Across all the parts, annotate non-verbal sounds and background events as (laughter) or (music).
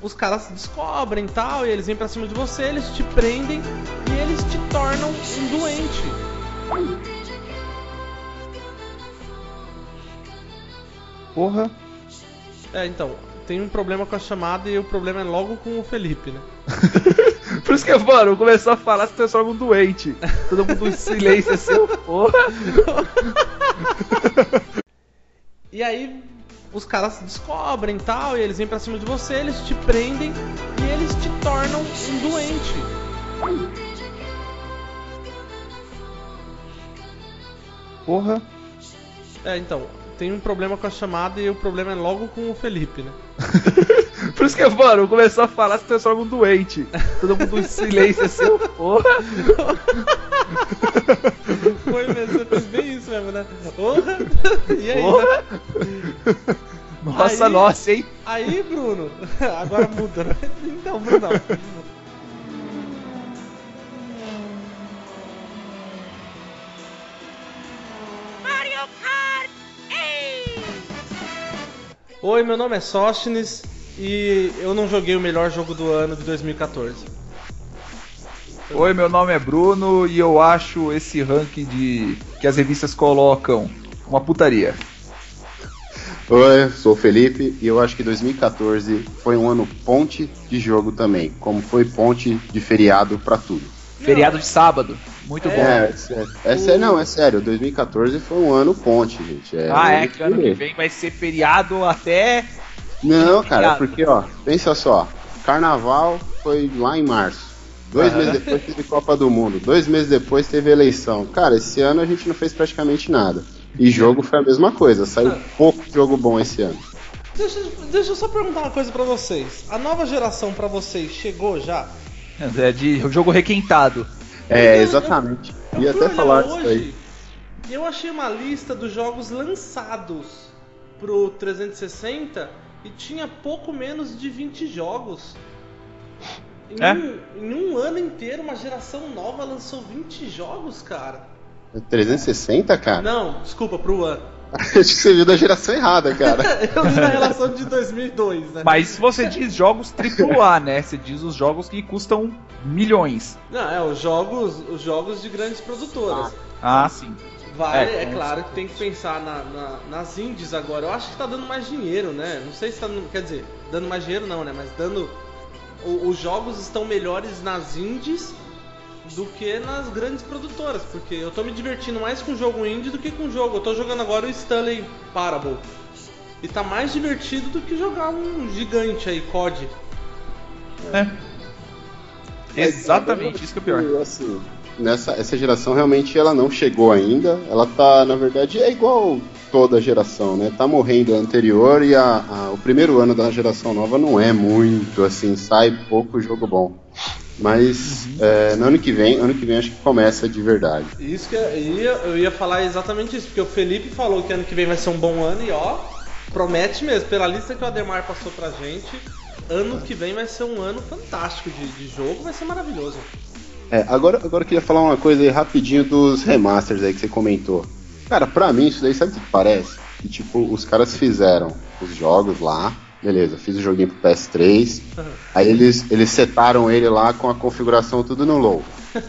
os caras descobrem tal, e eles vêm pra cima de você, eles te prendem e eles te tornam um doente. Porra. É, então, tem um problema com a chamada e o problema é logo com o Felipe, né? (laughs) Por isso que, mano, começou a falar, se transforma um doente. Todo mundo em silêncio assim, porra. (laughs) E aí os caras descobrem tal, e eles vêm pra cima de você, eles te prendem e eles te tornam um doente. Porra. É, então, tem um problema com a chamada e o problema é logo com o Felipe, né? (laughs) Por isso que, mano, começou a falar, se transforma um doente. Todo mundo em silêncio assim, porra. Foi mesmo, você fez bem isso mesmo, né? Porra! (laughs) E aí? Porra. né? Nossa, Aí- nossa, hein? Aí, Bruno, (laughs) agora muda, né? Então, Bruno. Mario Kart 8! Oi, meu nome é Sóstines e eu não joguei o melhor jogo do ano de 2014. Oi, meu nome é Bruno e eu acho esse ranking de que as revistas colocam uma putaria. Oi, sou o Felipe e eu acho que 2014 foi um ano ponte de jogo também, como foi ponte de feriado pra tudo. Feriado de sábado. Muito É. bom. É, é sério. É sério, não, é sério. 2014 foi um ano ponte, gente. É ah, é que ano que vem vai ser feriado até. Não, cara, Feriado. porque ó, pensa só, Carnaval foi lá em março. Dois Aham. meses depois teve Copa do Mundo. Dois meses depois teve eleição. Cara, esse ano a gente não fez praticamente nada. E jogo foi a mesma coisa. Saiu pouco jogo bom esse ano. Deixa, deixa eu só perguntar uma coisa pra vocês. A nova geração pra vocês chegou já? É de jogo requentado. É, exatamente. Eu Ia fui até falar disso aí. hoje e eu achei uma lista dos jogos lançados pro 360 e tinha pouco menos de 20 jogos. Em, É? um, em um ano inteiro, uma geração nova lançou 20 jogos, cara. 360, cara? Não, desculpa, pro One. (laughs) Acho que você viu da geração errada, cara. (laughs) Eu li na relação de 2002, né? Mas se você diz jogos AAA, né? Você diz os jogos que custam milhões. Não, é, os jogos, os jogos de grandes produtoras. Ah, sim. Vale, É, é, claro que tem que pensar na- na- nas indies agora. Eu acho que tá dando mais dinheiro, né? Não sei se tá. Quer dizer, dando mais dinheiro não, né? Mas dando. o- os jogos estão melhores nas indies do que nas grandes produtoras. Porque eu tô me divertindo mais com jogo indie do que com jogo. Eu tô jogando agora o Stanley Parable. E tá mais divertido do que jogar um gigante aí, COD. É. Exatamente, isso que é o pior. Assim, nessa essa geração realmente ela não chegou ainda. Ela tá, na verdade, é igual toda geração, né? Tá morrendo a anterior e a, a- o primeiro ano da geração nova não é muito, assim, sai pouco jogo bom. Mas é, no ano que vem, ano que vem acho que começa de verdade. Isso que eu ia, eu ia falar exatamente isso, porque o Felipe falou que ano que vem vai ser um bom ano e ó, promete mesmo, pela lista que o Ademar passou pra gente, ano que vem vai ser um ano fantástico de, de jogo, vai ser maravilhoso. É, agora, agora eu queria falar uma coisa aí rapidinho dos remasters aí que você comentou. Cara, pra mim isso daí sabe o que parece? Que tipo, os caras fizeram os jogos lá, beleza, fiz o joguinho pro PS3, aí eles, eles setaram ele lá com a configuração tudo no low. (laughs)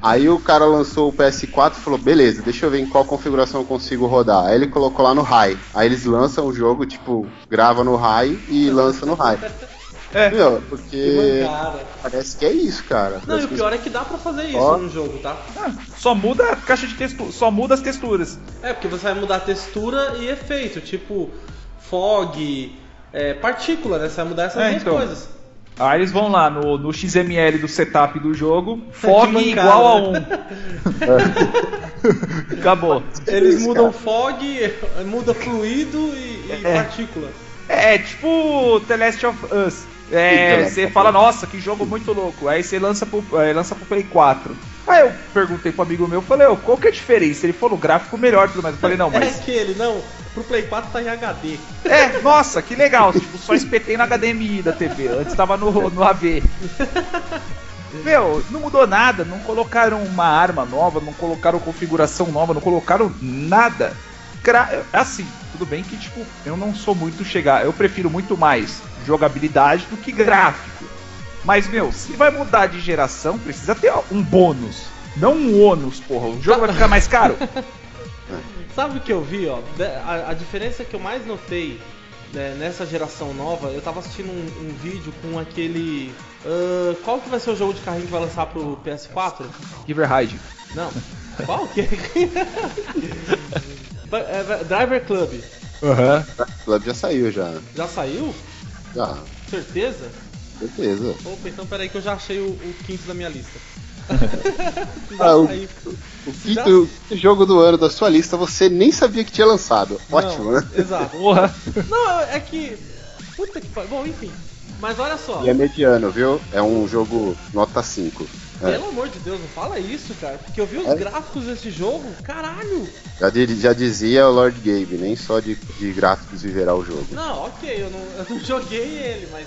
Aí o cara lançou o PS4 e falou, beleza, deixa eu ver em qual configuração eu consigo rodar. Aí ele colocou lá no high. Aí eles lançam o jogo, tipo, grava no high e lança no high. É. Meu, Que porque mancada. parece que é isso, cara. Não, e Parece o que pior é que dá pra fazer isso Ó. no jogo, tá? Ah, só muda a caixa de textura, só muda as texturas. É, porque você vai mudar textura e efeito, tipo fog, é, partícula, né? Você vai mudar essas É, duas então. coisas. Aí eles vão lá no, no XML do setup do jogo, fog mancada, igual a 1. né? (laughs) Acabou. Eles mudam fog, (laughs) muda fluido e, e É. partícula. É tipo The Last of Us. É, Last você fala, nossa, que jogo muito louco. Aí você lança pro, é, lança pro Play 4. Aí eu perguntei pro amigo meu, falei, ô, qual que é a diferença? Ele falou, gráfico melhor e tudo mais. Eu falei, não, mas. É que ele, não, pro Play 4 tá em HD. É, nossa, que legal. Tipo, só espetei na HDMI da TV. Antes tava no, no AV. Meu, não mudou nada. Não colocaram uma arma nova, não colocaram configuração nova, não colocaram nada. Assim, tudo bem que, tipo, eu não sou muito chegar. Eu prefiro muito mais jogabilidade do que gráfico. Mas, meu, se vai mudar de geração, precisa ter um bônus. Não um ônus, porra. O jogo vai ficar mais caro. (laughs) Sabe o que eu vi, ó? A, a diferença que eu mais notei né, nessa geração nova, eu tava assistindo um, um vídeo com aquele. ah, qual que vai ser o jogo de carrinho que vai lançar pro PS4? Giver Hide. Não. Qual que é? (laughs) É, Driver Club. Aham. O Club já saiu já. Já saiu? Já, Certeza? Certeza. Opa, então peraí que eu já achei o, o quinto da minha lista. já (laughs) Ah, o-. O quinto jogo do ano da sua lista você nem sabia que tinha lançado. Ótimo, Não, né? Exato. Porra. Não, é que. Puta que pariu. Bom, enfim. Mas olha só. E é mediano, viu? É um jogo nota 5. É. Pelo amor de Deus, não fala isso, cara. Porque eu vi os É. gráficos desse jogo, caralho. Já, já dizia o Lord Gabe, nem só de, de gráficos viverá o jogo. Não, ok, eu não, eu não joguei ele, mas.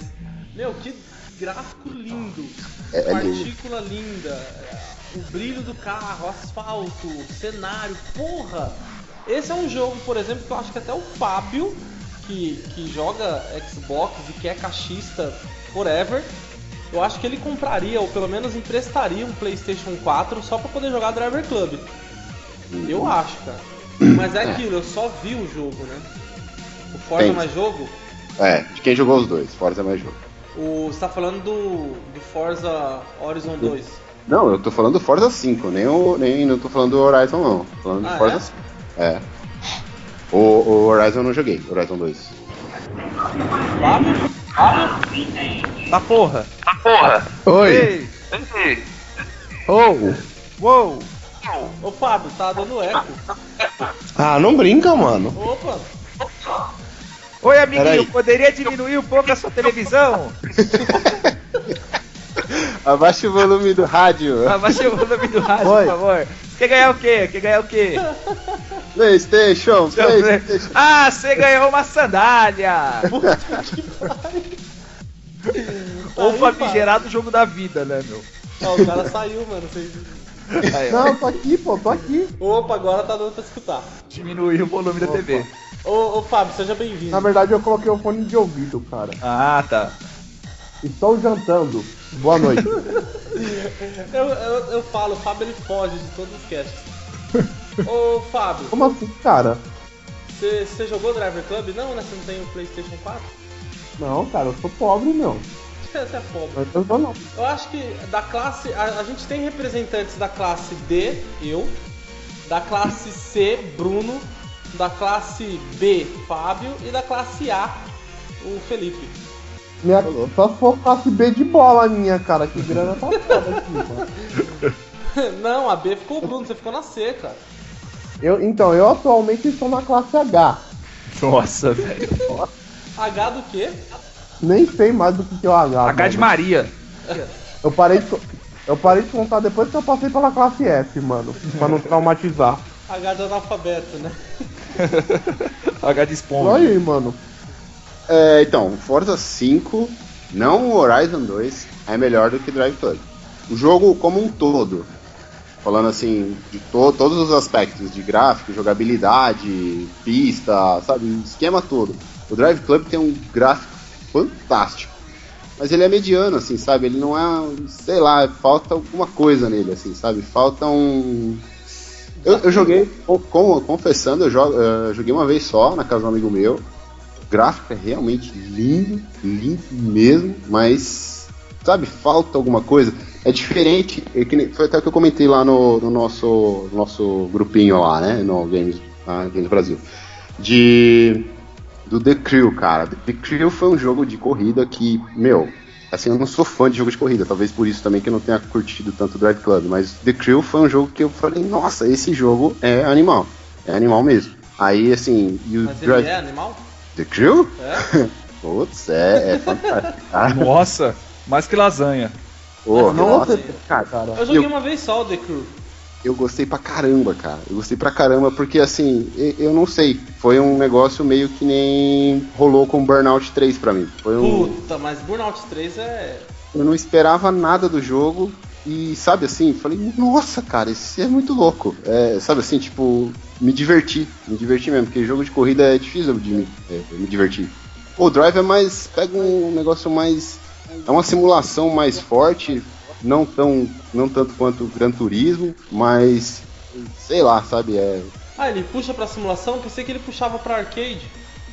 Meu, que gráfico lindo. É- é lindo. Partícula linda. é, O brilho do carro, asfalto, cenário, porra! Esse é um jogo, por exemplo, que eu acho que até o Fábio, que, que joga Xbox e que é cachista forever, eu acho que ele compraria, ou pelo menos emprestaria um PlayStation 4 só pra poder jogar Driver Club. Eu acho, cara. (clears throat) Mas é aquilo, eu só vi o jogo, né? O Forza Entendi. mais jogo, É, de quem jogou os dois, Forza é mais jogo. O, você tá falando do, do Forza Horizon 2. Não, eu tô falando do Forza 5, nem, o, nem não tô falando do Horizon não. Tô falando do Ah, Forza é? 5. É. O, o Horizon eu não joguei, Horizon 2. Fábio? Tá porra. Oi! Ei. Oh! Uou. Ô Fábio, tá dando eco. Ah, não brinca, mano. Opa! Oi, amiguinho, Peraí. poderia diminuir um pouco a sua televisão? (laughs) Abaixa o volume do rádio. Abaixa o volume do rádio, Oi. por favor. Quer ganhar o quê? Quer ganhar o quê? Playstation, Playstation. Ah, você ganhou uma sandália! Ou (laughs) Aí, famigerado jogo da vida, né, meu? Ó, o cara saiu, mano. Vocês... Aí, ó, Não, tô aqui, pô, tô aqui. Opa, agora tá dando pra escutar. diminuir o volume da TV. Ô, ô Fábio, seja bem-vindo. Na verdade, eu coloquei o fone de ouvido, cara. Ah, tá. Estou jantando. Boa noite. (laughs) Eu, eu, eu falo, o Fábio ele foge de todos os casts. Ô Fábio, Como assim, cara? você jogou Driver Club? Não, né? Você não tem o PlayStation 4? Não, cara, eu sou pobre, meu. (laughs) Você é pobre. Mas eu não. Eu acho que da classe. A, a gente tem representantes da classe D, eu. Da classe C, Bruno. Da classe B, Fábio. E da classe A, o Felipe. Minha, só se for classe B de bola minha, cara. Que grana tá foda aqui, (laughs) mano. Não, a B ficou o Bruno, você ficou na C, cara. Eu, então, eu atualmente estou na classe H. Nossa, velho. H do quê? Nem sei mais do que que é o H. H de mano. Maria. Eu parei de, eu parei de contar depois que eu passei pela classe F, mano. Pra não traumatizar. H de analfabeto, né? (laughs) H de Olha esponja. aí, mano. É, então, Forza 5, não o Horizon 2, é melhor do que Drive Club. O jogo como um todo, falando assim, de to todos os aspectos, de gráfico, jogabilidade, pista, sabe, esquema todo. O Drive Club tem um gráfico fantástico. Mas ele é mediano, assim, sabe? Ele não é, sei lá, falta alguma coisa nele, assim, sabe? Falta um. Eu, eu joguei, co- como, confessando, eu jo- eh, joguei uma vez só na casa de um amigo meu. O gráfico é realmente lindo, lindo mesmo, mas, sabe, falta alguma coisa. É diferente, é que foi até o que eu comentei lá no, no nosso, no nosso grupinho lá, né, no Games, ah, Games Brasil. De do The Crew, cara. The Crew foi um jogo de corrida que, meu, assim, eu não sou fã de jogo de corrida, talvez por isso também que eu não tenha curtido tanto o Drive Club, mas The Crew foi um jogo que eu falei, nossa, esse jogo é animal. É animal mesmo. Aí, assim, e o Mas Drive... ele é animal? The Crew? É? (laughs) Putz, é, é (laughs) fantástico. cara. Nossa, mais que lasanha. Não, nossa, cara, Cara. Eu joguei Eu- uma vez só o The Crew. Eu gostei pra caramba, cara. Eu gostei pra caramba porque, assim, eu não sei. Foi um negócio meio que nem rolou com Burnout 3 pra mim. Foi um. Puta, mas Burnout 3 é. Eu não esperava nada do jogo e, sabe assim, falei, nossa, cara, isso é muito louco. É, sabe assim, tipo, me diverti, me diverti mesmo, porque jogo de corrida é difícil de me, é, me divertir. O Drive é mais. pega um negócio mais. É uma simulação mais forte, não tão. Não tanto quanto o Gran Turismo, mas. sei lá, sabe? É. Ah, ele puxa pra simulação? Pensei que ele puxava pra arcade.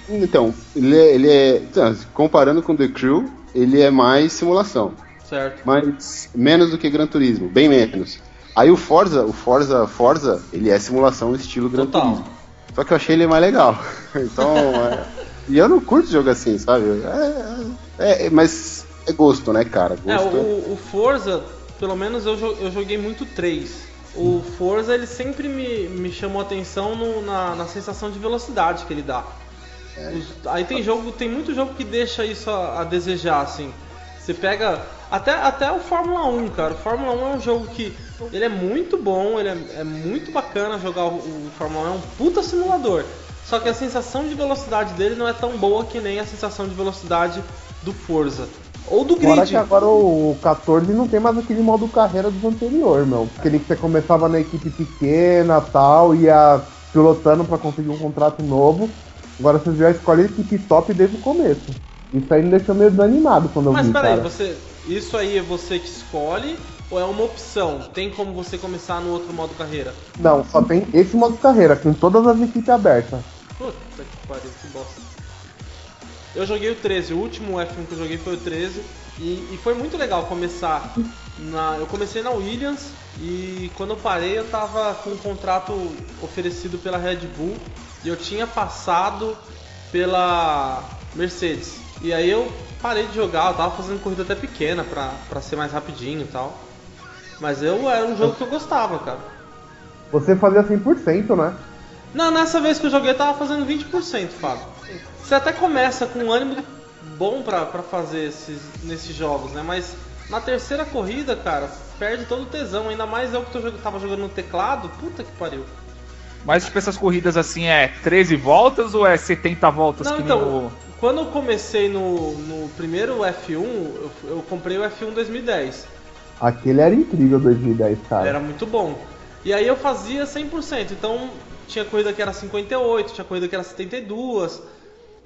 Então, ele é. Ele é então, comparando com The Crew, ele é mais simulação. Certo. Mas menos do que Gran Turismo, bem menos. Aí o Forza, o Forza, Forza, ele é simulação estilo Gran Total. Turismo. Só que eu achei ele mais legal. (laughs) Então, é, e eu não curto jogo assim, sabe? É, é- mas é gosto, né, cara? É, Gosto. o, o Forza, pelo menos eu, eu joguei muito 3. O Forza, ele sempre me, me chamou atenção no- na, na sensação de velocidade que ele dá. Os- aí tem jogo, tem muito jogo que deixa isso a, a desejar, assim. Você pega. Até, até o Fórmula 1, cara. O Fórmula 1 é um jogo que. Ele é muito bom, ele é, é muito bacana jogar o, o Fórmula 1, é um puta simulador. Só que a sensação de velocidade dele não é tão boa que nem a sensação de velocidade do Forza. Ou do Fora Grid. que agora o 14 não tem mais aquele modo carreira dos anterior, meu. Aquele que você começava na equipe pequena tal, ia pilotando pra conseguir um contrato novo. Agora você já escolhe a equipe top desde o começo. Isso aí me deixou meio desanimado quando eu Mas vi, peraí, cara. você. Isso aí é você que escolhe ou é uma opção? Tem como você começar no outro modo carreira? Não, só tem esse modo carreira, com todas as equipes abertas. Puta que pariu, que bosta. Eu joguei o 13, o último F1 que eu joguei foi o 13 e, e foi muito legal começar na. Eu comecei na Williams e quando eu parei eu tava com um contrato oferecido pela Red Bull e eu tinha passado pela Mercedes. E aí eu parei de jogar, eu tava fazendo corrida até pequena pra, pra ser mais rapidinho e tal. Mas eu era um jogo que eu gostava, cara. Você fazia 100%, né? Não, nessa vez que eu joguei eu tava fazendo 20%, Fábio. Você até começa com um ânimo bom pra, pra fazer esses, nesses jogos, né? Mas na terceira corrida, cara, perde todo o tesão. Ainda mais eu que tô, tava jogando no teclado. Puta que pariu. Mas tipo, essas corridas assim é 13 voltas ou é 70 voltas Não, que então, nem o... quando eu comecei no, no primeiro F1, eu, eu comprei o F1 2010. Aquele era incrível 2010, cara. Era muito bom. E aí eu fazia 100%. Então tinha corrida que era 58, tinha corrida que era 72.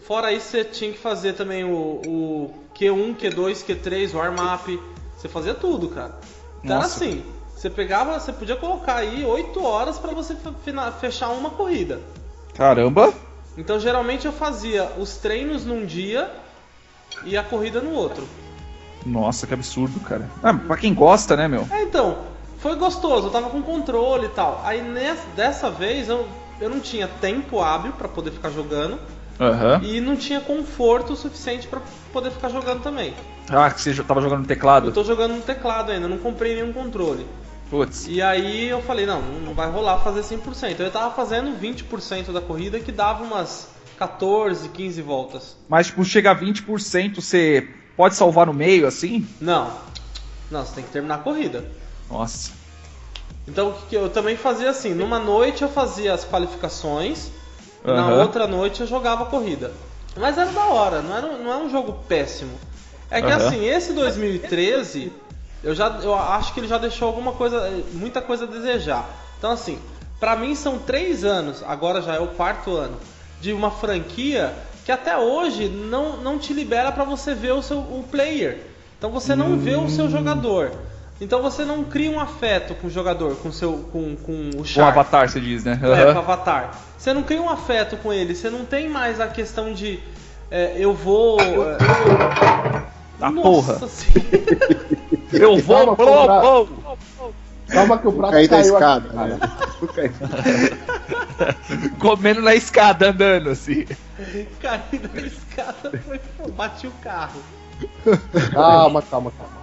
Fora isso, você tinha que fazer também o, o Q1, Q2, Q3, o warm-up. Você fazia tudo, cara. Então era Nossa. assim. Você pegava, você podia colocar aí 8 horas pra você fechar uma corrida. Caramba! Então geralmente eu fazia os treinos num dia e a corrida no outro. Nossa, que absurdo, cara. Ah, pra quem gosta, né, meu? É, então, foi gostoso, eu tava com controle e tal. Aí nessa, dessa vez eu, eu não tinha tempo hábil pra poder ficar jogando Aham. e não tinha conforto suficiente pra poder ficar jogando também. Ah, que você tava jogando no Eu teclado? tô jogando no teclado ainda, não comprei nenhum controle. Putz. E aí eu falei, não, não vai rolar fazer 100%. Eu tava fazendo 20% da corrida que dava umas 14, 15 voltas. Mas, tipo, chega a 20%, você pode salvar no meio, assim? Não, não, você tem que terminar a corrida. Nossa. Então o que que eu também fazia assim, numa noite eu fazia as qualificações, e na outra noite eu jogava corrida. Mas era da hora, não, era, não é um jogo péssimo. É que Aham. assim, esse 2013, eu já eu acho que ele já deixou alguma coisa, muita coisa a desejar. Então assim, pra mim são três anos, agora já é o quarto ano, de uma franquia que até hoje não, não te libera pra você ver o seu o player. Então você não vê o seu jogador. Então você não cria um afeto com o jogador, com o seu com, com o O Shark. avatar, você diz, né? É, Aham. com o avatar. Você não cria um afeto com ele, você não tem mais a questão de é, eu vou. é, Ah, Nossa porra. senhora. (laughs) Eu vou, Calma. Calma que o prato Cair da caiu escada. né? (laughs) Comendo na escada, andando, assim. Caí da escada, foi, bati o carro. Calma, calma, calma.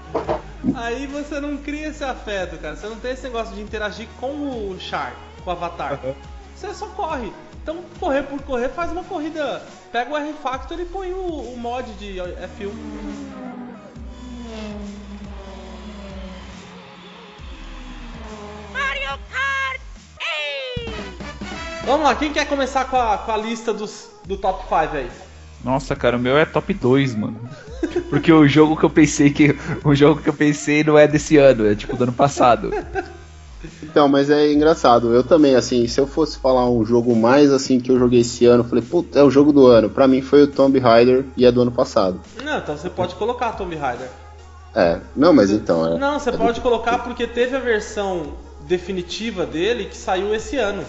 Aí você não cria esse afeto, cara. Você não tem esse negócio de interagir com o Shark, com o avatar. Você só corre. Então, correr por correr, faz uma corrida. Pega o R-Factor e põe o, o mod de F1. Mario Kart 8! Vamos lá, quem quer começar com a, com a lista dos, do top 5 aí? Nossa, cara, o meu é top 2, mano. Porque o jogo que eu pensei que. O jogo que eu pensei não é desse ano, é tipo do ano passado. então, mas é engraçado. Eu também, assim, se eu fosse falar um jogo mais assim que eu joguei esse ano, eu falei, puta, é o jogo do ano. Pra mim foi o Tomb Raider e é do ano passado. Não, então você pode colocar Tomb Raider. É, não, mas então. É, Não, você é do- pode colocar porque teve a versão definitiva dele que saiu esse ano.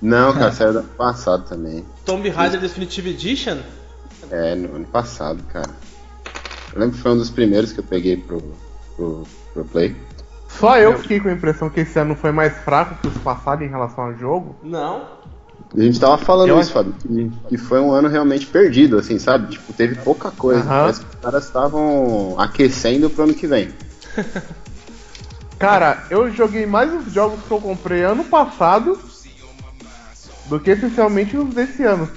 Não, (laughs) cara, saiu do ano passado também. Tomb Raider Definitive Edition? É, no ano passado, cara. Eu lembro que foi um dos primeiros que eu peguei pro, pro, pro Play. Só eu fiquei com a impressão que esse ano foi mais fraco que os passados em relação ao jogo. Não. A gente tava falando Eu isso, Fábio, que, que foi um ano realmente perdido, assim, sabe? Tipo, teve pouca coisa. Aham. Parece que os caras estavam aquecendo pro ano que vem. Cara, eu joguei mais os jogos que eu comprei ano passado do que especialmente os desse ano.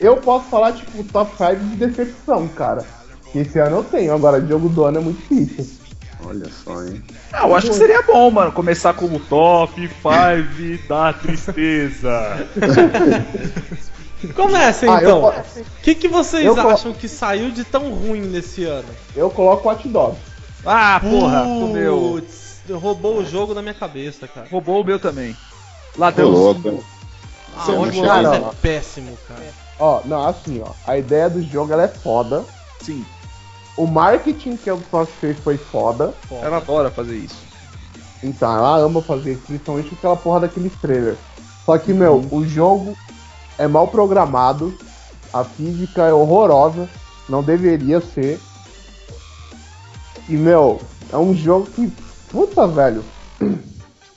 Eu posso falar, tipo, top 5 de decepção, cara. Que esse ano eu tenho, agora jogo do ano é muito difícil. Olha só, hein? Ah, eu acho que seria bom, mano, começar com o top 5 da tristeza. (laughs) Começa Ah, então. O que, que vocês Eu acham que saiu de tão ruim nesse ano? eu coloco Hot Dogs. Ah, porra, o meu. Putz, roubou o jogo da minha cabeça, cara. Roubou o meu também. Ladrão. Ah, jogo cara, é ó. péssimo, cara. Ó, não, assim, ó. A ideia do jogo ela é foda. Sim, O marketing que a Ubisoft fez foi foda. Foda. ela adora fazer isso. Então, ela ama fazer isso, principalmente com aquela porra daquele trailer. Só que, meu, o jogo é mal programado, a física é horrorosa, não deveria ser. E, meu, é um jogo que. Puta, velho. (clears throat)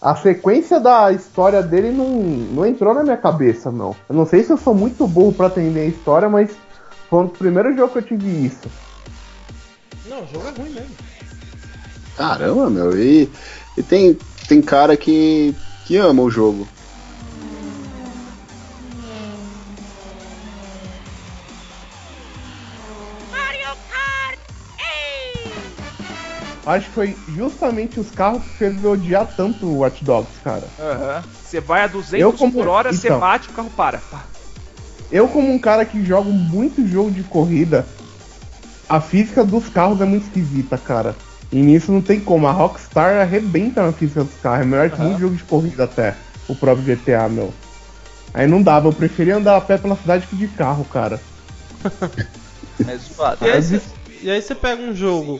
A sequência da história dele não, não entrou na minha cabeça, não. Eu não sei se eu sou muito burro pra entender a história, mas foi um dos primeiros jogos que eu tive isso. Não, o jogo é ruim mesmo. Caramba, meu. E, e tem, tem cara que, que ama o jogo. Acho que foi justamente os carros que fez eu odiar tanto o Watch Dogs, cara. Aham. Você vai a 200 Eu como- por hora, você então. bate, o carro para. Pá. Eu, como um cara que joga muito jogo de corrida, a física dos carros é muito esquisita, cara. E nisso não tem como. A Rockstar arrebenta na física dos carros. É melhor que muito jogo de corrida até. O próprio GTA, meu. Aí não dava. Eu preferia andar a pé pela cidade que de carro, cara. (laughs) É zoado. E você, e aí você pega um jogo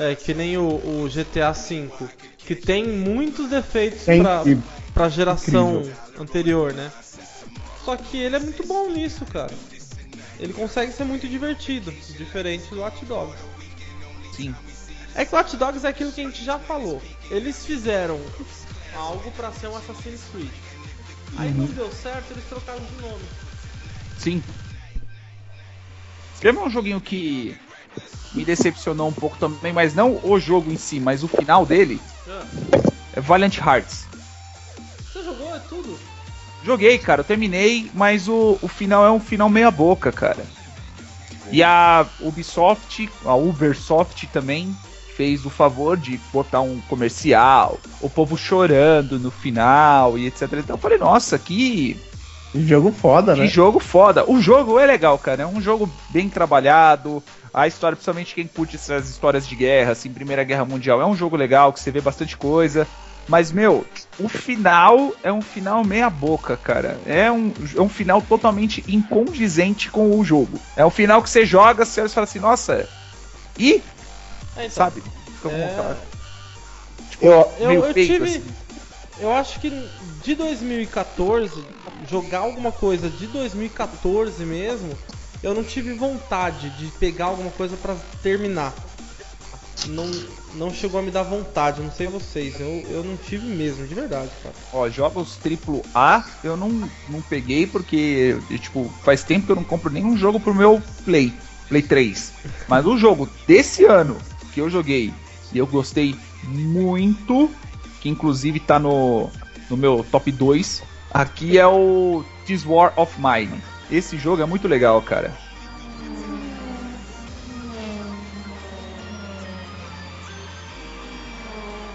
é, que nem o, o GTA V, que tem muitos defeitos É pra, pra geração Incrível. anterior, né? Só que ele é muito bom nisso, cara. Ele consegue ser muito divertido, diferente do Hot Dogs. Sim. É que o Hot Dogs é aquilo que a gente já falou. Eles fizeram algo pra ser um Assassin's Creed. Aí não deu certo, eles trocaram de nome. Sim. Escreva um joguinho que me decepcionou um pouco também, mas não o jogo em si, mas o final dele. Ah, É Valiant Hearts. Você jogou? É tudo? Joguei, cara, eu terminei, mas o, o final é um final meia boca, cara. E a Ubisoft, a Ubersoft também fez o favor de botar um comercial, o povo chorando no final e etc. Então eu falei, nossa, que, Jogo foda, que né? jogo foda. O jogo é legal, cara. É um jogo bem trabalhado. A história, principalmente quem curte essas histórias de guerra, assim, Primeira Guerra Mundial, é um jogo legal, que você vê bastante coisa. Mas, meu, o final é um final meia boca, cara. É um, é um final totalmente incondizente com o jogo. É um final que você joga, você fala assim, nossa, e, É, então, sabe? Fica com É. aquela- Eu, Eu, meio eu feito, tive. assim. Eu acho que de 2014, jogar alguma coisa de 2014 mesmo, eu não tive vontade de pegar alguma coisa pra terminar. Não, não chegou a me dar vontade, não sei vocês. Eu, eu não tive mesmo, de verdade, cara. Ó, jogos AAA eu não, não peguei porque, tipo, faz tempo que eu não compro nenhum jogo pro meu Play, Play 3. Mas o jogo desse ano que eu joguei e eu gostei muito, que inclusive tá no, no meu top 2, aqui é o This War of Mine. Esse jogo é muito legal, cara.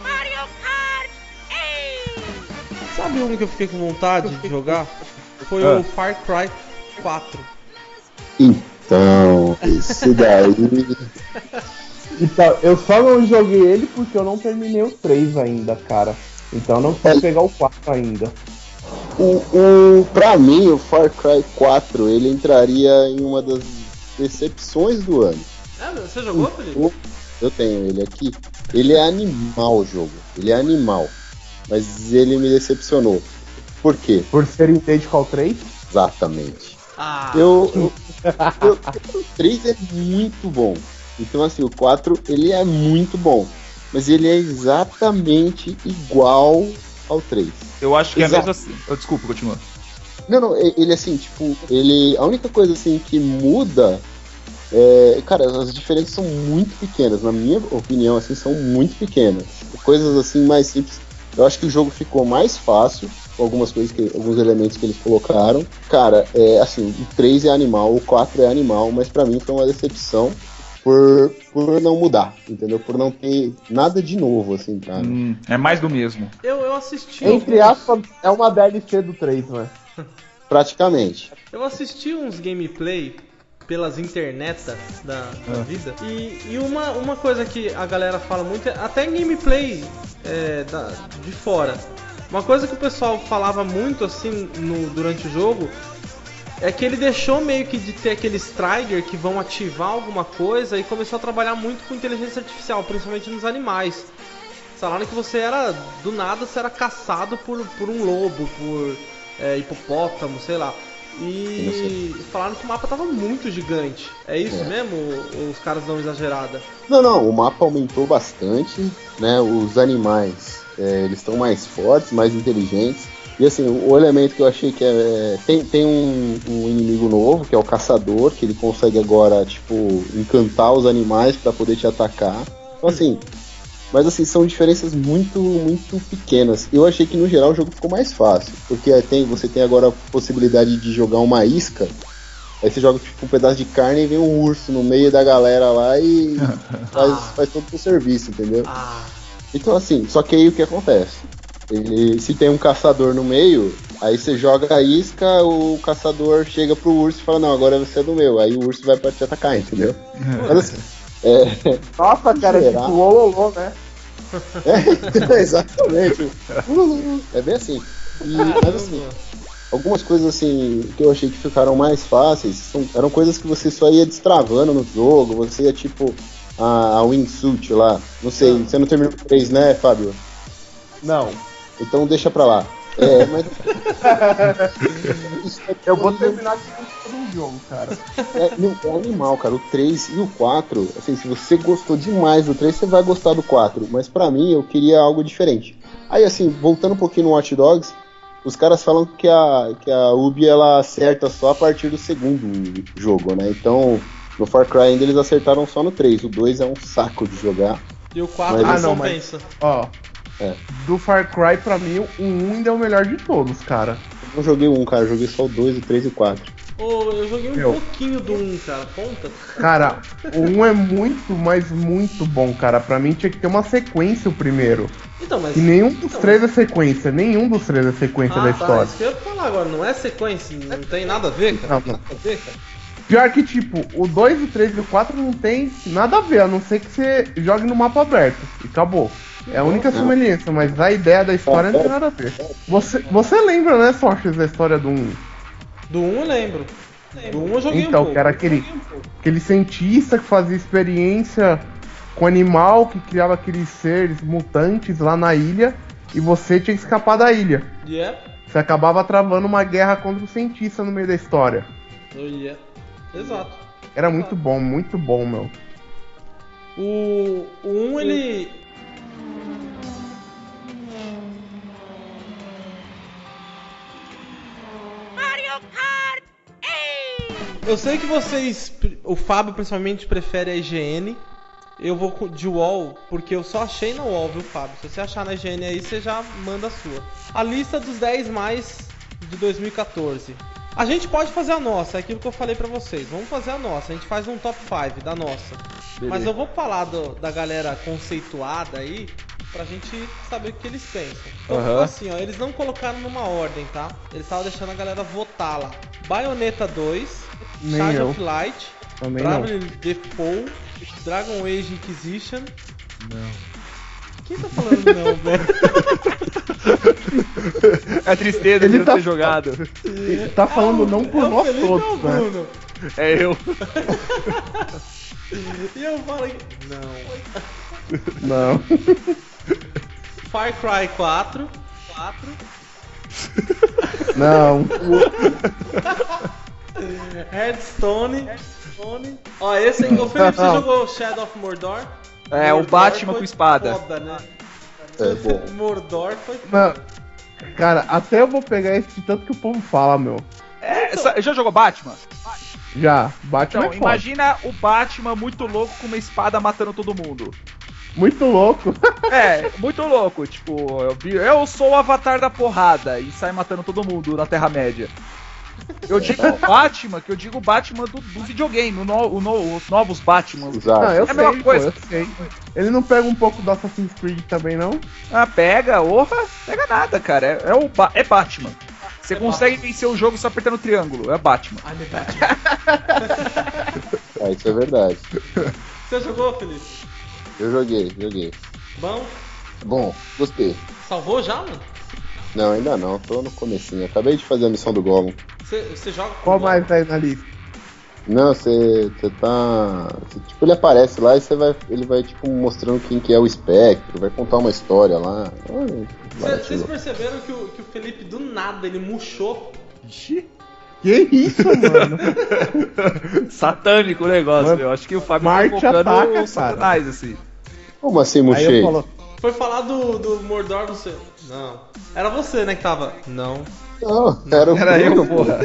Mario Kart 8! Sabe um que eu fiquei com vontade de jogar? Foi Ah. o Far Cry 4. Então, esse daí. então, eu só não joguei ele porque eu não terminei o 3 ainda, cara. Então não pode pegar o 4 ainda. O, o, pra mim, o Far Cry 4 ele entraria em uma das decepções do ano. É, você jogou, Felipe? O- Eu tenho ele aqui. Ele é animal o jogo. Ele é animal. Mas ele me decepcionou. Por quê? Por ser idêntico 3. Exatamente. Ah, Eu, eu, eu- o 3 é muito bom. Então assim, o 4 ele é muito bom. Mas ele é exatamente igual ao 3. Eu acho que é Exato. mesma. assim. Oh, desculpa, continua. Não, não, ele assim, tipo, ele. A única coisa assim que muda. É, cara, as diferenças são muito pequenas, na minha opinião, assim, são muito pequenas. Coisas assim mais simples. Eu acho que o jogo ficou mais fácil, com algumas coisas que. alguns elementos que eles colocaram. Cara, é assim, o 3 é animal, o 4 é animal, mas pra mim foi uma decepção por, por não mudar, entendeu? Por não ter nada de novo, assim, cara. Hum, é mais do mesmo. eu, eu assisti. Entre alguns- aspas, é uma DLC do 3, né? (laughs) Praticamente. Eu assisti uns gameplay pelas internetas da, da vida. E, e uma, uma coisa que a galera fala muito, é- até em gameplay é, da- de fora. Uma coisa que o pessoal falava muito assim no- durante o jogo é que ele deixou meio que de ter aqueles trigger que vão ativar alguma coisa e começou a trabalhar muito com inteligência artificial, principalmente nos animais. Falaram que você era, do nada, você era caçado por, por um lobo, por é, hipopótamo, sei lá. E falaram que o mapa tava muito gigante. É isso É. mesmo? Os caras dão exagerada? Não, não, o mapa aumentou bastante, né? Os animais, é, eles estão mais fortes, mais inteligentes. E assim, o elemento que eu achei que é. Tem, tem um, um inimigo novo, que é o caçador, que ele consegue agora, tipo, encantar os animais para poder te atacar. Então assim. Mas assim, são diferenças muito, muito pequenas. Eu achei que no geral o jogo ficou mais fácil. Porque tem, você tem agora a possibilidade de jogar uma isca. Aí você joga tipo um pedaço de carne e vem um urso no meio da galera lá e (laughs) faz, faz todo o serviço, entendeu? Ah, Então assim, só que aí o que acontece? Ele, se tem um caçador no meio, aí você joga a isca, o caçador chega pro urso e fala, não, agora você é do meu. Aí o urso vai pra te atacar, entendeu? Mas assim, é, Nossa, cara, é tipo lololô, né? é, (laughs) exatamente. É bem assim. E, mas assim, algumas coisas assim que eu achei que ficaram mais fáceis são- eram coisas que você só ia destravando no jogo, você ia tipo a, a wingsuit lá. Não sei, você não terminou o 3, né, Fábio? Não. Então deixa pra lá. É, mas. (laughs) Eu vou terminar de todo um jogo, cara. É, não, é animal, cara. O 3 e o 4, assim, se você gostou demais do 3, você vai gostar do 4. Mas pra mim, eu queria algo diferente. Aí, assim, voltando um pouquinho no Watch Dogs, os caras falam que a, que a Ubi ela acerta só a partir do segundo jogo, né? Então, no Far Cry ainda eles acertaram só no 3. O 2 é um saco de jogar. E o 4 Mas- Ah, não, mas- compensa. Ó. É. Do Far Cry, pra mim, o 1 ainda é o melhor de todos, cara. Eu não joguei um, cara. Eu joguei só o 2, o 3 e o 4. Ô, eu joguei um Meu. pouquinho do 1, cara. Conta? Cara, o 1 é muito, mas muito bom, cara. Pra mim tinha que ter uma sequência o primeiro. Então, mas. E nenhum dos Então, três é sequência. Nenhum dos três é sequência Ah, da tá, história. isso que eu ia falar agora, não é sequência, não tem nada a ver, cara. Não, não. Nada a ver, cara. Pior que, tipo, o 2, o 3 e o 4 não tem nada a ver, a não ser que você jogue no mapa aberto. E acabou. É a única semelhança, mas a ideia da história não tem nada a ver. Você, você lembra, né, Sortes, da história do 1? Do 1 eu lembro. Do 1 eu joguei um Então, pouco. que era aquele, aquele cientista que fazia experiência com animal, que criava aqueles seres mutantes lá na ilha, e você tinha que escapar da ilha. Yeah. Você acabava travando uma guerra contra o cientista no meio da história. Oh, yeah. Exato. Era muito bom, muito bom, meu. O, o 1 ele. Mario Kart 8! Eu sei que vocês, o Fábio principalmente, prefere a IGN. Eu vou de UOL, porque eu só achei na UOL, viu, Fábio? Se você achar na IGN aí, você já manda a sua. A lista dos 10 mais de 2014. A gente pode fazer a nossa, é aquilo que eu falei pra vocês. Vamos fazer a nossa, a gente faz um top 5 da nossa. Mas eu vou falar do- da galera conceituada aí, pra gente saber o que eles pensam. Então Aham. assim, ó, eles não colocaram numa ordem, tá? Eles estavam deixando a galera votar lá. Bayonetta 2, Nem Charge eu. of Light, Também. Bravely Default, Dragon Age Inquisition. Não. Quem tá falando não, velho? (laughs) (laughs) É a tristeza Ele de não tá- ter jogado. Ele tá falando não por é o nós todos, o né? Bruno? É eu. (laughs) E eu falo que... Não. Não. (laughs) Far Cry 4. 4. Não. Hearthstone. Hearthstone. Ó, esse aí, ô Felipe, você jogou Shadow of Mordor? É, o Mordor Batman foi com espada. Foda, né? É (laughs) bom. Mordor foi Não. Cara, até eu vou pegar esse de tanto que o povo fala, meu. É, já jogou Batman? Já, Batman Então, é imagina o Batman muito louco com uma espada matando todo mundo. Muito louco. (laughs) É, muito louco. Tipo, eu, eu sou o avatar da porrada e sai matando todo mundo na Terra-média. Eu digo Batman, que eu digo Batman do, do videogame, o no- o no- os novos Batman. Exato. Não, eu É a sei, mesma pô, coisa. eu sei. Ele não pega um pouco do Assassin's Creed também, não? Ah, pega, orra, pega nada, cara. É, é o Ba- é Batman. Você É consegue vencer o jogo só apertando o triângulo, é Batman. Ai, meu Batman. Ah, isso é verdade. Você jogou, Felipe? Eu joguei, joguei. Bom? Bom, gostei. Salvou já, mano? Não, ainda não, tô no comecinho. Acabei de fazer a missão do Gollum. Você, joga com Qual mais tá aí na lista? Não, você você tá. você, tipo, ele aparece lá e você vai. Ele vai, tipo, mostrando quem que é o espectro, vai contar uma história lá. Cê-. Vocês perceberam que o, que o Felipe do nada ele murchou? Que isso, mano? (laughs) Satânico o negócio, Mano, eu acho que o Fábio Marte tá invocando ataca, o. Satanás, assim. Como assim, falo, Foi falar do, do Mordor, você. Não. Era você, né, que tava. Não. Não, era o Era eu, porra.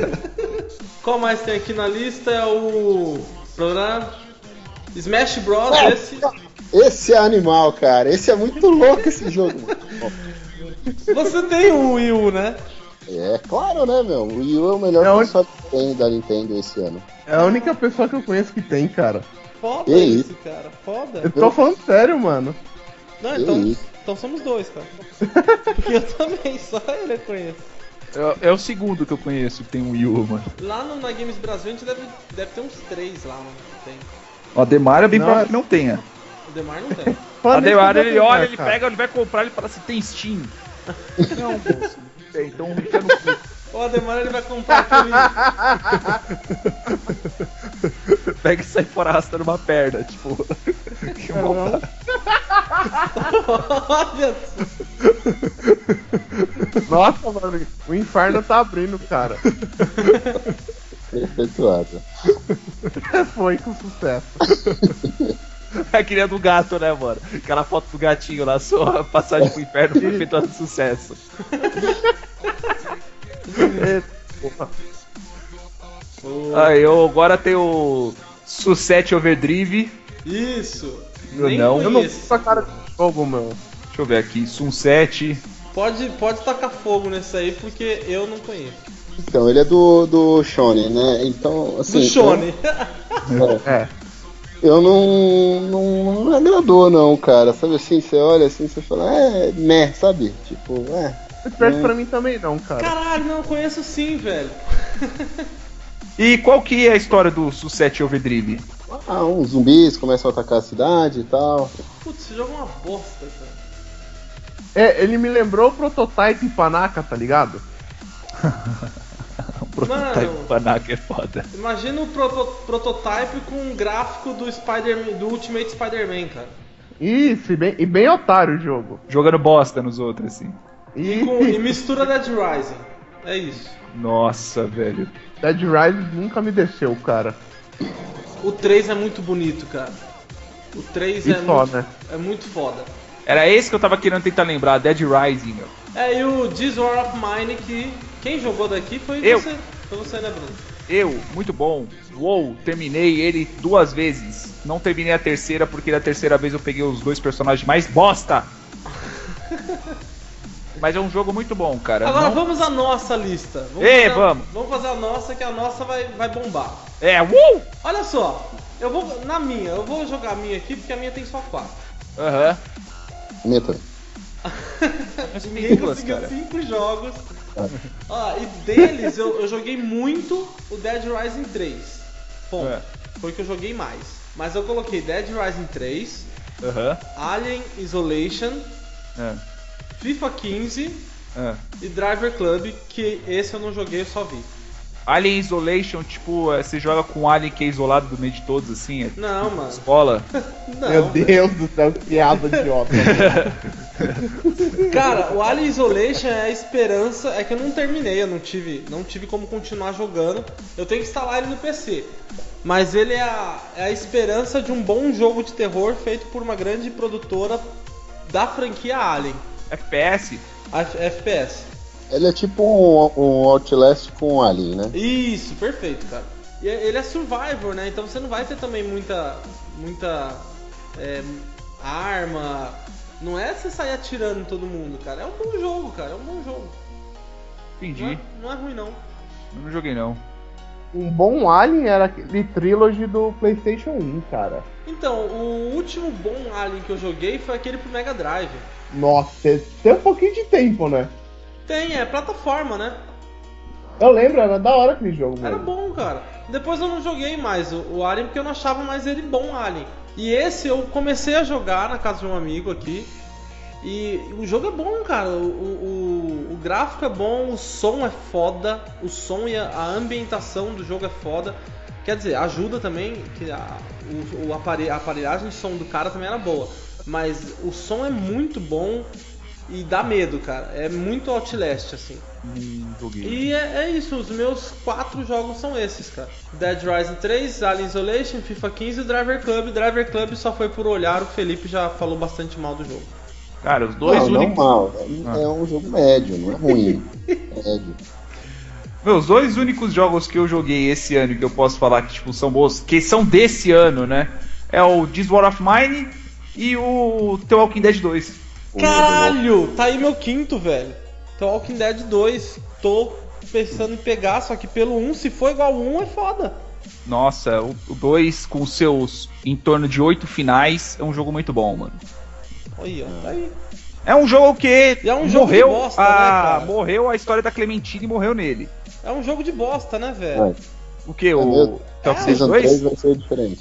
(laughs) Qual mais tem aqui na lista é o. Smash Bros. É. Esse. Esse é animal, cara. Esse é muito louco esse jogo. (laughs) Você tem o Wii U, né? É, claro, né, meu? O Wii U é o melhor É console que tem da Nintendo esse ano. é a única pessoa que eu conheço que tem, cara. Foda Que isso, isso? cara. Foda. Eu tô falando sério, mano. Não, Que então. isso? Então somos dois, cara. (laughs) Porque eu também, só ele eu conheço. É, é o segundo que eu conheço que tem um Wii U, mano. Lá no, na Games Brasil a gente deve, deve ter uns três lá, mano. Tem. O Ademar é bem Não, provável é- que não tenha. O Demar não tem. (laughs) O eu ele olha, ele cara. pega, ele vai comprar, ele fala assim, tem Steam. (laughs) Não, moço, não tem, então enfia no cu. O Ademar ele vai comprar aquele. (laughs) Pega e sai fora arrastando uma perna, tipo. (laughs) que maldade. (laughs) Olha Nossa, mano, o inferno tá abrindo, cara. Efetuado. Foi com sucesso. É que nem a do gato, né, mano? Aquela foto do gatinho lá, sua passagem pro inferno foi feita de sucesso. É. Ah, eu agora tenho o Sussete Overdrive. Isso. Eu Nem não. Eu não conheço. sua cara de jogo, meu. Deixa eu ver aqui, Sunset. Pode, pode tacar fogo nesse aí porque eu não conheço. Então, ele é do, do Shonen, né? Então, assim. Do Shone. eu- (laughs) é, É. eu não, não. Não agradou, não, cara. Sabe assim, você olha assim, você fala, é, né, sabe? Tipo, é. Não perde pra mim também, não, cara. Caralho, não, eu conheço sim, velho. E qual que é a história do Sussete Overdrive? Ah, uns zumbis começam a atacar a cidade e tal. Putz, esse jogo é uma bosta, cara. É, ele me lembrou o prototype Panaca, tá ligado? (laughs) O prototype Mano. Panaca é foda. Imagina o proto- prototype com um gráfico do Spider do Ultimate Spider-Man, cara. Isso, e bem, e bem otário o jogo. Jogando bosta nos outros, assim. E, com, e mistura Dead Rising. É isso. Nossa, velho. Dead Rising nunca me desceu, cara. O 3 é muito bonito, cara. O 3 E é, só, muito, né? é muito foda. Era esse que eu tava querendo tentar lembrar, Dead Rising, meu. É, e o This War of Mine que quem jogou daqui foi Eu. você. Foi você, né, Bruno? Eu, muito bom. Uou, terminei ele duas vezes. Não terminei a terceira porque da terceira vez eu peguei os dois personagens mais bosta. (laughs) Mas é um jogo muito bom, cara. Agora Não- vamos à nossa lista. Vamos Ê, fazer, vamos. Vamos fazer a nossa, que a nossa vai, vai bombar. É, uh! Olha só, eu vou. Na minha, eu vou jogar a minha aqui porque a minha tem só 4. Aham. Minha (laughs) também. Ninguém conseguiu cara. 5 jogos. Ó, e deles eu, eu joguei muito o Dead Rising 3. Ponto. É. Foi o que eu joguei mais. Mas eu coloquei Dead Rising 3, Aham. Alien Isolation, É. FIFA 15 Ah. e Driver Club, que esse eu não joguei, eu só vi. Alien Isolation, tipo, é, você joga com um Alien que é isolado do meio de todos, assim, é Não, mano. escola. (laughs) Não. Meu Deus do céu, que piada idiota. (laughs) Cara, o Alien Isolation é a esperança. É que eu não terminei, eu não tive, não tive como continuar jogando. Eu tenho que instalar ele no PC. Mas ele é a, é a esperança de um bom jogo de terror feito por uma grande produtora da franquia Alien, FPS. a F- FPS. Ele é tipo um, um Outlast com Alien, né? Isso, perfeito, cara. E é- ele é survivor, né? Então você não vai ter também muita, muita é, arma. Não é você sair atirando em todo mundo, cara. É um bom jogo, cara. É um bom jogo. Não Entendi. é, não é ruim, não. Eu não joguei não. Um bom Alien era aquele trilogy do PlayStation 1, cara. Então, o último bom Alien que eu joguei foi aquele pro Mega Drive. Nossa, tem um pouquinho de tempo, né? Tem, é plataforma, né? Eu lembro, era da hora aquele jogo, Era bom, cara. Depois eu não joguei mais o, o Alien porque eu não achava mais ele bom Alien. E esse eu comecei a jogar na casa de um amigo aqui. E o jogo é bom, cara. O, o, o- gráfico é bom, o som é foda. O som e a, a ambientação do jogo é foda. Quer dizer, ajuda também, que a, o, o apare- a aparelhagem de som do cara também era boa. Mas o som é muito bom e dá medo, cara. É muito Outlast, assim. Joguei. E é, é isso, os meus quatro jogos são esses, cara. Dead Rising 3, Alien Isolation, FIFA 15 e Driver Club. Driver Club só foi por olhar, o Felipe já falou bastante mal do jogo. Cara, os dois não, únicos. não mal. Ah. É um jogo médio, não é ruim. (laughs) médio. Meus dois únicos jogos que eu joguei esse ano que eu posso falar que tipo, são bons, que são desse ano, né? É o This War of Mine e o The Walking Dead 2. Caralho! Tá aí meu quinto, velho. The Walking Dead 2. Tô pensando em pegar, só que pelo 1, se for igual ao 1, é foda. Nossa, o 2 com seus em torno de oito finais é um jogo muito bom, mano. Olha, tá aí. É um jogo que E é um jogo morreu, de bosta, a, né, morreu a história da Clementine e morreu nele. É um jogo de bosta, né, velho? É. O que? É O mesmo? The Walking É, Dead Season 2? 3 vai ser diferente.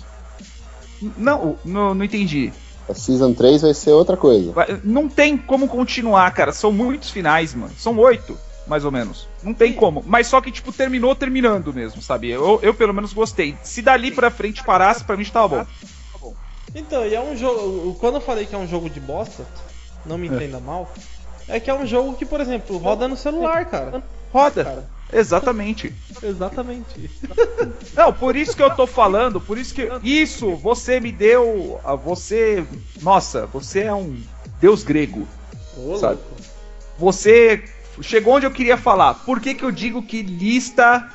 Não, não, não entendi. A Season 3 vai ser outra coisa. Não tem como continuar, cara. São muitos finais, mano. São oito, mais ou menos. Não tem como. Mas só que, tipo, terminou terminando mesmo, sabe? Eu, eu pelo menos gostei. Se dali pra frente parasse, pra mim já tava bom. Então, e é um jogo. Quando eu falei que é um jogo de bosta, não me entenda mal, é que é um jogo que, por exemplo, roda no celular, cara. Roda. Cara. Exatamente. Exatamente. Não, por isso que eu tô falando, por isso que. Isso, você me deu. a Você. Nossa, você é um deus grego. Ô, Sabe? louco. Você chegou onde eu queria falar. Por que, que eu digo que lista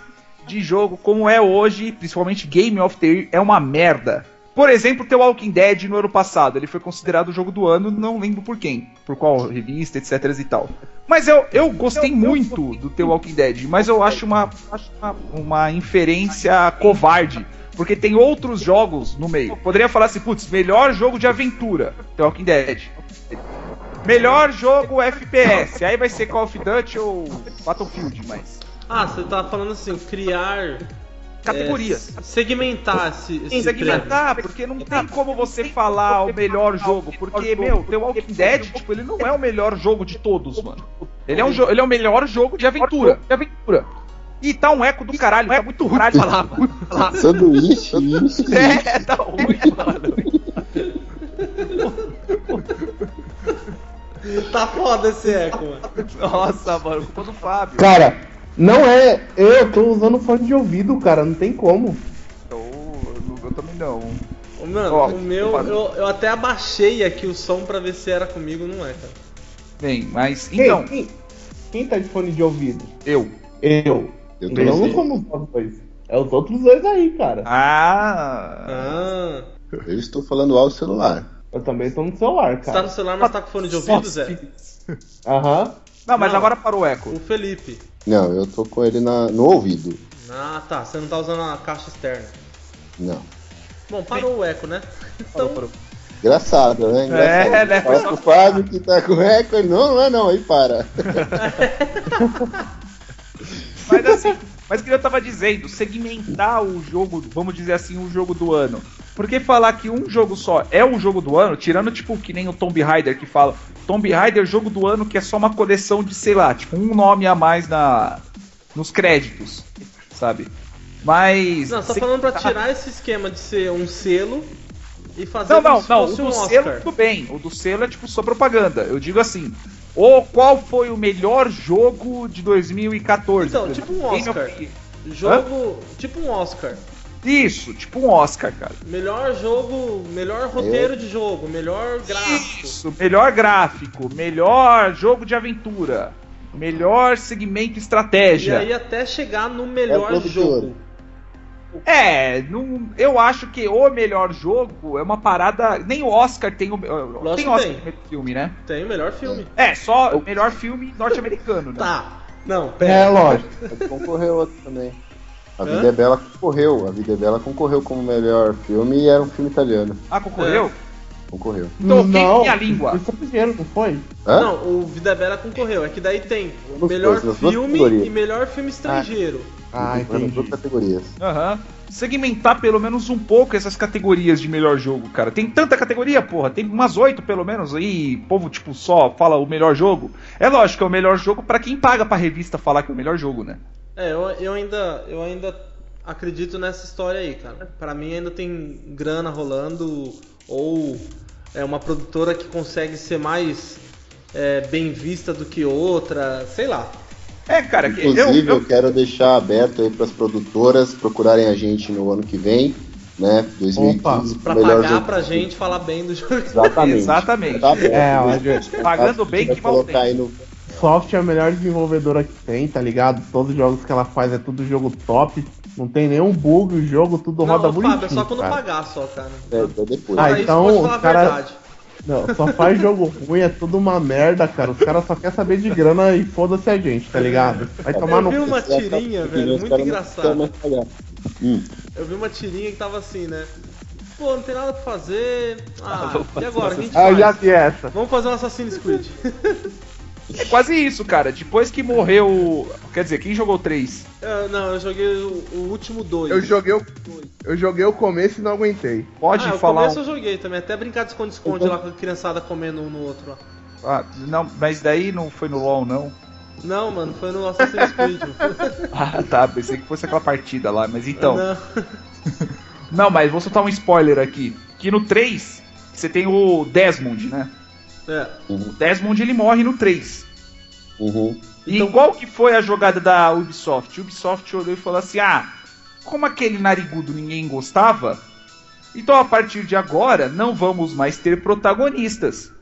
de jogo como é hoje, principalmente Game of the Year, é uma merda? Por exemplo, The Walking Dead no ano passado, ele foi considerado o jogo do ano, não lembro por quem, por qual revista, etc e tal. Mas eu, eu gostei muito do The Walking Dead, mas eu acho uma, acho uma, uma inferência covarde. Porque tem outros jogos no meio. Poderia falar assim, putz, melhor jogo de aventura, The Walking Dead. Melhor jogo FPS. Aí vai ser Call of Duty ou Battlefield, mas. Ah, você tá falando assim, criar. Categorias. é, segmentar esse, esse Segmentar, porque não tem como você falar o melhor jogo. Porque, meu, The Walking Dead, tipo, ele não é o melhor jogo de todos, mano. Ele é, um ele é o melhor jogo de aventura. De aventura. E tá um eco do caralho, tá muito ruim de falar, mano. Sanduíche, (laughs) isso. É, tá ruim, mano. Tá foda esse eco, mano. Nossa, mano, culpa do Fábio. Cara, não é. Eu tô usando fone de ouvido, cara, não tem como. Eu, eu também não. Ô, Mano, Ó, o meu, eu, eu até abaixei aqui o som pra ver se era comigo, não é, cara. Bem, mas Quem- então, Quem, quem tá de fone de ouvido? eu. Eu. Eu Então não somos nós dois. É os outros dois aí, cara. Ah. Ah. Eu estou falando ao celular. Eu também tô no celular, Você tá cara. no celular, mas tá com fone de ouvido, Zé? Aham. Não, mas Não. agora parou o eco. O Felipe. Não, eu tô com ele na, no ouvido. Ah, tá. Você não tá usando a caixa externa. Não. Bom, parou o eco, né? Então, Parou, parou. Engraçado, né? Engraçado. É, né? Fala pro Fábio que tá com eco, ele não, não é não, aí para. (laughs) Mas assim, mas o que eu tava dizendo, segmentar o jogo, vamos dizer assim, o jogo do ano. Porque falar que um jogo só é o jogo do ano, tirando tipo que nem o Tomb Raider que fala, Tomb Raider, jogo do ano que é só uma coleção de, sei lá, tipo, um nome a mais na nos créditos, sabe? Mas. Não, tá se- falando pra tirar esse esquema de ser um selo e fazer Não, não, não. O do um selo, Oscar. tudo bem. O do selo é tipo só propaganda. Eu digo assim. O qual foi o melhor jogo de 2014? Então, tipo um Oscar. Jogo, tipo um Oscar. Isso, tipo um Oscar, cara. Melhor jogo, melhor roteiro de jogo, melhor gráfico. Isso, melhor gráfico, melhor jogo de aventura, melhor segmento E estratégia. aí até chegar no É melhor de jogo. É, não, eu acho que o melhor jogo é uma parada. Nem o Oscar tem o. tem que Oscar tem. melhor filme, né? Tem o melhor filme. É, só o melhor filme norte-americano, né? Tá. Não, É, pera. lógico. Mas concorreu outro também. A Hã? Vida é Bela concorreu. A Vida é Bela concorreu como melhor filme e era um filme italiano. Ah, concorreu? Concorreu. Então, quem não, tem a língua? Isso é primeiro, não foi? Hã? Não, o Vida Bela concorreu. É que daí tem melhor duas filme e melhor filme estrangeiro. Ah, Concorreu nas duas entendi. categorias. Aham. Segmentar pelo menos um pouco essas categorias de melhor jogo, cara. Tem tanta categoria, porra. Tem umas oito pelo menos aí. O povo, tipo, só fala o melhor jogo. É lógico que é o melhor jogo pra quem paga pra revista falar que é o melhor jogo, né? É, eu, eu ainda eu ainda acredito nessa história aí, cara. Pra mim ainda tem grana rolando ou é uma produtora que consegue ser mais é, bem vista do que outra, sei lá. É, cara, que Inclusive, eu, eu, eu, quero deixar aberto aí para as produtoras procurarem a gente no ano que vem, né? 2015, Pra melhor pagar jogo. pra gente falar bem do jogo. Exatamente. Exatamente. Tá aberto. É, eu- Pagando bem que mal colocar tem. aí no Soft é a melhor desenvolvedora que tem, tá ligado? Todos os jogos que ela faz é tudo jogo top. Não tem nenhum bug, o jogo tudo Não, roda Fábio, bonitinho. é só quando cara. pagar só, cara. é, é depois. Ah, então, pode falar a cara- verdade. Não, só faz jogo ruim, é tudo uma merda, cara. Os caras só querem saber de grana e foda-se a gente, tá ligado? Vai tomar Eu no vi cu. uma é tirinha, velho, muito não engraçada. Hum. Eu vi uma tirinha que tava assim, né? Pô, não tem nada pra fazer. Ah, (laughs) vou e agora? O que a gente Ah, eu já faz? vi essa. Vamos fazer um Assassin's Creed. (laughs) é quase isso, cara. Depois que morreu. Quer dizer, quem jogou três? Eu- não, eu joguei o, o último dois. Eu joguei o, eu joguei o começo e não aguentei. Pode ah, o falar. começo um- eu joguei também, até brincar de esconde-esconde lá com a criançada comendo um no outro lá. Ah, não, mas daí não foi no LoL, não. Não, mano, foi no Assassin's Creed. (laughs) Ah, tá. Pensei que fosse aquela partida lá. Mas então. Não. Não, mas vou soltar um spoiler aqui. Que no 3, você tem o Desmond, né? É. O Desmond ele morre no 3. Uhum. E Então- qual que foi a jogada da Ubisoft? Ubisoft olhou e falou assim: ah, como aquele narigudo ninguém gostava, então a partir de agora não vamos mais ter protagonistas.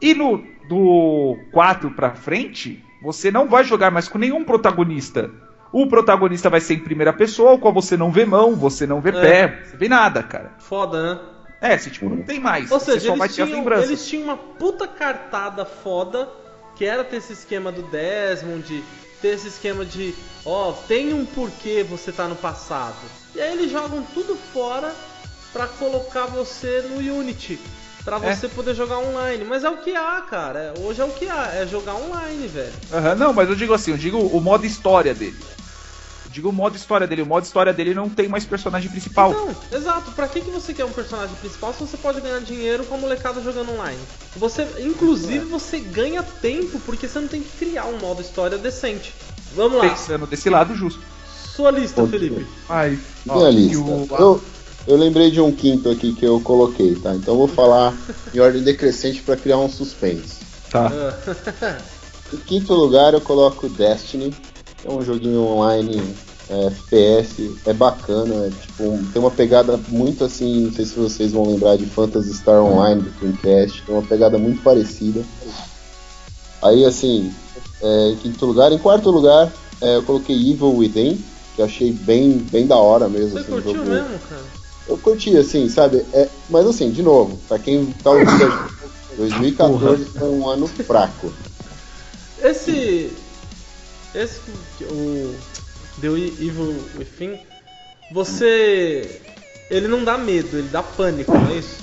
E no do 4 pra frente, você não vai jogar mais com nenhum protagonista. O protagonista vai ser em primeira pessoa, o qual você não vê mão, você não vê É. pé, você vê nada, cara. Foda, né? É, você tipo, não tem mais. Ou seja, eles tinham, eles tinham uma puta cartada foda, que era ter esse esquema do Desmond, ter esse esquema de, ó, tem um porquê você tá no passado. E aí eles jogam tudo fora pra colocar você no Unity. Pra É. você poder jogar online. Mas é o que há, cara. É- Hoje é o que há. É jogar online, velho. Aham, não, mas eu digo assim, eu digo o modo história dele. Digo o modo história dele. O modo história dele não tem mais personagem principal. Então, exato. Pra que, que você quer um personagem principal se você pode ganhar dinheiro com a molecada jogando online? Você, inclusive, você ganha tempo porque você não tem que criar um modo história decente. Vamos lá. Pensando desse lado justo. Sua lista, Pode Felipe. Mas, Minha lista. o- Eu, eu lembrei de um quinto aqui que eu coloquei, tá? Então eu vou falar em ordem decrescente para criar um suspense. Tá. Ah, (laughs) Em quinto lugar eu coloco Destiny. É um joguinho online é, FPS, é bacana, é, tipo, tem uma pegada muito assim, não sei se vocês vão lembrar de Phantasy Star Online do Dreamcast, tem uma pegada muito parecida. Aí assim, é, em quinto lugar, em quarto lugar é, eu coloquei Evil Within, que eu achei bem, bem da hora mesmo. você assim, curtiu jogo- mesmo, cara? eu curti, assim, sabe? É, mas assim, de novo, pra quem tá ouvindo, a gente, 2014 foi um ano fraco. Esse. Esse. O. The Evil Within. Você. Ele não dá medo, ele dá pânico, não é isso?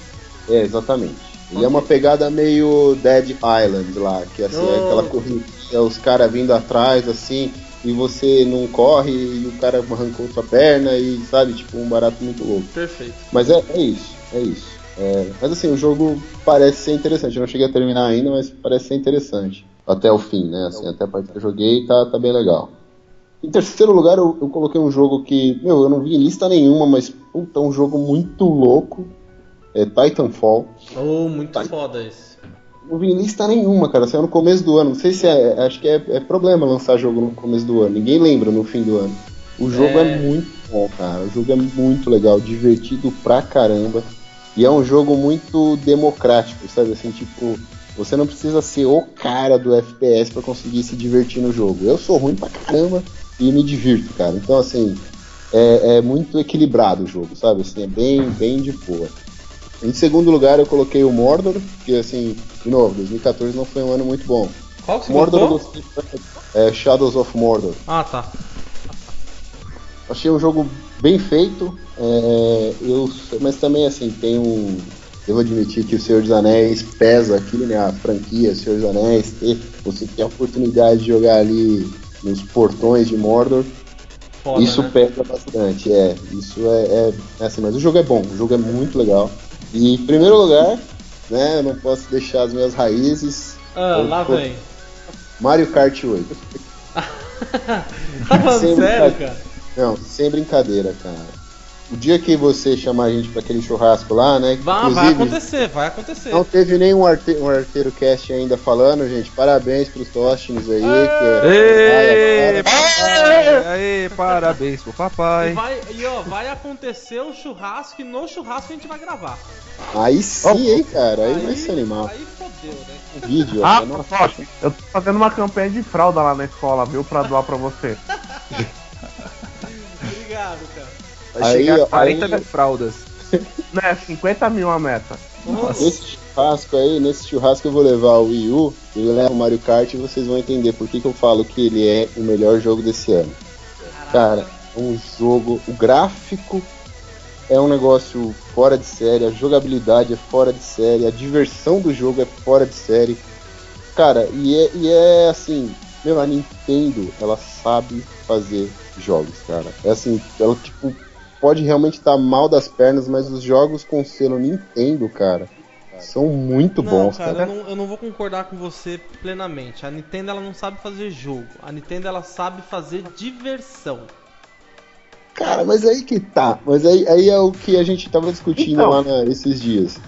É, exatamente. Ele é uma pegada meio Dead Island lá, que assim, é Oh. aquela corrida, os caras vindo atrás, assim, e você não corre e o cara arrancou sua perna e, sabe, tipo, um barato muito louco. Perfeito. Mas é, é isso, é isso. É, mas assim, o jogo parece ser interessante. Eu não cheguei a terminar ainda, mas parece ser interessante. Até o fim, né? Assim, até a parte que eu joguei tá, tá bem legal. Em terceiro lugar, eu, eu coloquei um jogo que, meu, eu não vi em lista nenhuma, mas puta, é um jogo muito louco. É Titanfall. Oh, muito Tá. foda esse. Não vi em lista nenhuma, cara. Saiu no começo do ano. Não sei se é. Acho que é, é problema lançar jogo no começo do ano. Ninguém lembra no fim do ano. O jogo é, É. muito bom, cara. O jogo é muito legal, divertido pra caramba. E é um jogo muito democrático, sabe? Assim, tipo, você não precisa ser o cara do FPS pra conseguir se divertir no jogo. Eu sou ruim pra caramba e me divirto, cara. Então, assim, é, é muito equilibrado o jogo, sabe? Assim, é bem, bem de boa. Em segundo lugar, eu coloquei o Mordor, que, assim, de novo, 2014 não foi um ano muito bom. Qual que você Mordor gostei é, Shadows of Mordor. Ah, tá. Achei um jogo bem feito, é, eu, mas também assim, tem um. Devo admitir que o Senhor dos Anéis pesa aqui, né? A franquia Senhor dos Anéis, ter, você tem a oportunidade de jogar ali nos portões de Mordor, Foda, isso né? pesa bastante, é. Isso é, é, é assim, mas o jogo é bom, o jogo é muito legal. E em primeiro lugar, né, eu não posso deixar as minhas raízes. Ah, eu lá vem. Mario Kart 8. (laughs) Tá falando sério, cara? Não, sem brincadeira, cara. O dia que você chamar a gente pra aquele churrasco lá, né? Vai, vai acontecer, vai acontecer. Não teve nenhum arte um arteiro cast ainda falando, gente. Parabéns pros Tostins aí, que é. Ê, Vai, papai! Aê, parabéns pro E, papai. vai, e ó, vai acontecer o churrasco e no churrasco a gente vai gravar. Aí sim, hein, cara. Aí, vai ser animal. Aí fodeu, né? Um vídeo, Ah, nossa. Totti, eu tô fazendo uma campanha de fralda lá na escola, viu? Pra doar pra você. (laughs) Vai Aí, chegar ó, a 40 aí- mil fraldas. (laughs) Né, 50 mil a meta. Nossa. Nesse churrasco aí, nesse churrasco eu vou levar o Wii U, eu levo o Mario Kart e vocês vão entender por que, que eu falo que ele é o melhor jogo desse ano. Cara, é um jogo. O gráfico é um negócio fora de série, a jogabilidade é fora de série, a diversão do jogo é fora de série. Cara, e é, e é assim, meu, a Nintendo, ela sabe fazer jogos, cara. É assim, ela tipo, pode realmente estar mal das pernas, mas os jogos com selo Nintendo, cara, são muito Não, bons, cara, cara. eu não, eu não vou concordar com você plenamente. A Nintendo ela não sabe fazer jogo. A Nintendo ela sabe fazer diversão. Cara, mas aí que tá. Mas aí, aí é o que a gente tava discutindo Então. lá na- esses dias.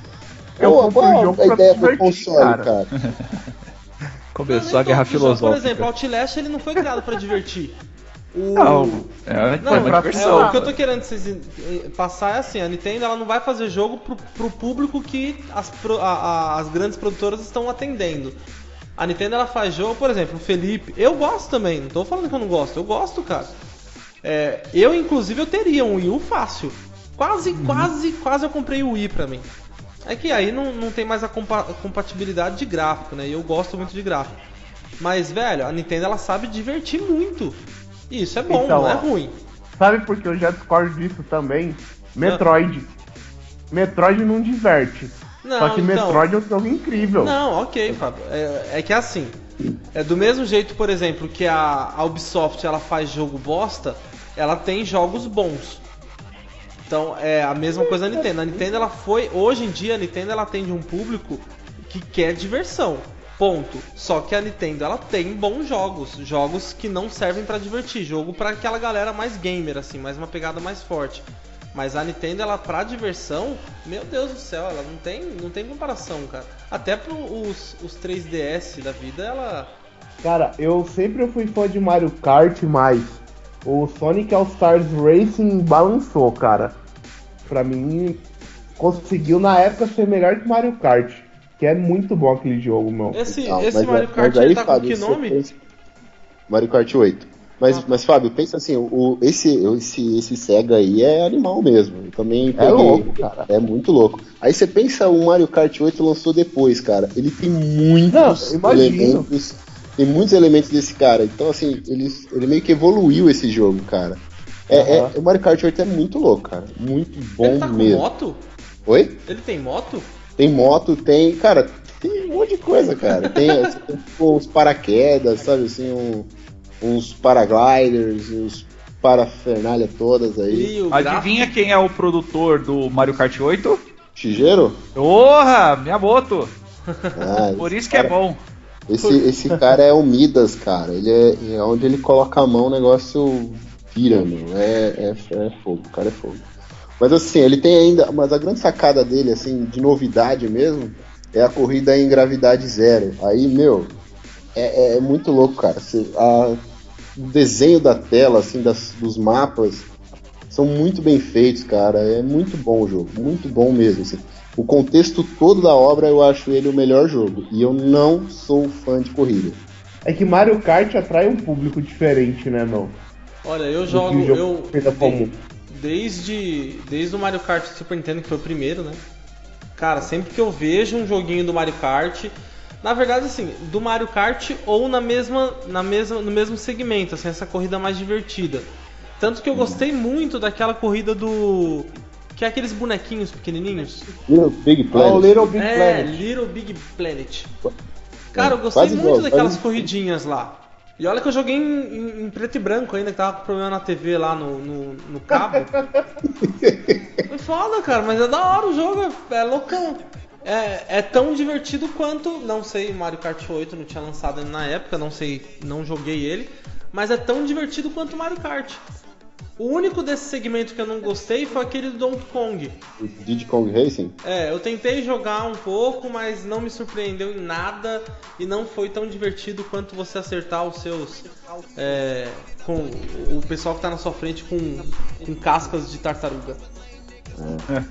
Eu compro qual o jogo a ideia do console, cara. cara? (laughs) Começou a Nem guerra jogos, Por exemplo, filosófica. Outlast ele não foi criado pra divertir. O... Não, é, Não, pra- diversão. é, o que eu tô querendo que vocês eh, passar é assim, a Nintendo ela não vai fazer jogo pro, pro público que as, pro- a- a- as grandes produtoras estão atendendo. A Nintendo ela faz jogo, por exemplo, o Felipe, eu gosto também, não tô falando que eu não gosto, eu gosto, cara. É, eu, inclusive, eu teria um Wii U fácil. Quase, quase, quase eu comprei o Wii pra mim. É que aí não, não tem mais a compa- compatibilidade de gráfico, né? E eu gosto muito de gráfico. Mas, velho, a Nintendo ela sabe divertir muito. Isso é bom, Então, não é ó. ruim. Sabe por que eu já discordo disso também? Metroid. Metroid não diverte. Não, Só que então- Metroid é um jogo incrível. Não, ok, Fábio. É, é que é assim. É do mesmo jeito, por exemplo, que a, a Ubisoft ela faz jogo bosta, ela tem jogos bons. Então é a mesma coisa da Nintendo. A Nintendo ela foi, hoje em dia a Nintendo ela atende um público que quer diversão. Ponto. Só que a Nintendo ela tem bons jogos, jogos que não servem pra divertir, jogo pra aquela galera mais gamer assim, mais uma pegada mais forte. Mas a Nintendo ela pra diversão, meu Deus do céu, ela não tem, não tem comparação, cara. Até pro os, os 3DS da vida, ela Cara, eu sempre fui fã de Mario Kart, mas o Sonic All Stars Racing balançou, cara. Pra mim, conseguiu na época ser melhor que Mario Kart. Que é muito bom aquele jogo, meu. esse Não, esse mas- Mario mas Kart aí, ele tá com Fábio, que você nome? pensa- Mario Kart 8. Mas, Ah. mas Fábio, pensa assim, o, esse, esse, esse Sega aí é animal mesmo. Eu também É peguei. louco, cara. É muito louco. Aí você pensa, o Mario Kart 8 lançou depois, cara. Ele tem Não, muitos imagino. elementos. Tem muitos elementos desse cara. Então, assim, ele, ele meio que evoluiu esse jogo, cara. É, Aham. é- o Mario Kart 8 é muito louco, cara. Muito bom ele tá com mesmo. moto? Oi? Ele tem moto? Tem moto, tem. Cara, tem um monte de coisa, cara. Tem, assim, (laughs) tem tipo, uns paraquedas, sabe assim, um- uns paragliders, uns parafernália todas aí. E Adivinha quem é o produtor do Mario Kart 8? Shigeru? Porra, minha moto. Ah, (laughs) Por isso que é cara- bom. Esse, esse cara é o Midas, cara. Ele é, é onde ele coloca a mão, o negócio vira, meu. É, é, é fogo, o cara é fogo. Mas assim, ele tem ainda. Mas a grande sacada dele, assim, de novidade mesmo, é a corrida em gravidade zero. Aí, meu, é, é muito louco, cara. Você- a- o desenho da tela, assim, das, dos mapas, são muito bem feitos, cara. É muito bom o jogo, muito bom mesmo. assim. O contexto todo da obra, eu acho ele o melhor jogo. E eu não sou fã de corrida. É que Mario Kart atrai um público diferente, né, meu? Olha, eu jogo. Eu, comum. Desde, desde o Mario Kart Super Nintendo, que foi o primeiro, né? Cara, sempre que eu vejo um joguinho do Mario Kart. Na verdade, assim, do Mario Kart ou na mesma, na mesma, no mesmo segmento, assim, essa corrida mais divertida. Tanto que eu gostei muito daquela corrida do. Que é aqueles bonequinhos pequenininhos. Little Big Ah, o Planet. Little Big é, Planet. Little Big Planet. Cara, eu gostei Quase muito igual, daquelas quase- corridinhas lá. E olha que eu joguei em, em- em preto e branco ainda, que tava com problema na TV lá no, no, no cabo. (laughs) Foi foda, cara, mas é da hora o jogo, é, é loucão. É, é tão divertido quanto, não sei, Mario Kart 8 não tinha lançado ainda na época, não sei, não joguei ele, mas é tão divertido quanto Mario Kart. O único desse segmento que eu não gostei foi aquele do Donkey Kong. O Diddy Kong Racing. É, eu tentei jogar um pouco, mas não me surpreendeu em nada e não foi tão divertido quanto você acertar os seus. É, com o pessoal que tá na sua frente com, com cascas de tartaruga.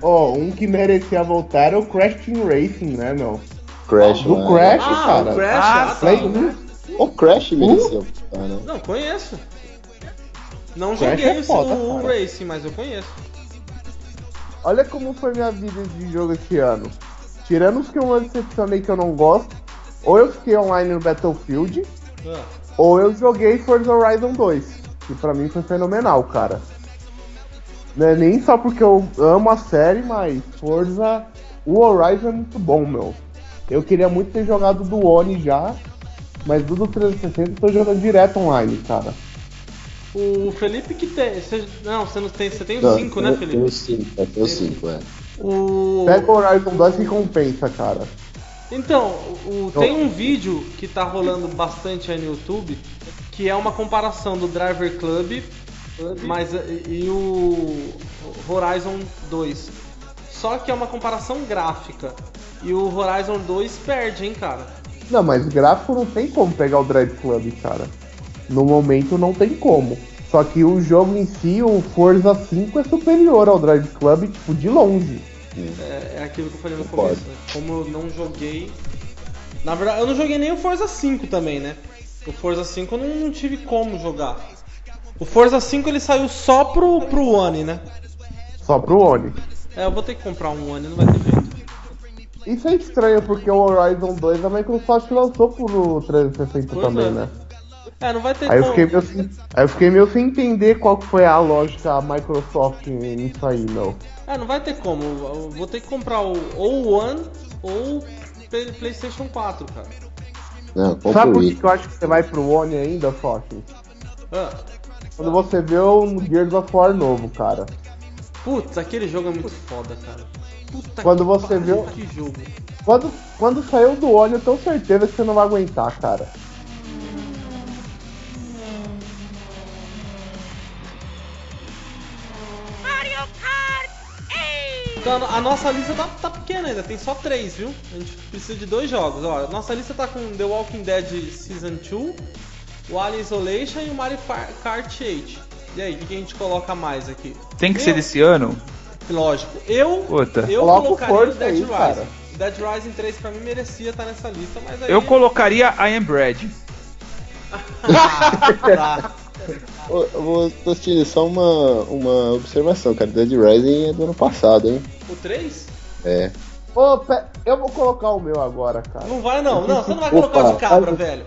Ó, um que merecia voltar é o Crash Team Racing, né, meu? Crash, Do? Crash, Ah, cara. o Crash, Ah, ah, tá. Play 1. O Crash mereceu, tá, né? Não, conheço. Não Crash joguei é o- foda, o, cara. Racing, mas eu conheço. Olha como foi minha vida de jogo esse ano. Tirando os que eu decepcionei que eu não gosto, ou eu fiquei online no Battlefield, Ah, ou eu joguei Forza Horizon 2, que pra mim foi fenomenal, cara. Não é nem só porque eu amo a série, mas Forza, o Horizon é muito bom, meu. Eu queria muito ter jogado do Oni já, mas do do 360 eu tô jogando direto online, cara. O Felipe que tem. Você, não, você não tem. Você tem Não, o 5, né, Felipe? Tem o 5, é, tem o 5, é. O. Pega o Horizon 2 que compensa, cara. Então, o- tem um vídeo que tá rolando bastante aí no YouTube, que é uma comparação do Driver Club mas, e, e o Horizon 2. Só que é uma comparação gráfica. E o Horizon 2 perde, hein, cara. Não, mas gráfico não tem como pegar o Drive Club, cara. No momento não tem como. Só que o jogo em si, o Forza 5 é superior ao Drive Club, tipo, de longe. É, é aquilo que eu falei no começo. Né? Como eu não joguei. Na verdade, eu não joguei nem o Forza 5 também, né? O Forza 5 eu não, não tive como jogar. O Forza 5 ele saiu só pro, pro One, né? Só pro Oni. É, eu vou ter que comprar um One, não vai ter jeito. Isso é estranho, porque o Horizon 2 a Microsoft lançou pro 360 Pois também, é. né? É, não vai ter Aí eu, como. fiquei meio sem, aí eu fiquei meio sem entender qual que foi a lógica da Microsoft nisso aí, não. É, não vai ter como. Eu vou ter que comprar o, ou o One ou o Play- PlayStation 4, cara. Não, Sabe por que eu acho que você vai pro Oni ainda, Fox? Ah, Quando você vê o Gears of War novo, cara. putz, aquele jogo é muito foda, cara. Puta Quando que você pariu, viu- Que jogo. Quando, quando saiu do Oni, eu tenho certeza que você não vai aguentar, cara. Então, a nossa lista tá, tá pequena ainda, tem só três, viu? A gente precisa de dois jogos. Ó, a nossa lista tá com The Walking Dead Season 2, o Alien Isolation e o Mario Kart 8. E aí, o que, que a gente coloca mais aqui? Tem que Eu- ser desse ano? Lógico, eu, Puta. eu Coloca colocaria o Dead aí, Rising. cara. Dead Rising 3 pra mim merecia estar nessa lista, mas aí... Eu colocaria I Am Bread. (laughs) Tá. Ô, ô, Tostini, só uma, uma observação, cara. Dead Rising é do ano passado, hein? O 3? É. Ô, pe- eu vou colocar o meu agora, cara. Não vai não, não, você não vai Opa, colocar o de cabra, velho.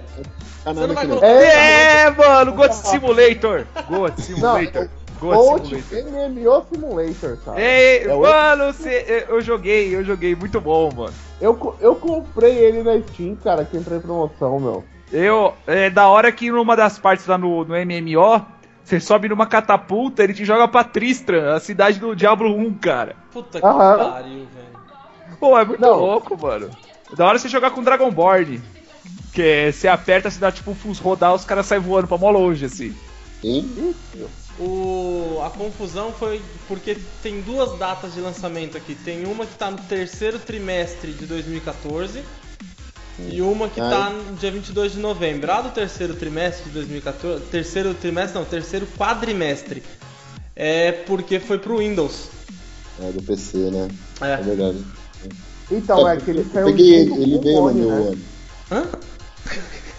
Ah, Você não vai colocar- É, mano, Goat Simulator. Goat Simulator. Goat. MMO Simulator, cara. Ei, É mano, cê- eu joguei, eu joguei, muito bom, mano. Eu, eu comprei ele na Steam, cara, que entrou em promoção, meu. Eu, é da hora que numa das partes lá no, no MMO, você sobe numa catapulta, ele te joga pra Tristram, a cidade do Diablo 1, cara. Puta que Aham. pariu, velho. Pô, é muito Não. louco, mano. Da hora você jogar com Dragonborn. Que é, você aperta, você dá tipo uns rodar, os caras saem voando pra mó longe, assim. Sim. O, a confusão foi porque tem duas datas de lançamento aqui. Tem uma que tá no terceiro trimestre de 2014 e uma que Ah, tá no dia 22 de novembro. A do terceiro trimestre de 2014, terceiro trimestre não, terceiro quadrimestre. É porque foi pro Windows. É do PC, né? É É. verdade. Então, é que ele saiu peguei junto ele, ele veio no One, meu né? ano. Hã?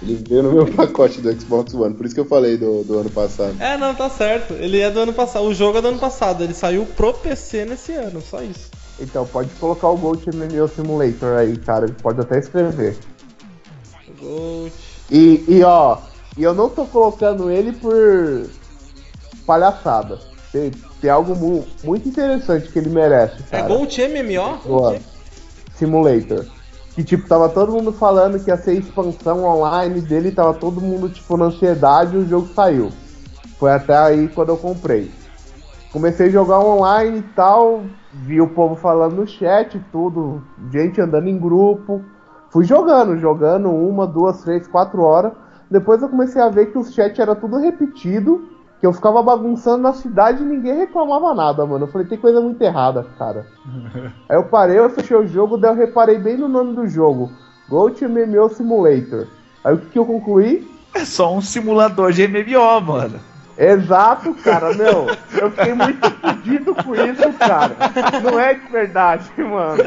Ele veio no meu (laughs) pacote do Xbox One, por isso que eu falei do, do ano passado. É, não, tá certo. Ele é do ano passado. O jogo é do ano passado. Ele saiu pro PC nesse ano, só isso. Então, pode colocar o Gold MMO Simulator aí, cara. Pode até escrever. Gold. E, e ó, e eu não tô colocando ele por palhaçada. Tem, tem algo mu- muito interessante que ele merece, É cara. Gold MMO? Simulator. Que tipo, tava todo mundo falando que ia ser expansão online dele, tava todo mundo tipo na ansiedade e o jogo saiu. Foi até aí quando eu comprei. Comecei a jogar online e tal, vi o povo falando no chat, tudo, gente andando em grupo. Fui jogando, jogando uma, duas, três, quatro horas. Depois eu comecei a ver que os chats era tudo repetido, que eu ficava bagunçando na cidade e ninguém reclamava nada, mano. Eu falei, tem coisa muito errada, cara. (laughs) Aí eu parei, eu fechei o jogo, daí eu reparei bem no nome do jogo. Gold MMO Simulator. Aí o que, que eu concluí? É só um simulador de MMO, mano. Exato, cara, meu. Eu fiquei muito fudido com isso, cara. Não é de verdade, mano.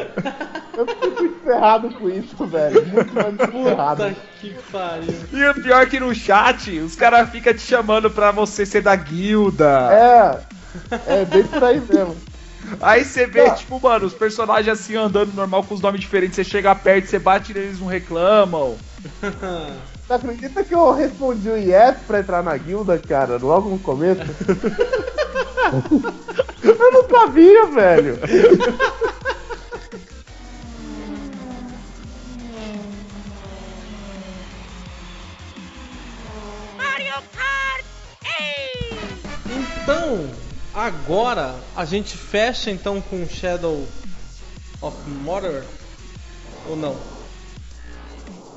Eu fiquei muito ferrado com isso, velho. Muito, muito ferrado. Puta que pariu. E o pior é que no chat, os caras ficam te chamando pra você ser da guilda. É, é bem por aí mesmo. Aí você vê, Tá. tipo, mano, os personagens assim andando normal com os nomes diferentes. Você chega perto, você bate neles, não reclamam. (laughs) Você acredita que eu respondi o yes pra entrar na guilda, cara, logo no começo? (laughs) eu não sabia, velho. Mario Kart 8! Então, agora a gente fecha então com Shadow of Mordor ou não?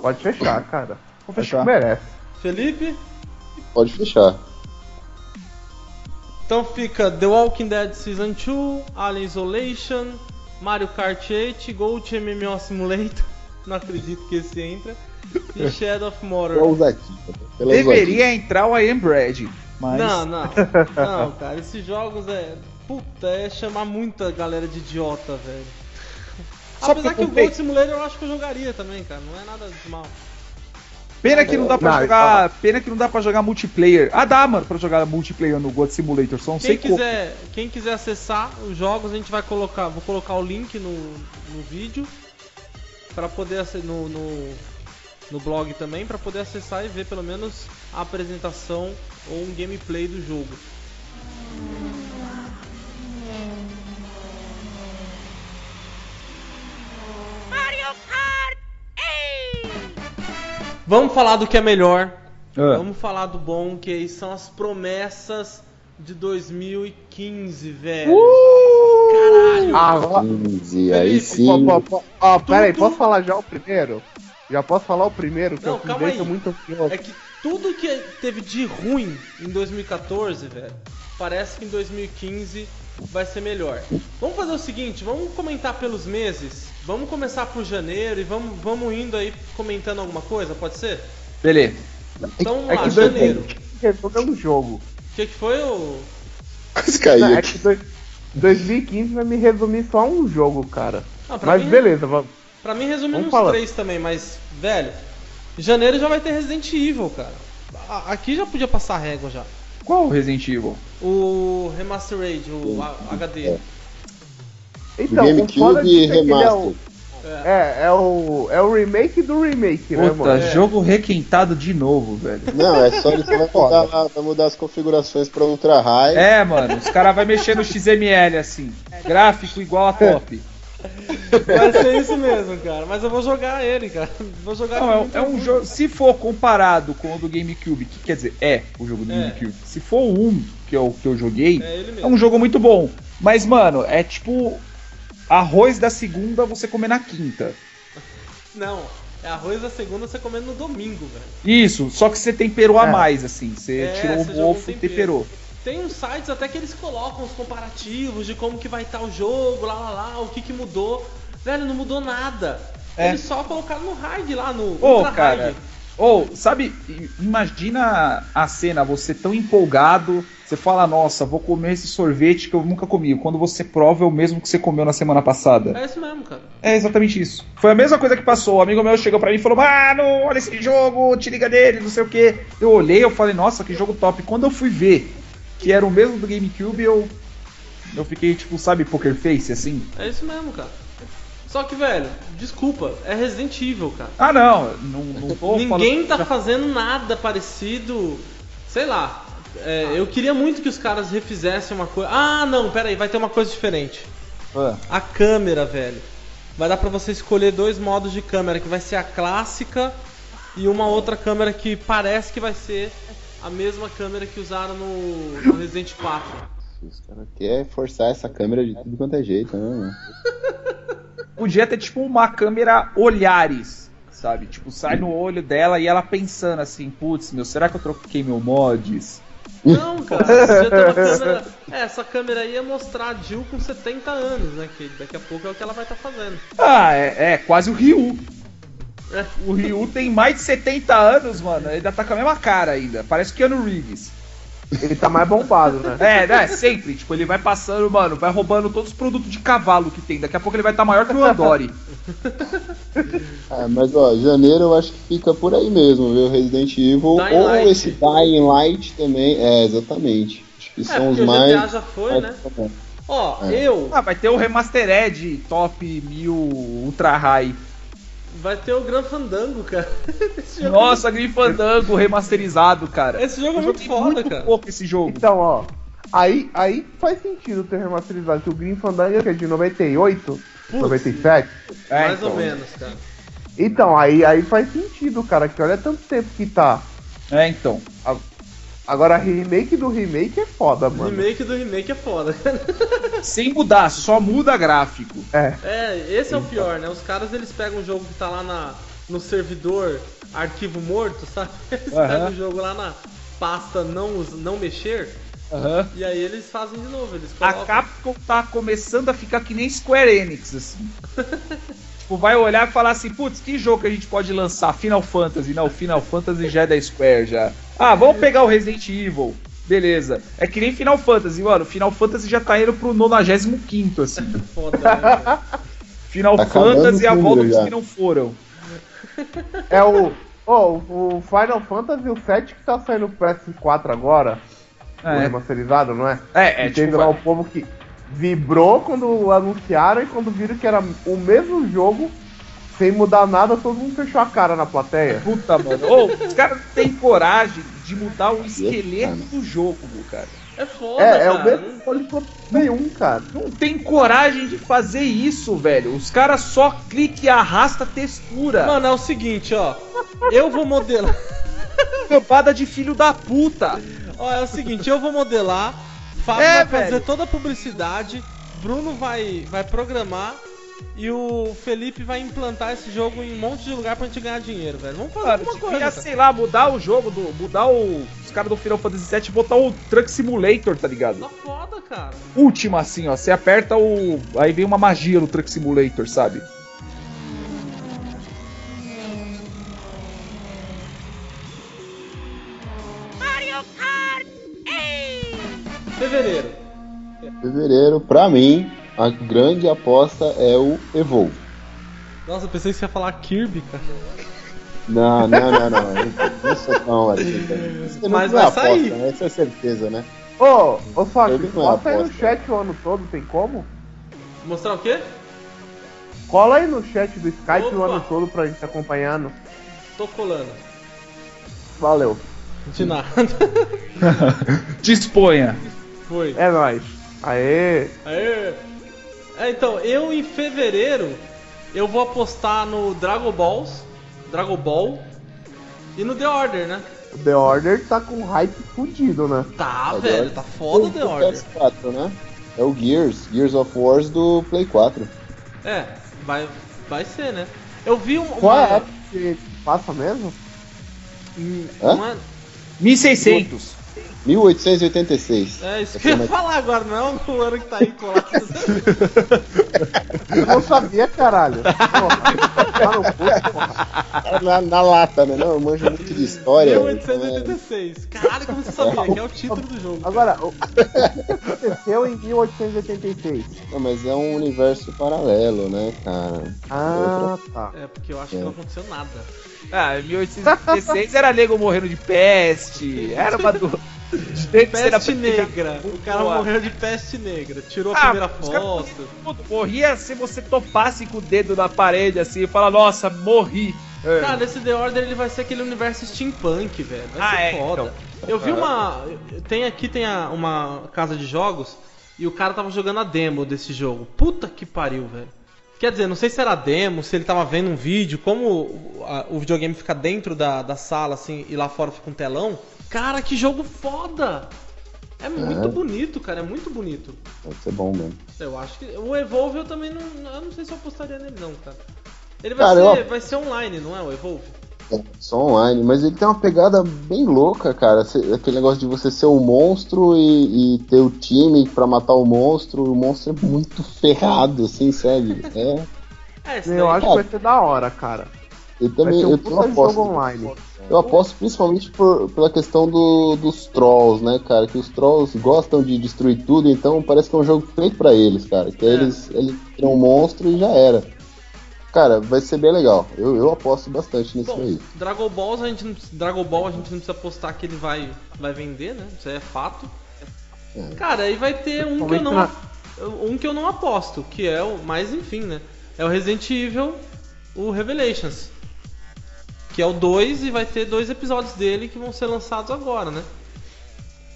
Pode fechar, cara. Vou fechar. merece. Felipe? Pode fechar. Então fica The Walking Dead Season 2, Alien Isolation, Mario Kart 8, Gold MMO Simulator, (laughs) não acredito que esse entra, e (laughs) Shadow of Mordor. Pela Deveria entrar o I Am Bread, mas... Não, não, (laughs) não, cara, esses jogos é. Puta, é chamar muita galera de idiota, velho. Só Apesar que o. Gold Simulator eu acho que eu jogaria também, cara, não é nada de mal. Pena que não dá pra Não, jogar. Pena que não dá pra jogar multiplayer. Ah, dá, mano, pra jogar multiplayer no God Simulator. Só não Quem sei como. quiser, quem quiser acessar os jogos, a gente vai colocar, vou colocar o link no, no vídeo para poder acessar no, no, no blog também para poder acessar e ver pelo menos a apresentação ou um gameplay do jogo. Vamos falar do que é melhor. Ah. Vamos falar do bom, que são as promessas de 2015, velho. Caralho! Ah, 15, aí sim. Ó, ó, ó, pera aí, Tudo- posso falar já o primeiro? Já posso falar o primeiro, que Não, eu calma aí. muito ansioso. É que tudo que teve de ruim em 2014, velho, parece que em 2015 vai ser melhor. Vamos fazer o seguinte, vamos comentar pelos meses. Vamos começar por janeiro e vamos, vamos indo aí comentando alguma coisa, pode ser? Beleza. Então vamos É lá, que janeiro. 2015 resolveu o jogo. O que, que foi o. Quase caí Não, é que dois- 2015 vai me resumir só um jogo, cara. Ah, pra Mas mim- beleza, vamos. Pra mim Vamos uns falar. três também, mas, velho, janeiro já vai ter Resident Evil, cara. Aqui já podia passar régua já. Qual o Resident Evil? O Remastered, o HD. Então, o GameCube é é Remaster. o, é, é o, é o remake do remake, né, Puta, mano? É. jogo requentado de novo, velho. Não, é só ele vai (laughs) mudar, vai mudar as configurações pra Ultra High. É, mano, os caras vão mexer no XML assim. Gráfico igual a top. Vai ser isso mesmo, cara. Mas eu vou jogar ele, cara. Vou jogar Não, é, um- é um jogo. Se for comparado com o do GameCube, que quer dizer, é o jogo do É. GameCube. Se for o um que eu, que eu joguei, É é um jogo muito bom. Mas, mano, é tipo. Arroz da segunda você comer na quinta. Não, é arroz da segunda você comendo no domingo, velho. Isso, só que você temperou a É. mais, assim. Você É, tirou você o mofo e tempero. temperou. Tem uns sites até que eles colocam os comparativos de como que vai estar o jogo, lá lá lá, o que que mudou. Velho, não mudou nada. É. Eles só colocaram no hard lá, no Ô, ultra cara. hard. Ou, sabe, i- imagina a cena, você tão empolgado, você fala, nossa, vou comer esse sorvete que eu nunca comi. Quando você prova é o mesmo que você comeu na semana passada. É isso mesmo, cara. É exatamente isso. Foi a mesma coisa que passou. O amigo meu chegou pra mim e falou: Mano, olha esse jogo, te liga nele, não sei o que. Eu olhei eu falei, nossa, que jogo top. Quando eu fui ver que era o mesmo do GameCube, eu. Eu fiquei, tipo, sabe, poker face, assim? É isso mesmo, cara. Só que, velho, desculpa, é Resident Evil, cara. Ah, não, não, não tô Ninguém falando- tá fazendo nada parecido. Sei lá. É, eu queria muito que os caras refizessem uma coisa. Ah, não, pera aí, vai ter uma coisa diferente. Ah, A câmera, velho. Vai dar pra você escolher dois modos de câmera, que vai ser a clássica e uma outra câmera que parece que vai ser a mesma câmera que usaram no, no Resident 4. Os caras querem forçar essa câmera de tudo quanto é jeito, né? (laughs) Podia ter, tipo, uma câmera olhares, sabe? Tipo, sai no olho dela e ela pensando assim, putz, meu, será que eu troquei meu mods? Não, (laughs) cara, câmera. É, essa câmera aí ia mostrar a Jill com 70 anos, né? Que daqui a pouco é o que ela vai estar fazendo. Ah, é, é quase o Ryu. É. O Ryu tem mais de 70 anos, mano. Ele ainda tá com a mesma cara ainda. Parece que Keanu Reeves. Ele tá mais bombado, né? É, né? Sempre. Tipo, ele vai passando, mano, vai roubando todos os produtos de cavalo que tem. Daqui a pouco ele vai estar maior que o Andori. Ah, (laughs) mas ó, janeiro eu acho que fica por aí mesmo, viu? Resident Evil Dying ou Light. esse Dying Light também. É, exatamente. Acho que É, são os porque o mais. GTA já foi, né? Ó, É. eu. ah, vai ter o Remastered Top 1000 Ultra High. Vai ter o Gran Fandango, cara. (laughs) Jogo, Nossa, Grim Fandango remasterizado, cara. Esse jogo é muito foda, muito cara. pouco esse jogo. Então, ó. Aí, aí faz sentido ter remasterizado. Que o Green Fandango que é de 98, Putz, 97. É, mais ou então. menos, cara. Então, aí, aí faz sentido, cara. Que olha tanto tempo que tá. É, então. Agora, remake do remake é foda, mano. remake do remake é foda, cara. (laughs) Sem mudar, só muda gráfico. É. É, esse é o pior, né? Os caras eles pegam um jogo que tá lá na, no servidor arquivo morto, sabe? (laughs) Eles Aham. pegam o jogo lá na pasta não, não mexer Aham. e aí eles fazem de novo. Eles A colocam. Capcom tá começando a ficar que nem Square Enix, assim. (laughs) tipo, vai olhar e falar assim, putz, que jogo que a gente pode lançar? Final Fantasy. Não, Final Fantasy já é da Square, já. Ah, vamos pegar o Resident Evil. Beleza. É que nem Final Fantasy, mano. Final Fantasy já tá indo pro 95 assim. (laughs) Foda, né? Final Tá Fantasy é a volta dos que não foram. É o. Ó, o Final Fantasy o 7 que tá saindo pro PS4 agora. O É, remasterizado, não é? é, é e teve tipo, lá o povo que vibrou quando anunciaram e quando viram que era o mesmo jogo, sem mudar nada, todo mundo fechou a cara na plateia. Puta, mano. Ô, os caras têm coragem de mudar o esqueleto do jogo, cara. É foda, É, é o cara. mesmo polígono nenhum, cara. Não tem coragem de fazer isso, velho. Os caras só clique e arrasta a textura. Mano, é o seguinte, ó. Eu vou modelar. Campada de filho da puta. Ó, é o seguinte, eu vou modelar, Fábio É, vai fazer velho. toda a publicidade, Bruno vai, vai programar e o Felipe vai implantar esse jogo em um monte de lugar pra gente ganhar dinheiro, velho. Vamos fazer Mano, alguma coisa. cara. sei lá, mudar o jogo, do, mudar o, os caras do Final Fantasy VII e botar o Truck Simulator, tá ligado? Tá foda, cara. Última, assim, ó. Você aperta o. Aí vem uma magia no Truck Simulator, sabe? Fevereiro. Fevereiro, pra mim, a grande aposta é o Evolve. Nossa, eu pensei que você ia falar Kirby, cara. Não, não, não, não. (laughs) Não sou tão. Isso não Mas é vai aposta, sair. né? Essa é certeza, né? Ô, ô não é bota aí no chat o ano todo, tem como? Mostrar o quê? Cola aí no chat do Skype o Opa. ano todo pra gente acompanhando. Tô colando. Valeu. De nada. (laughs) Disponha. Foi. É nóis. Aê. Aê. É, então, eu em fevereiro eu vou apostar no Dragon Balls, Dragon Ball e no The Order, né? O The Order tá com hype fudido, né? Tá, Agora- velho, tá foda o The Order. PS4, né? É o Gears, Gears of Wars do Play 4. É, vai, vai ser, né? Eu vi um, Qual uma. é a época que passa mesmo? Hum, Hã? uma- 1600. 1886. é isso que eu ia falar agora, não é o ano que tá aí colado. Eu não sabia, caralho. Porra, tá porra. Na, na lata, né? Não, eu manjo muito de história. então é- 1886. Caralho, como você sabia? Que é o título do jogo. Agora, o o que aconteceu em 1886? Não, mas é um universo paralelo, né, cara? Ah, tá. É, porque eu acho que não aconteceu nada. (laughs) Ah, 1816 era nego morrendo de peste. Era uma do. de dentro era Peste negra. O cara Boa. morreu de peste negra. Tirou a Ah, primeira foto. Puta, Morria se você topasse com o dedo na parede assim e fala, nossa, morri. É. Cara, esse The Order ele vai ser aquele universo steampunk, velho. Vai Ah, ser é, foda. Eu vi uma. Tem aqui tem a- uma casa de jogos e o cara tava jogando a demo desse jogo. Puta que pariu, velho. Quer dizer, não sei se era demo, se ele tava vendo um vídeo, como o, a- o videogame fica dentro da, da sala, assim, e lá fora fica um telão. Cara, que jogo foda! É muito bonito, cara, é muito bonito. Pode ser bom mesmo. Eu acho que. O Evolve eu também não. Eu não sei se eu apostaria nele, não, cara. Ele vai, Cara, ser, eu- vai ser online, não é o Evolve? É, Só online, mas ele tem uma pegada bem louca, cara. Aquele negócio de você ser um monstro e, e ter o time pra matar o monstro. O monstro é muito ferrado, assim, sabe? (laughs) É. É, esse Eu acho que vai ser da hora, cara. Eu Vai também ser um eu, puta aposto. jogo online. Eu aposto principalmente por, pela questão do- dos trolls, né, cara? Que os trolls gostam de destruir tudo, então parece que é um jogo feito pra eles, cara. Que É. eles, eles tiram um monstro e já era. Cara, vai ser bem legal. Eu, eu aposto bastante nisso Bom, aí. Dragon Ball a gente não, Dragon Ball a gente não precisa apostar que ele vai, vai vender, né? Isso aí é fato. É. Cara, aí vai ter um que eu não um que eu não aposto, que é o, mas enfim, né? É o Resident Evil, o Revelations. Que é o 2 e vai ter dois episódios dele que vão ser lançados agora, né?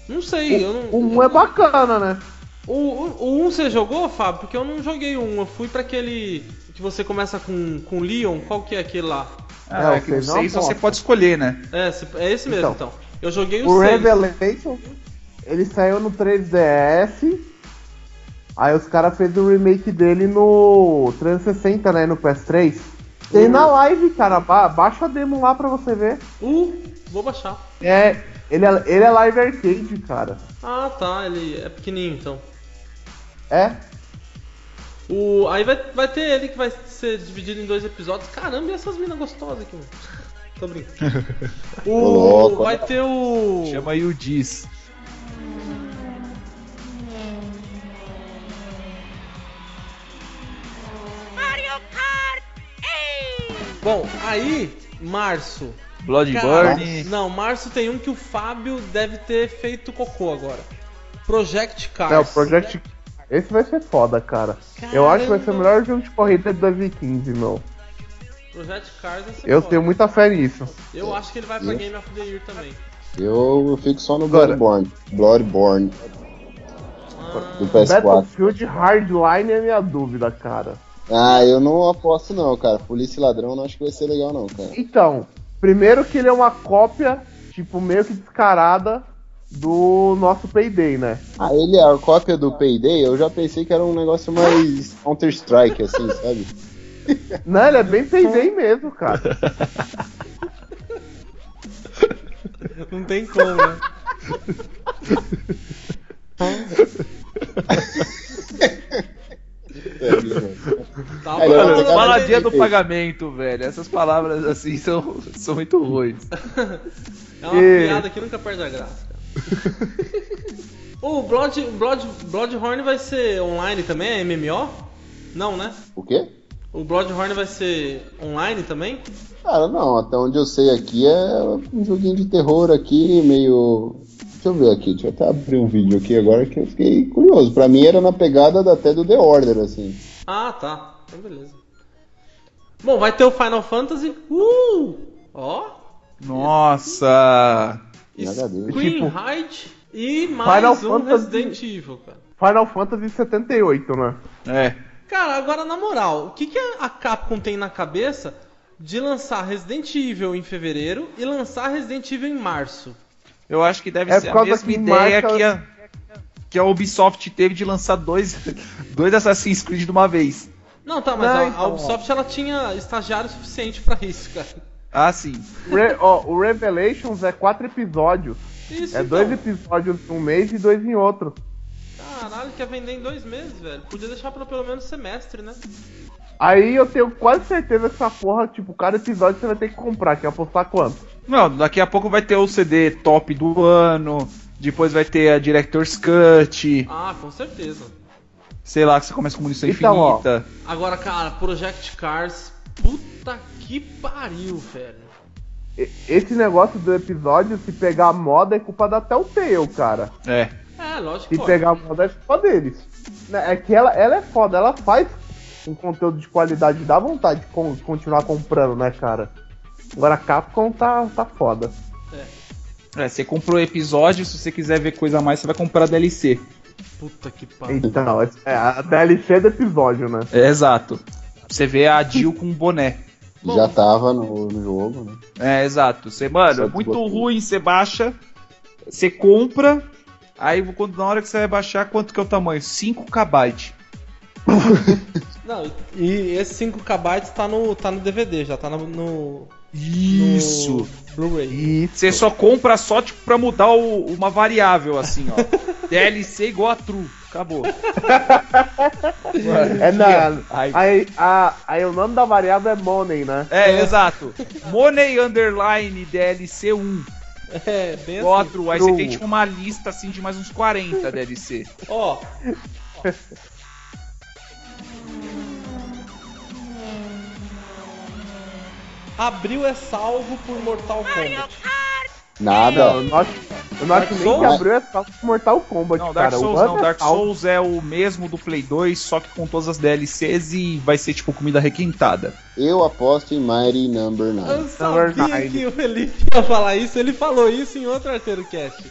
Não sei, eu não. O 1 é bacana, né? O, o, o 1 você jogou, Fábio? Porque eu não joguei o 1. Eu fui pra aquele que você começa com, com Leon. Qual que é aquele lá? Ah, É, é, o que o seis não 6 você pode escolher, né? É, é esse mesmo, então. Então, Eu joguei o, O 6. Revelation, ele saiu no 3DS. Aí os caras fez o remake dele no 360, né? No PS3. Tem na live, cara. Ba baixa a demo lá pra você ver. Uh, vou baixar. É, ele é, ele é live arcade, cara. Ah, tá. Ele é pequenininho, então. É? O, aí vai, vai ter ele que vai ser dividido em dois episódios. Caramba, e essas minas gostosas aqui, mano? Tô brincando. (laughs) O, louco, vai ter o. Chama aí o Diz. Mario Kart 8! Bom, aí, março. Bloodborne. Não, março tem um que o Fábio deve ter feito cocô agora. Project Cars. É, o Project. Esse vai ser foda, cara. Eu acho que vai ser o Caramba. melhor jogo de corrida de 2015, meu. Project Cars vai ser Eu foda. tenho muita fé nisso. Eu acho que ele vai pra Eu- Game of the Year também. Eu, eu fico só no Bloodborne. Bloodborne Ah, do PS4. Battlefield Hardline é minha dúvida, cara. Ah, eu não aposto não, cara. Polícia e ladrão não acho que vai ser legal não, cara. Então, primeiro que ele é uma cópia, tipo, meio que descarada do nosso Payday, né? Ah, ele é a cópia do Payday, eu já pensei que era um negócio mais Counter-Strike, assim, sabe? (laughs) Não, ele é bem Payday mesmo, cara. (laughs) não tem como, né? (laughs) Tá É, Mano, cara do pagamento, velho. Essas palavras assim são, são muito ruins. É uma E- piada que nunca perde a graça. cara. (laughs) o Blood, Blood, Bloodhorn vai ser online também? É MMO? Não, né? O quê? O Bloodhorn vai ser online também? Cara, não, até onde eu sei aqui é um joguinho de terror aqui, meio. Deixa eu ver aqui, deixa eu até abrir um vídeo aqui agora que eu fiquei curioso. Pra mim era na pegada da- até do The Order, assim. Ah, tá. Então beleza. Bom, vai ter o Final Fantasy. Uh! Ó! Nossa! Queen Tipo, Height e mais Final um Fantasy- Resident Evil, cara. Final Fantasy 78, né? É. Cara, agora na moral, o que, que a Capcom tem na cabeça de lançar Resident Evil em fevereiro e lançar Resident Evil em março? Eu acho que deve É ser a mesma que ideia marca- que, a, que a Ubisoft teve de lançar dois, (laughs) dois Assassin's Creed de uma vez. Não, tá, mas Não, a, a então, Ubisoft ela tinha estagiário suficiente pra isso, cara. Ah, sim. Re- ó, o Revelations é quatro episódios. Isso, É então. dois episódios em um mês e dois em outro. Caralho, quer vender em dois meses, velho. Podia deixar pra pelo menos semestre, né? Aí eu tenho quase certeza que essa porra, tipo, cada episódio você vai ter que comprar, que é apostar quanto? Não, daqui a pouco vai ter o CD top do ano, depois vai ter a Director's Cut, Ah, com certeza. sei lá, que você começa com munição Então, ó. infinita. Agora, cara, Project Cars, puta que pariu, velho. Esse negócio do episódio, se pegar a moda, é culpa da Telltale, cara. É. É, lógico Se que pegar a moda, é culpa deles. Né, É que ela, ela é foda, ela faz um conteúdo de qualidade, dá vontade de con- continuar comprando, né, cara? Agora a Capcom tá, tá foda. É, você comprou o episódio, se você quiser ver coisa a mais, você vai comprar a DLC. Puta que pariu. Então, é é a DLC do episódio, né? É, exato. Você vê a Jill com um boné. Bom. Já tava no, no jogo, né? É, exato. Você, mano, é muito desbloqueia. ruim, você baixa, você compra, aí quando na hora que você vai baixar, quanto que é o tamanho? 5 KB. (laughs) Não, e esse 5KB tá no, tá no DVD, já tá no, no, Isso. no Blu-ray. Isso. Você só compra só tipo pra mudar o- uma variável assim, ó. (laughs) DLC igual a true. Acabou. (laughs) É, Ai. aí, a, aí o nome da variável é Money, né? É, exato. Money underline DLC 1. É, bem a assim. true. Aí você tem tipo uma lista assim de mais uns 40 DLC. Ó. (laughs) Abril é salvo por Mortal Kombat. Nada. Não, eu não acho, não acho nem Souls? que abriu é só Mortal Kombat, Não, Dark cara. Souls o não. ano Dark é. Souls é o mesmo do Play 2, só que com todas as DLCs e vai ser tipo comida requentada. Eu aposto em Mighty Number 9. Eu Number sabia nine. que o Felipe ia falar isso, ele falou isso em outro Arteiro Cast.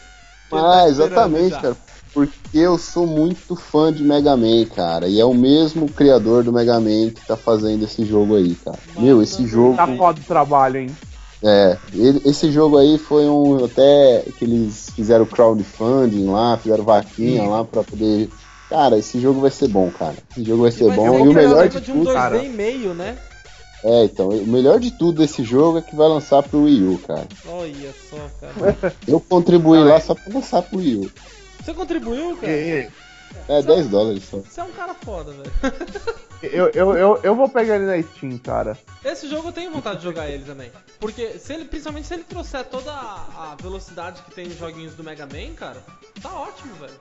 Tá Ah, esperando exatamente, já. cara. Porque eu sou muito fã de Mega Man, cara. E é o mesmo criador do Mega Man que tá fazendo esse jogo aí, cara. Meu, esse jogo. Tá foda o trabalho, hein? É, ele- esse jogo aí foi um. Até que eles fizeram crowdfunding lá, fizeram vaquinha lá pra poder. Cara, esse jogo vai ser bom, cara. Esse jogo vai ser Vai bom. ser E o melhor de de um tudo. 2D cara. e meio, né? É, então, o melhor de tudo desse jogo é que vai lançar pro Wii U, cara. Olha só, cara. Eu contribuí lá só pra lançar pro Wii U. Você contribuiu, cara? E- É 10 dólares só. Você é um cara foda, velho. Eu, eu, eu, eu vou pegar ele na Steam, cara. Esse jogo eu tenho vontade de jogar ele também. Porque, se ele, principalmente se ele trouxer toda a velocidade que tem nos joguinhos do Mega Man, cara, tá ótimo, velho.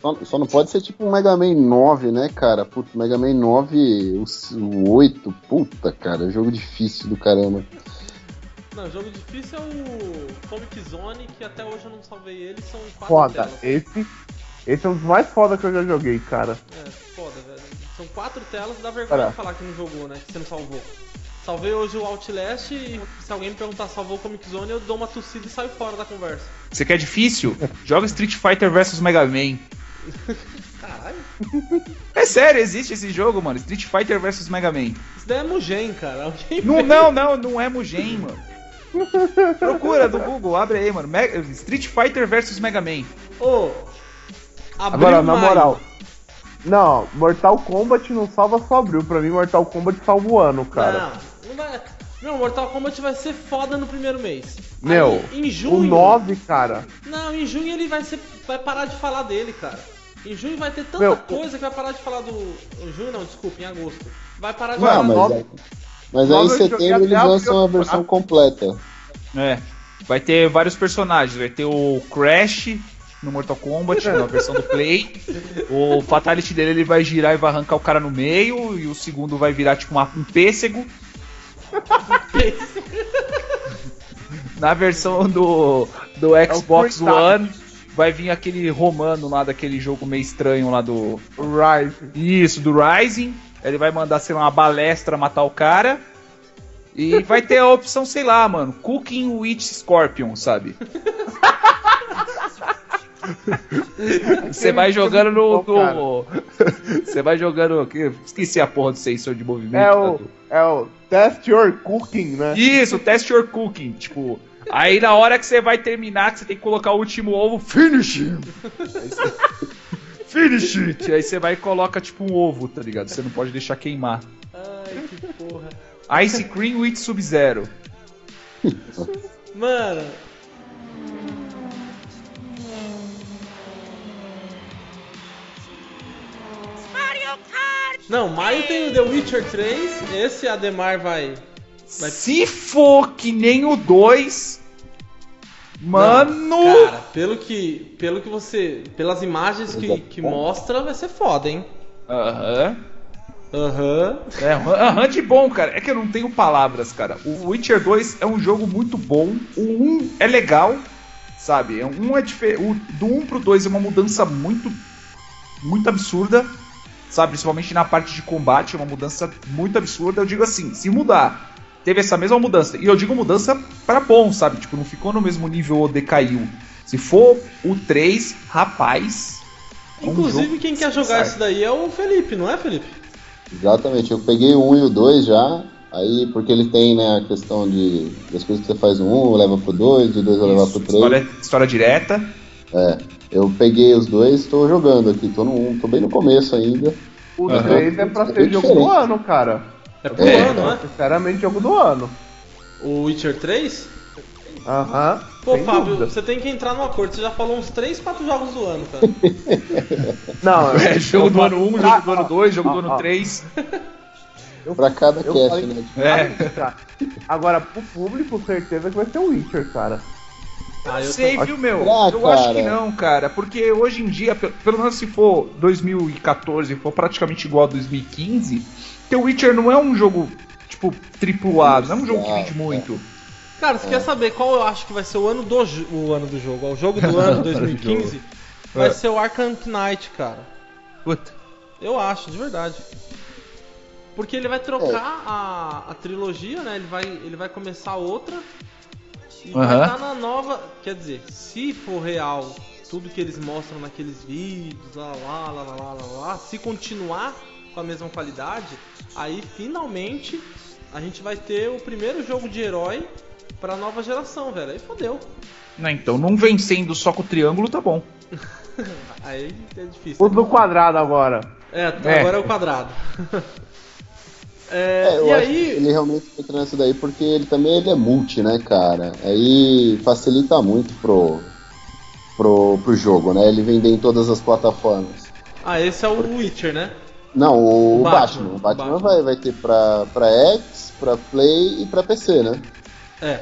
Só, só não pode ser tipo um Mega Man 9, né, cara? Puta, Mega Man 9, o, o 8, puta, cara, é jogo difícil do caramba. Não, o jogo difícil é o Comic Zone, que até hoje eu não salvei ele, são quatro Foda. telas. Esse, esse é um dos mais foda que eu já joguei, cara. É, foda, velho. São quatro telas, dá vergonha de falar que não jogou, né? Que você não salvou. Salvei hoje o Outlast e se alguém me perguntar se salvou o Comic Zone, eu dou uma tossida e saio fora da conversa. Você quer difícil? Joga Street Fighter vs Mega Man. (laughs) Caralho, É sério, existe esse jogo, mano. Street Fighter vs Mega Man. isso daí é Mugen, cara. Alguém Não, não, não, não é Mugen, mano. Procura do Google, abre aí, mano. Mega- Street Fighter vs Mega Man. Ô, Agora, na moral. Não, Mortal Kombat não salva só abril. Pra mim, Mortal Kombat salva o ano, cara. Não, não vai. Meu, Mortal Kombat vai ser foda no primeiro mês. Meu, Aí, em o junho. 9, cara. Não, em junho ele vai ser. Vai parar de falar dele, cara. Em junho vai ter tanta Meu, coisa que vai parar de falar do. Em junho não, desculpa, em agosto. Vai parar de Não, falar mas, nove- aí- mas aí em setembro eles lançam a versão completa. É. Vai ter vários personagens. Vai ter o Crash no Mortal Kombat, na versão do Play. O Fatality dele ele vai girar e vai arrancar o cara no meio. E o segundo vai virar tipo uma- um pêssego. (laughs) Na versão do, do Xbox Free Time. One, vai vir aquele romano lá daquele jogo meio estranho lá do. Rise. Isso, do Rising. Ele vai mandar, sei lá, uma balestra matar o cara. E vai ter a opção, sei lá, mano, Cooking with Scorpion, sabe? (laughs) (laughs) Você vai jogando no. no- Você vai jogando. que- Esqueci a porra do sensor de movimento. É o, é o Test Your Cooking, né? Isso, test your cooking. Tipo, aí na hora que você vai terminar, que você tem que colocar o último ovo, finish Finish it! Aí você vai e coloca tipo um ovo, tá ligado? Você não pode deixar queimar. Ai, que porra. Ice Cream with Sub-Zero. Mano. Não, Mario tem o The Witcher 3. Esse Ademar vai. Vai- Se for que nem o 2. Mano! Cara, pelo que. Pelo que você. Pelas imagens que, que mostra, vai ser foda, hein? Aham. Aham. É, aham de bom, cara. É que eu não tenho palavras, cara. O Witcher 2 é um jogo muito bom. O 1 é legal, sabe? O 1 é diferente. Do 1 pro 2 é uma mudança muito. Muito absurda. Sabe? Principalmente na parte de combate, é uma mudança muito absurda. Eu digo assim, se mudar, teve essa mesma mudança. E eu digo mudança pra bom, sabe? Tipo, não ficou no mesmo nível ou decaiu. Se for o 3, rapaz. é um Inclusive, jogo quem quer jogar sai. isso daí é o Felipe, não é, Felipe? Exatamente, eu peguei o 1 e o 2 já, aí porque ele tem né, a questão de das coisas que você faz no 1, leva pro 2, o 2 vai levar Isso, pro 3. história, história direta. É, eu peguei os dois, tô jogando aqui, tô, no 1, tô bem no começo ainda. O Aham. 3 é pra ser Bem jogo do ano, cara. É pro É. ano, não é? Sinceramente, jogo do ano. O Witcher 3? Aham. Pô, sem Fábio, dúvida. você tem que entrar no acordo. Você já falou uns 3, 4 jogos do ano, cara. (laughs) Não, É, jogo eu do ano 1, vou- jogo do ano 2, jogo do ano ah. (laughs) 3. Pra cada Eu cast, né? É. Agora, pro público, certeza que vai ser o Witcher, cara. Ah, eu Sei, tô- viu, meu? Ah, eu acho cara. que não, cara. Porque hoje em dia, pe- pelo menos se for 2014, for praticamente igual a 2015, The Witcher não é um jogo, tipo, AAA, não é um jogo que vende É, muito. Cara, você quer saber qual eu acho que vai ser o ano do, o ano do jogo? O jogo do (laughs) ano 2015 vai É. ser o Arkham Knight, cara. Puta. Eu acho, de verdade. Porque ele vai trocar a, a trilogia, né? Ele vai, ele vai começar outra. E vai Aham. estar na nova. Quer dizer, se for real tudo que eles mostram naqueles vídeos, lá, lá, lá, lá, lá, lá, lá, se continuar com a mesma qualidade, aí finalmente a gente vai ter o primeiro jogo de herói pra nova geração, velho. Aí fodeu. Não, então, não vencendo só com o triângulo, tá bom. (laughs) Aí é difícil. Usa o quadrado agora. É, É. agora é o quadrado. (laughs) É, É, eu e acho aí. que ele realmente entra nessa daí porque ele também ele é multi, né, cara? Aí facilita muito pro, pro, pro jogo, né? Ele vender em todas as plataformas. Ah, esse é o Witcher, né? Não, o, O Batman. Batman, O Batman, Batman. Vai, vai ter pra, pra X, pra Play e pra PC, né? É.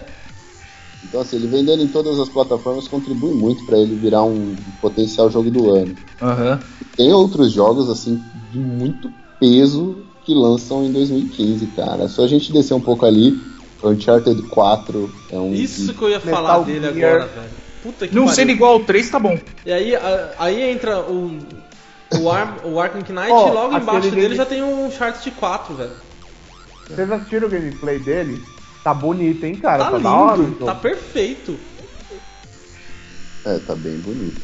Então, assim, ele vendendo em todas as plataformas contribui muito pra ele virar um potencial jogo do ano. Aham. Tem outros jogos, assim, de muito peso que lançam em 2015, cara. É só a gente descer um pouco ali. Uncharted 4 é um. Isso que eu ia Metal falar dele Gear. agora, velho. Puta que Não pariu. sendo igual ao 3, tá bom. E aí, a- aí entra o. O, Ar, o Arkham Knight Ó, e logo embaixo dele já tem um Uncharted 4, velho. Vocês assistiram o gameplay dele? Tá bonito, hein, cara? Tá Tá, da hora. o lindo, jogo. tá perfeito. É, tá bem bonito.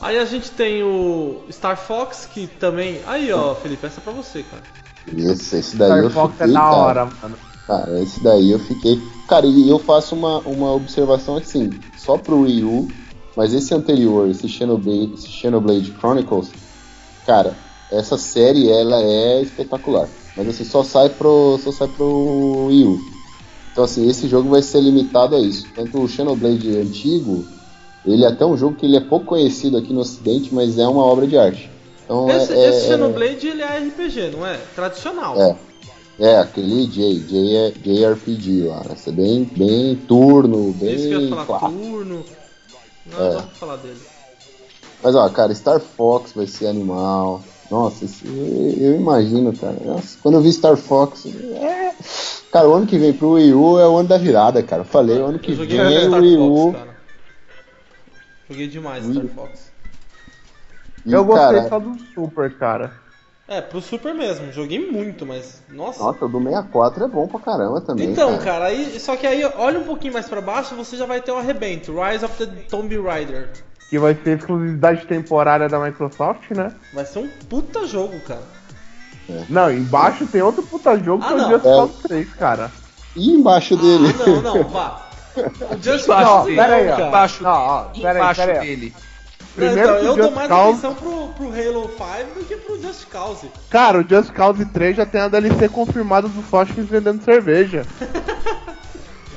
Aí a gente tem o Star Fox, que também. Aí, ó, Felipe, essa é pra você, cara. Esse, esse daí Star eu Fox fiquei, é da cara. hora, mano. Cara, esse daí eu fiquei. Cara, e eu faço uma, uma observação assim, só pro Wii U, mas esse anterior, esse Xenoblade, esse Xenoblade Chronicles, cara, essa série ela é espetacular. Mas assim, só sai pro. só sai pro Wii U. Então assim, esse jogo vai ser limitado a isso. Tanto o Xenoblade antigo, ele é até um jogo que ele é pouco conhecido aqui no ocidente, mas é uma obra de arte. Então Esse, é, esse é- Xenoblade, ele é RPG, não é? Tradicional. É. É, aquele J, J, é- JRPG lá, né? É bem, bem turno, bem Isso que eu ia falar, clássico. turno. Não, É. de falar dele. Mas ó, cara, Star Fox vai ser animal. Nossa, esse- eu, eu imagino, cara. Nossa, quando eu vi Star Fox. é- Cara, o ano que vem pro Wii U é o ano da virada, cara. Eu falei, o ano que vem muito o Wii U. cara. Joguei demais Wii- Star Fox. E, Eu gostei cara, só do Super, cara. É, pro Super mesmo. Joguei muito, mas. Nossa. Nossa, o do 64 é bom pra caramba também. Então, cara. cara, aí, só que aí olha um pouquinho mais pra baixo, você já vai ter o arrebento, Rise of the Tomb Raider. Que vai ser exclusividade temporária da Microsoft, né? Vai ser um puta jogo, cara. Não, embaixo tem outro puta jogo Ah, que é o. Just É. Cause 3, cara. E embaixo dele? Ah, não, não, vá. O (laughs) Just Cause dele. não, pera aí, ó. Embaixo, Não, ó, pera aí, embaixo pera aí. dele. Primeiro então, eu o dou Just mais Cause. atenção pro, pro Halo 5 do que pro Just Cause. Cara, o Just Cause 3 já tem a DLC confirmada do Foskins vendendo cerveja. (laughs)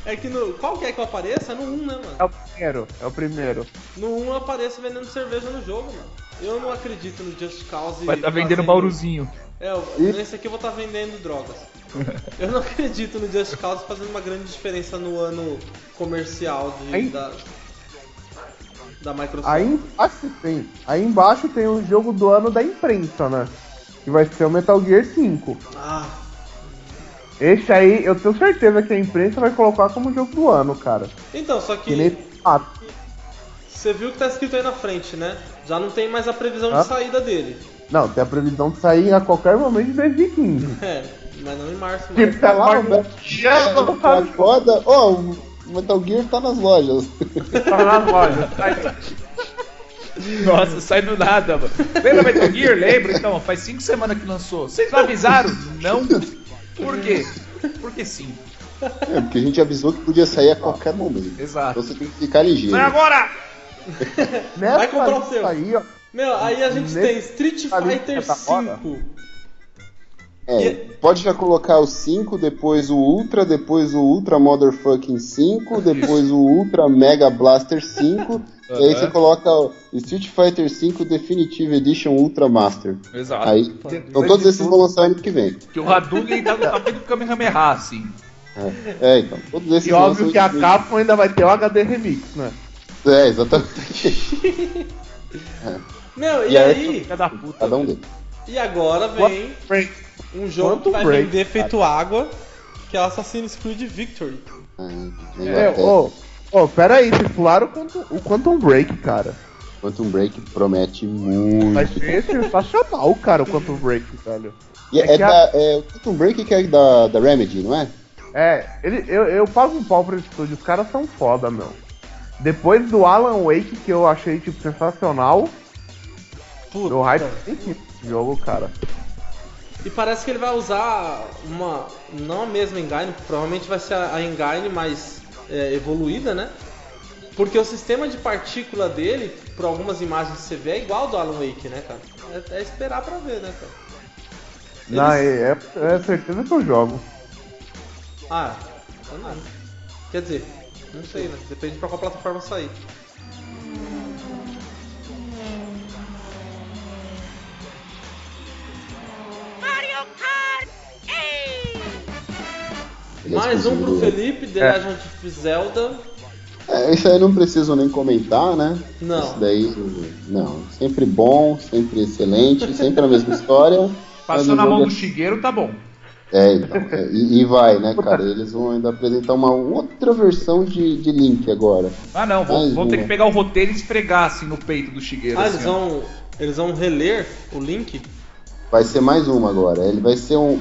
É que no. Qual que é que eu apareço? É no 1, né, É mano? o primeiro, é o primeiro. No 1 eu apareço vendendo cerveja no jogo, mano. Eu não acredito no Just Cause. Vai estar vendendo fazendo- Bauruzinho. É, eu- E- nesse aqui eu vou estar vendendo drogas. Eu não (laughs) acredito no Just Cause fazendo uma grande diferença no ano comercial de, da, da Microsoft. Aí embaixo tem. Aí embaixo tem o jogo do ano da imprensa, né? Que vai ser o Metal Gear 5. Ah, Esse aí, eu tenho certeza que a imprensa vai colocar como jogo do ano, cara. então, só Que nem. que Ah, você viu que tá escrito aí na frente, né? Já não tem mais a previsão Hã? de saída dele. não, tem a previsão de sair a qualquer momento de 2015. (laughs) É, mas não em março. Tipo, tá lá no Mas- Já Tá foda. Ó, o Metal Gear tá nas lojas. tá nas lojas. Nossa, sai do nada, mano. Lembra Metal Gear? Lembra? Então, faz 5 semanas que lançou. Vocês não avisaram? Não. Por quê? Porque sim. É, porque a gente avisou que podia sair a qualquer momento. Exato. Então você tem que ficar ligeiro. Sai agora! Vai comprar o seu. aí, ó. Meu, aí a gente Nesse- tem Street Fighter que foda. 5. É, pode já colocar o 5, depois o Ultra, depois o Ultra Motherfucking 5, depois o Ultra Mega Blaster 5, e aí você coloca o Street Fighter 5 Definitive Edition Ultra Master. Exato. Aí, então todos esses vão lançar ano que vem. Que o Hadouken tá do tamanho do Kamehameha, assim. É, então, todos esses E óbvio que a Capcom ainda vai ter o HD Remix, né? É, exatamente. (laughs) Meu, e, E aí- aí? Filha da puta. Cada um deles. E agora vem um jogo que Quantum vai Break, vender feito água, que é o Assassin's Creed Victory. Ah, É, Inglaterra. ô, ô, pera aí, vocês pularam o Quantum, o Quantum Break, cara. Quantum Break promete muito. Vai ser sensacional, cara, o Quantum Break, velho. E é, é que a- da, é, o Quantum Break que é da, da Remedy, não é? É, ele, eu, eu pago um pau pra esse estúdio, os caras são foda, meu. Depois do Alan Wake, que eu achei, tipo, sensacional, Puta. o hype tem que esse jogo, cara. E parece que ele vai usar uma. Não a mesma engine, provavelmente vai ser a engine mais é, evoluída, né? Porque o sistema de partícula dele, por algumas imagens que você vê, é igual ao do Alan Wake, né, cara? É, é esperar pra ver, né, cara? Não, Eles- é, é, é certeza que eu jogo. Ah, então não. Quer dizer, não sei, né? Depende pra qual plataforma sair. Mais um pro do- Felipe, The É. Legend of Zelda. É, isso aí não preciso nem comentar, né? Não. Isso daí, não. Sempre bom, sempre excelente, sempre a mesma (laughs) história. Passou na mão do Shigeru, tá bom. É, então. é, e, e vai, né, cara? Eles vão ainda apresentar uma outra versão de, de Link agora. Ah, não. Vão, vão ter que pegar o roteiro e esfregar, assim, no peito do Shigeru. Ah, assim, eles ó. vão. Eles vão reler o link? Vai ser mais uma agora. Ele vai ser um.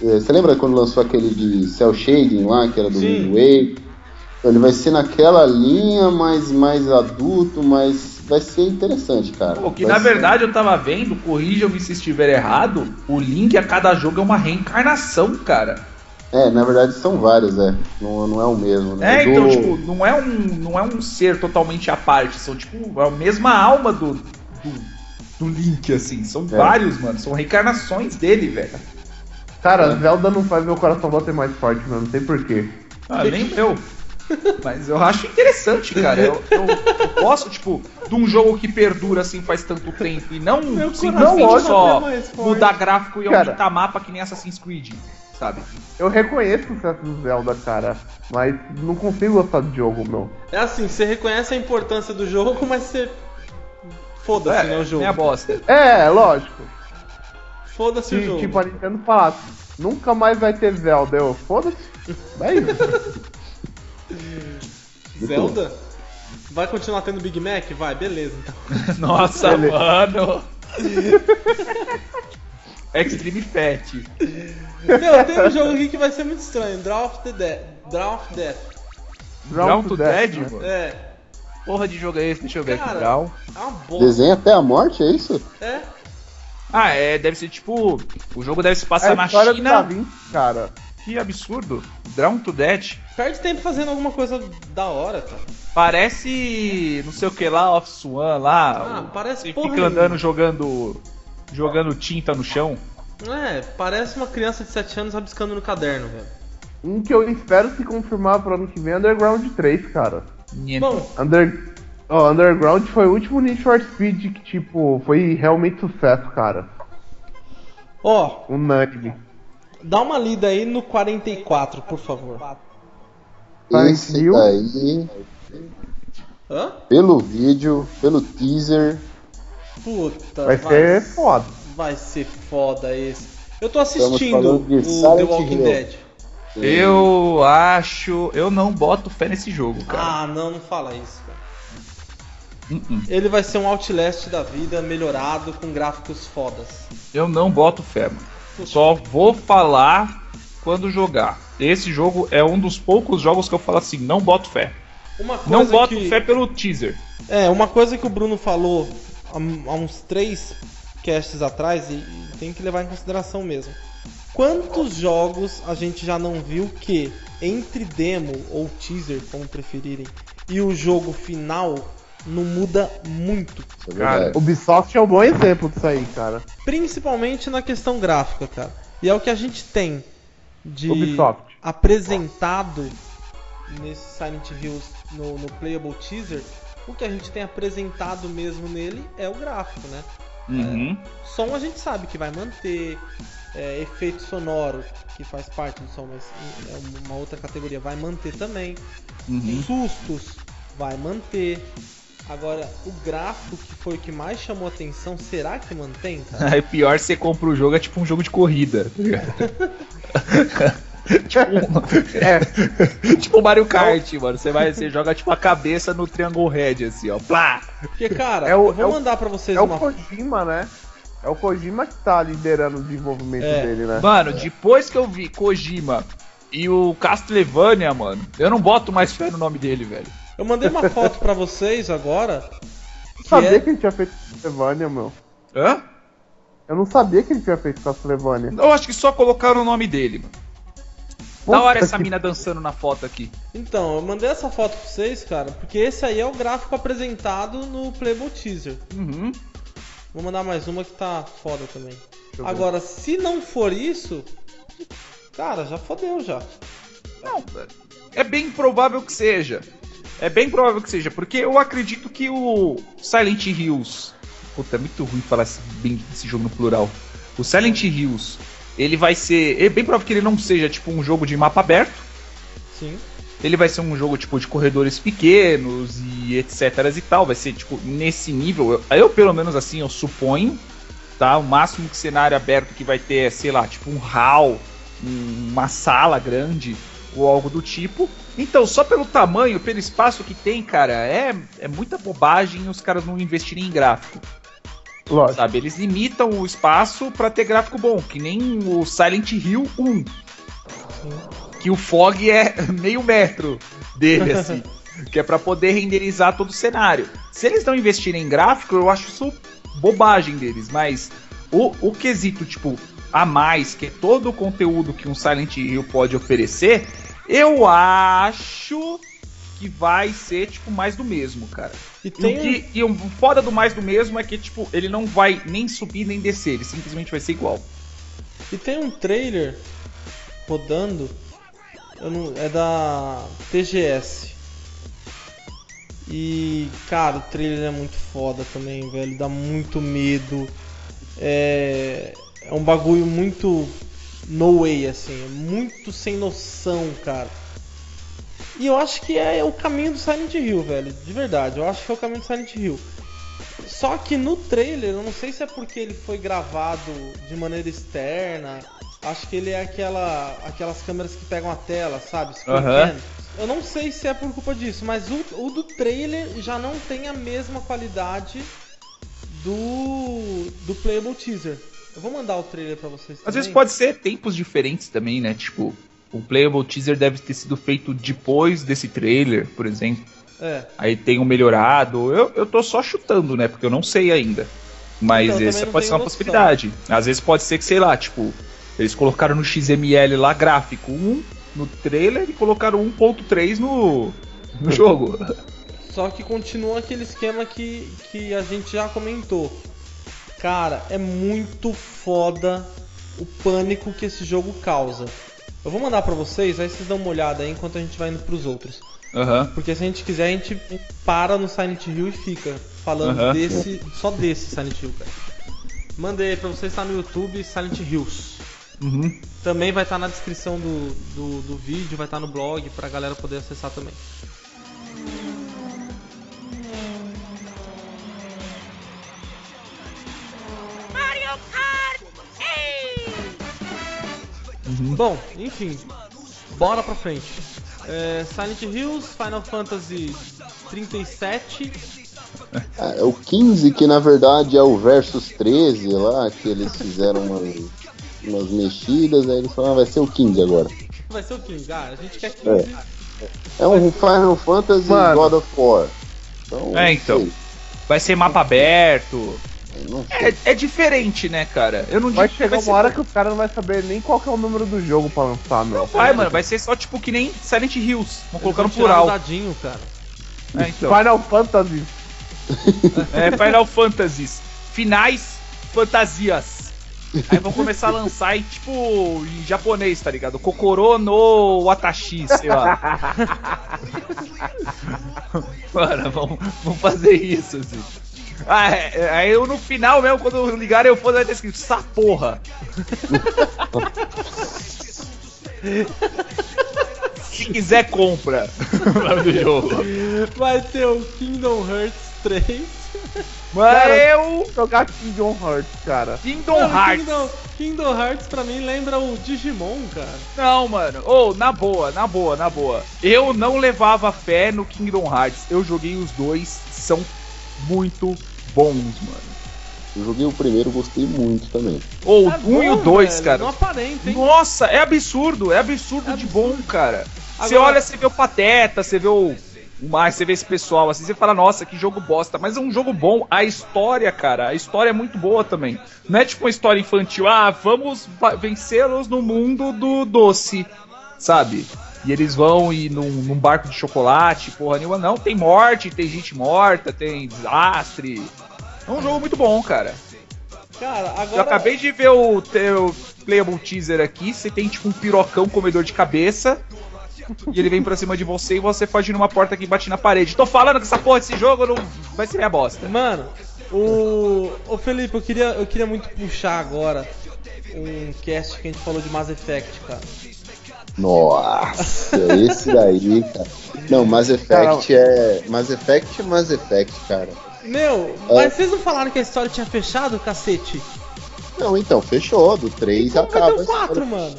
é, Você lembra quando lançou aquele de Cell Shading lá, que era do Sim. Waker? Então, Ele vai ser naquela linha, mais, mais adulto, mas vai ser interessante, cara. Pô, que Vai na ser- verdade eu tava vendo, corrija-me se estiver errado, o Link a cada jogo é uma reencarnação, cara. É, na verdade são vários, é. Não, não é o mesmo, né? É, O então, do- tipo, não é um, não é um ser totalmente à parte, são tipo a mesma alma do, do, do Link, assim. São É. vários, mano, são reencarnações dele, velho. Cara, Zelda não faz meu coração bater mais forte, meu, não sei porquê. Ah, nem eu. Mas eu acho interessante, cara. Eu, eu, eu gosto, tipo, de um jogo que perdura assim faz tanto tempo e não simplesmente só mudar gráfico e Cara. aumentar mapa que nem Assassin's Creed, sabe? Eu reconheço o sucesso do Zelda, cara, mas não consigo gostar do jogo, meu. É assim, você reconhece a importância do jogo, mas você. Foda-se, né, o jogo. Meia bosta. É, lógico. Foda-se o jogo. tipo, a Nintendo falasse, nunca mais vai ter Zelda, eu, foda-se. É isso. (laughs) Zelda? Vai continuar tendo Big Mac? Vai, beleza então. (laughs) Nossa, Beleza. mano. (laughs) Extreme Fat. Meu, tem um jogo aqui que vai ser muito estranho. Draw of the Dead. Draw of Death. Drown to Dead, né? mano. É. Porra de jogo é esse? Deixa eu ver Cara. aqui. Drown. É uma bosta. Desenha até a morte, é isso? É. Ah, é, deve ser tipo. O jogo deve se É passar a na história do Da China. Vinci, cara. Que absurdo. Drown to Dead. Perde tempo fazendo alguma coisa da hora, cara. Parece, não sei o que lá, Off Swan lá. Ah, o- parece Você porra fica andando jogando jogando tinta no chão. É, parece uma criança de 7 anos rabiscando no caderno, velho. Um que eu espero se confirmar pro ano que vem é Underground 3, cara. Bom, Under... ó, Underground foi o último Need for Speed que, tipo, foi realmente sucesso, cara. ó, Unânime. dá uma lida aí no 44, por favor. Esse daí, Hã? pelo vídeo, pelo teaser, Puta, Vai ser foda. vai ser foda esse. Eu tô assistindo o The Walking Hill. Dead. Eu acho. Eu não boto fé nesse jogo, cara. Ah, não, não fala isso, cara. Uh-uh. Ele vai ser um Outlast da vida melhorado com gráficos fodas. Eu não boto fé, mano. Só vou falar quando jogar. Esse jogo é um dos poucos jogos que eu falo assim, não boto fé. Uma coisa Não boto que... fé pelo teaser. É, uma coisa que o Bruno falou há, há uns três casts atrás, e, e tem que levar em consideração mesmo. Quantos jogos a gente já não viu que entre demo ou teaser, como preferirem, e o jogo final não muda muito? é Cara. Ubisoft é um bom exemplo disso aí, cara. Principalmente na questão gráfica, cara. E é o que a gente tem de Ubisoft. apresentado nesse Silent Hills no, no Playable Teaser. O que a gente tem apresentado mesmo nele é o gráfico, né? Uhum. Som a gente sabe que vai manter, é, efeito sonoro, que faz parte do som, mas é uma outra categoria, vai manter também. Uhum. Sustos, vai manter. Agora, o gráfico que foi o que mais chamou atenção, será que mantém, cara? Aí (laughs) pior você compra o jogo, é tipo um jogo de corrida. tá ligado? (laughs) tipo, É, (laughs) tipo Mario Kart, mano. Você vai, você joga tipo a cabeça no Triangle Red, assim, ó. Plá! Porque, cara, É o- eu vou é o- mandar pra vocês é o uma. Kojima, né? É o Kojima que tá liderando o desenvolvimento É. dele, né? Mano, depois que eu vi Kojima e o Castlevania, mano, eu não boto mais fé no nome dele, velho. Eu mandei uma foto pra vocês agora. Eu Que sabia é... que ele tinha feito Castlevania, meu. Hã? Eu não sabia que ele tinha feito Castlevania. Eu acho que só colocaram o nome dele, mano. Da hora essa que- mina dançando na foto aqui. Então, eu mandei essa foto pra vocês, cara, porque esse aí é o gráfico apresentado no Playable Teaser. Uhum. Vou mandar mais uma que tá foda também. ver. Agora, se não for isso, cara, já fodeu já. Não, é bem provável que seja. É bem provável que seja, porque eu acredito que o Silent Hills. Puta, é muito ruim falar esse, bem esse jogo no plural. O Silent Hills, ele vai ser. É bem provável que ele não seja tipo um jogo de mapa aberto. Sim. Ele vai ser um jogo tipo de corredores pequenos e etc e tal. Vai ser tipo nesse nível. Eu, eu, pelo menos assim eu suponho, tá? O máximo que cenário aberto que vai ter é, sei lá, tipo um hall, um- uma sala grande ou algo do tipo. Então, só pelo tamanho, pelo espaço que tem, cara, é, é muita bobagem os caras não investirem em gráfico. Lógico. Sabe? Eles limitam o espaço pra ter gráfico bom, que nem o Silent Hill 1. Que o fog é (laughs) meio metro dele, (laughs) assim. que é pra poder renderizar todo o cenário. Se eles não investirem em gráfico, eu acho isso bobagem deles, mas o, o quesito, tipo, a mais, que é todo o conteúdo que um Silent Hill pode oferecer, eu acho que vai ser, tipo, mais do mesmo, cara. E E, tem o que, e o foda do mais do mesmo é que, tipo, ele não vai nem subir nem descer, ele simplesmente vai ser igual. E tem um trailer rodando. Não- é da TGS. E, cara, o trailer é muito foda também, velho. Dá muito medo. É, é um bagulho muito no way, assim. É muito sem noção, cara. E eu acho que é o caminho do Silent Hill, velho. De verdade, eu acho que é o caminho do Silent Hill. Só que no trailer, eu não sei se é porque ele foi gravado de maneira externa. Acho que ele é aquela, aquelas câmeras que pegam a tela, sabe? Cam. Eu não sei se é por culpa disso, mas o, o do trailer já não tem a mesma qualidade do, do Playable Teaser. Eu vou mandar o trailer pra vocês Às também. vezes pode ser tempos diferentes também, né? Tipo, o playable teaser deve ter sido feito depois desse trailer, por exemplo. É. Aí tem um melhorado. Eu, eu tô só chutando, né? Porque eu não sei ainda. Mas Então, essa pode ser uma noção. possibilidade. Às vezes pode ser que, sei lá, tipo, Eles colocaram no XML lá gráfico 1 no trailer e colocaram 1.3 no, no (laughs) jogo. Só que continua aquele esquema que, que a gente já comentou. Cara, é muito foda o pânico que esse jogo causa. Eu vou mandar pra vocês, aí vocês dão uma olhada aí enquanto a gente vai indo pros outros. Aham. Porque se a gente quiser, a gente para no Silent Hill e fica falando Aham. desse, só desse Silent Hill, cara. Mandei pra vocês, tá no YouTube, Silent Hills. Uhum. Também vai estar na descrição do, do, do vídeo, vai estar no blog pra galera poder acessar também. Mario Kart 8! Bom, enfim, bora pra frente. É, Silent Hills, Final Fantasy 37. É, o 15, que na verdade é o Versus 13 lá, que eles fizeram umas, umas mexidas, aí eles falaram, ah, vai ser o 15 agora. Vai ser o King, ah, a gente quer 15. É um Final Fantasy Mano. God of War. Então, É, então. sei, Vai ser mapa aberto. É, é diferente, né, cara? Eu não Vai digo chegar uma ser- hora que os caras não vai saber nem qual que é o número do jogo pra lançar, meu. Não vai, mano. Vai ser só tipo que nem Silent Hills. Vão colocar no plural. o dadinho, cara. É, então. Final Fantasy. É, Final Fantasies. Finais fantasias. Aí vão começar a lançar em tipo em japonês, tá ligado? Kokoro no Watashi, sei lá. (laughs) Mano, vamos, vamos fazer isso, assim. Ah, é, é, aí eu no final mesmo, quando ligarem eu for, vai ter escrito essa porra. (laughs) Se quiser, compra. Vai ter o Kingdom Hearts 3. Mas Cara, eu. Jogar Kingdom Hearts, cara. Kingdom Mano, Hearts. Kingdom, Kingdom Hearts pra mim lembra o Digimon, cara. Não, mano. Ô, na boa, na boa, na boa. Eu não levava fé no Kingdom Hearts. Eu joguei os dois, são muito bons, mano. Eu joguei o primeiro, gostei muito também. Ou É o 1 e o 2, velho, cara. Não aparenta, hein? Nossa, é absurdo, é absurdo É de absurdo. bom, cara. Você Agora- olha, você vê o Pateta, você vê o. o mais, você vê esse pessoal assim, você fala, nossa, que jogo bosta. Mas é um jogo bom. A história, cara, a história é muito boa também. Não é tipo uma história infantil, ah, vamos va- vencê-los no mundo do doce, sabe? E eles vão ir num, num barco de chocolate, porra nenhuma. Não, tem morte, tem gente morta, tem desastre. É um jogo muito bom, cara. Cara, agora. Eu acabei de ver o teu playable teaser aqui. Você tem tipo um pirocão comedor de cabeça. E ele vem pra cima de você e você foge numa porta que bate na parede. Tô falando que essa porra desse jogo não vai ser minha bosta. Mano, o. Ô Felipe, eu queria, eu queria muito puxar agora um cast que a gente falou de Mass Effect, cara. Nossa, esse daí, cara. Não, Mass Effect é. Mass Effect é Mass Effect, cara. Meu, É. mas vocês não falaram que a história tinha fechado, cacete? Não, então, fechou. Do 3 Então acaba. ter o a história. 4, mano.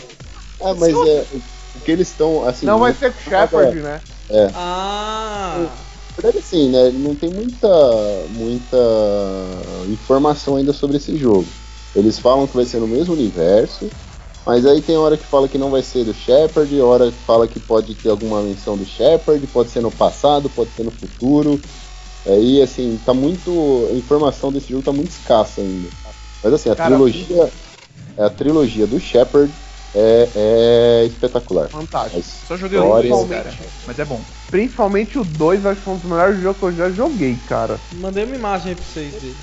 Ah, mas é. O que eles estão, assim. Não vai ser com o Shepard, né? Ah. Na verdade, assim, né? Não tem muita, muita informação ainda sobre esse jogo. Eles falam que vai ser no mesmo universo, mas aí tem hora que fala que não vai ser do Shepard, hora que fala que pode ter alguma menção do Shepard, pode ser no passado, pode ser no futuro. Aí, assim, tá muito. A informação desse jogo tá muito escassa ainda. Mas assim, a Cara, trilogia. A trilogia do Shepard é, é espetacular. Fantástico. Mas Só joguei o História. 2, cara. Mas é bom. Principalmente o 2, acho que foi um dos melhores jogos que eu já joguei, cara. Mandei uma imagem aí pra vocês dele.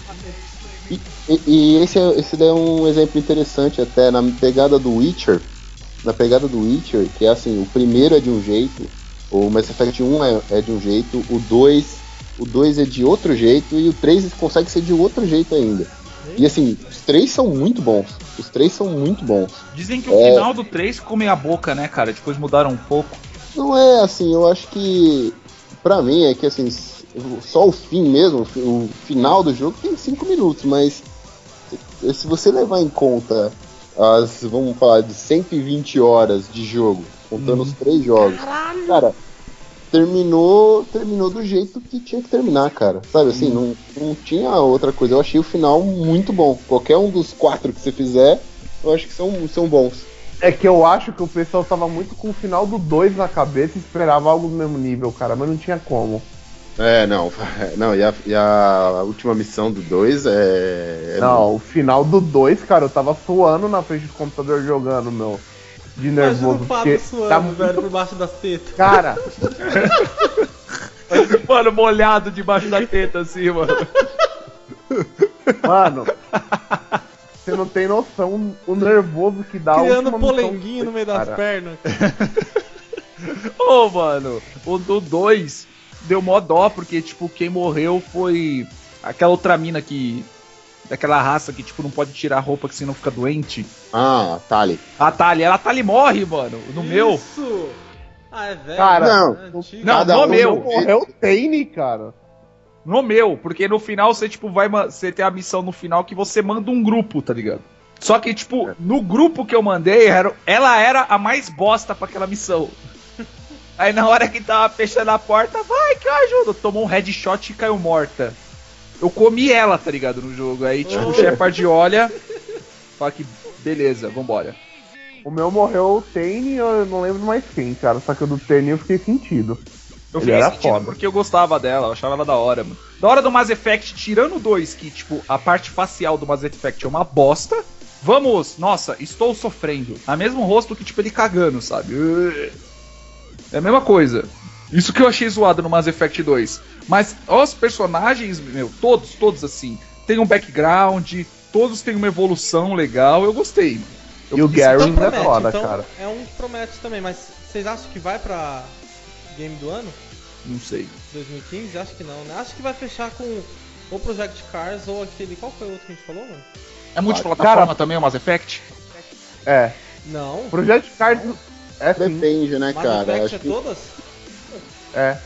E, e- e esse, é- esse daí é um exemplo interessante até na pegada do Witcher. Na pegada do Witcher, que é assim, o primeiro é de um jeito, o Mass Effect 1 é, é de um jeito, o 2, o 2 é de outro jeito e o 3 consegue ser de outro jeito ainda. E assim, os três são muito bons. Os três são muito bons. Dizem que o É. final do 3 ficou meio a boca, né, cara? Depois mudaram um pouco. Não é assim, eu acho que pra mim é que assim, só o fim mesmo, o final do jogo tem 5 minutos, mas se você levar em conta as, vamos falar, de 120 horas de jogo, contando os três jogos, cara, terminou, terminou do jeito que tinha que terminar, cara. Sabe assim, não, não tinha outra coisa. Eu achei o final muito bom. Qualquer um dos quatro que você fizer, eu acho que são, são bons. É que eu acho que o pessoal tava muito com o final do 2 na cabeça e esperava algo do mesmo nível, cara, mas não tinha como. É, não. (laughs) Não, e a, e a última missão do 2 é. é Não, o final do 2, cara, eu tava suando na frente do computador jogando, meu. De Imagina nervoso. o Fábio suando, tá velho, muito... por baixo das tetas. Cara, Mano, molhado debaixo da teta, assim, mano. mano. Você não tem noção o nervoso que dá Criando polenguinho no meio dois, das cara. pernas. (laughs) Ô, mano, o do 2 deu mó dó, porque, tipo, quem morreu foi aquela outra mina que. Daquela raça que, tipo, não pode tirar a roupa que senão fica doente. Ah, Tali. A Tali, ela Tali morre, mano. No meu. Isso! Ah, é velho. Cara, Não. é antigo. Não, no um meu. Morreu o Tane, cara. No meu, porque no final você, tipo, vai. Você tem a missão no final que você manda um grupo, tá ligado? Só que, tipo, no grupo que eu mandei, era, ela era a mais bosta pra aquela missão. Aí na hora que tava fechando a porta, vai que eu ajudo. Tomou um headshot e caiu morta. Eu comi ela, tá ligado, no jogo. Aí, tipo, o Shepard olha, fala que beleza, vambora. O meu morreu o Tane, eu não lembro mais quem, cara. Só que o do Tane eu fiquei sentido. Eu Ele fiquei era sentindo foda. porque eu gostava dela, eu achava ela da hora, mano. Da hora do Mass Effect, tirando 2, que, tipo, a parte facial do Mass Effect é uma bosta. Vamos, nossa, estou sofrendo. A mesmo rosto que, tipo, ele cagando, sabe? É a mesma coisa. Isso que eu achei zoado no Mass Effect 2. Mas os personagens, meu, todos, todos assim, tem um background, todos têm uma evolução legal, eu gostei. Eu E o Gary Então é foda, então cara. é um que promete também, mas vocês acham que vai pra game do ano? Não sei. 2015? Acho que não, né? Acho que vai fechar com ou Project Cars ou aquele. Qual foi o outro que a gente falou, mano? É multiplataforma Cara- também o Mass Effect? É. Não. Project Card é. Depende, né, Mass cara? Effect Acho é que todas? É.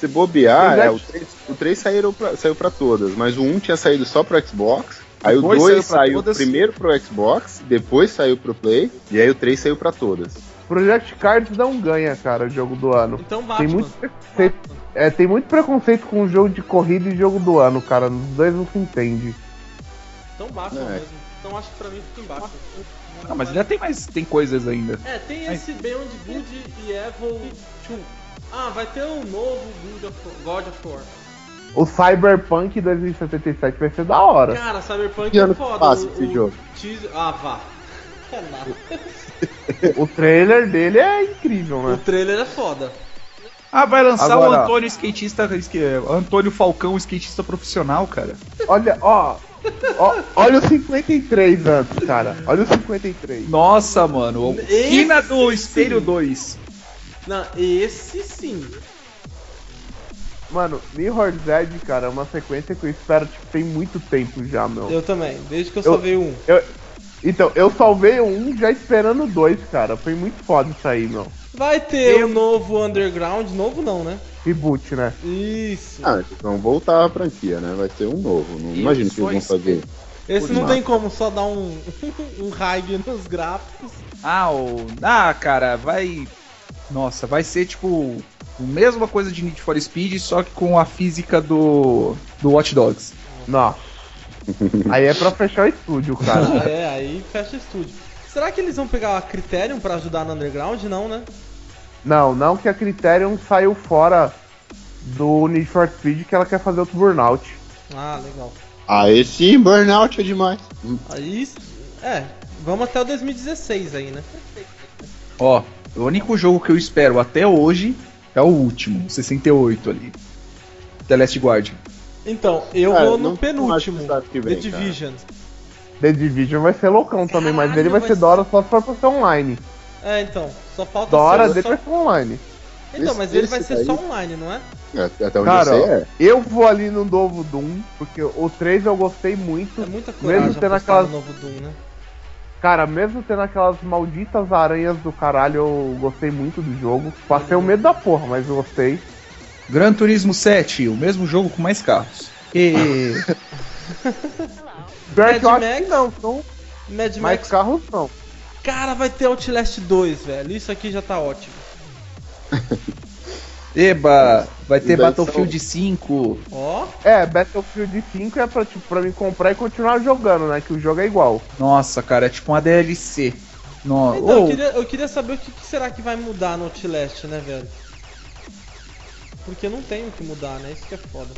se bobear, é, o 3, o 3 saíram pra, saiu pra todas, mas o 1 tinha saído só pro Xbox. Aí Depois o 2 saiu todas. primeiro pro Xbox, depois saiu pro Play, e aí o 3 saiu pra todas. Project Cards não ganha, cara, o jogo do ano. Então Tem Batman. muito, preconceito, é, tem muito preconceito com o jogo de corrida e jogo do ano, cara. Os dois não se entende. Então Batman É. mesmo. Então acho que pra mim fica embaixo. Não, mas ainda tem mais tem coisas ainda. É, tem esse Beyond Good e Evil 2. Ah, vai ter um novo God of, God of War. O Cyberpunk 2077 vai ser da hora. Cara, Cyberpunk Que é foda. passa o- esse o jogo? teaser- Ah, vá. (laughs) É nada. O trailer dele é incrível, O né? trailer é foda. Ah, vai lançar Agora- o Antônio skatista, Antônio Falcão, skatista profissional, cara. Olha, ó. ó olha o 53 antes, cara. Olha o 53. Nossa, mano, o- Esse esquina do espelho 2. Não, esse sim. Mano, Mirror's Edge, cara, é uma sequência que eu espero, tipo, tem muito tempo já, meu. Eu também, desde que eu Eu- salvei um. Eu- então, eu salvei um já esperando dois, cara. Foi muito foda isso aí, meu. Vai ter Eu- um novo Underground, novo não, né? Reboot, né? Isso. Ah, eles vão voltar à franquia, né? Vai ter um novo. Não imagino que eles vão fazer. Esse não tem como só dar um, (laughs) um hype nos gráficos. Ah, o. Ah, cara, vai. Nossa, vai ser tipo. A mesma coisa de Need for Speed, só que com a física do. do Watch Dogs. Nossa. aí é pra fechar o estúdio, cara. Ah, (laughs) é, aí fecha o estúdio. Será que eles vão pegar a Criterion pra ajudar no Underground? Não, né? não, não que a Criterion saiu fora do Need for Speed que ela quer fazer outro Burnout. Ah, legal. Aí sim, Burnout é demais. Aí, é, vamos até o 2016 aí, né? Ó, o único jogo que eu espero até hoje é o último, o 68 ali. The Last Guardian. Então, eu Cara, vou não- no não penúltimo, acho que sabe que The vem, Division. The Division vai ser loucão também, mas Caralho, ele vai vai ser hora só se for pra ser online. É, então, só falta ser dele só... vai ser online. Então, Esse- mas ele vai esse ser só daí- online, não é? É, Até onde Cara, eu sei é. Eu vou ali no novo Doom, porque o 3 eu gostei muito. É muita coragem Mesmo tendo aquelas- no novo Doom, né? Cara, mesmo tendo aquelas malditas aranhas do caralho, eu gostei muito do jogo. Passei o medo da porra, mas eu gostei. Gran Turismo 7, o mesmo jogo com mais carros. E. (laughs) Pior Mad que eu acho Max? que não, são Mad mais Max. carros não. Cara, vai ter Outlast 2, velho. Isso aqui já tá ótimo. (laughs) Eba, vai ter Battlefield 5. Ó, É, Battlefield 5 é pra, tipo, pra mim comprar e continuar jogando, né? Que o jogo é igual. Nossa, cara, é tipo uma DLC. No... então, eu, Oh, queria, eu queria saber o que, que será que vai mudar no Outlast, né, velho? Porque não tem o que mudar, né? Isso que é foda.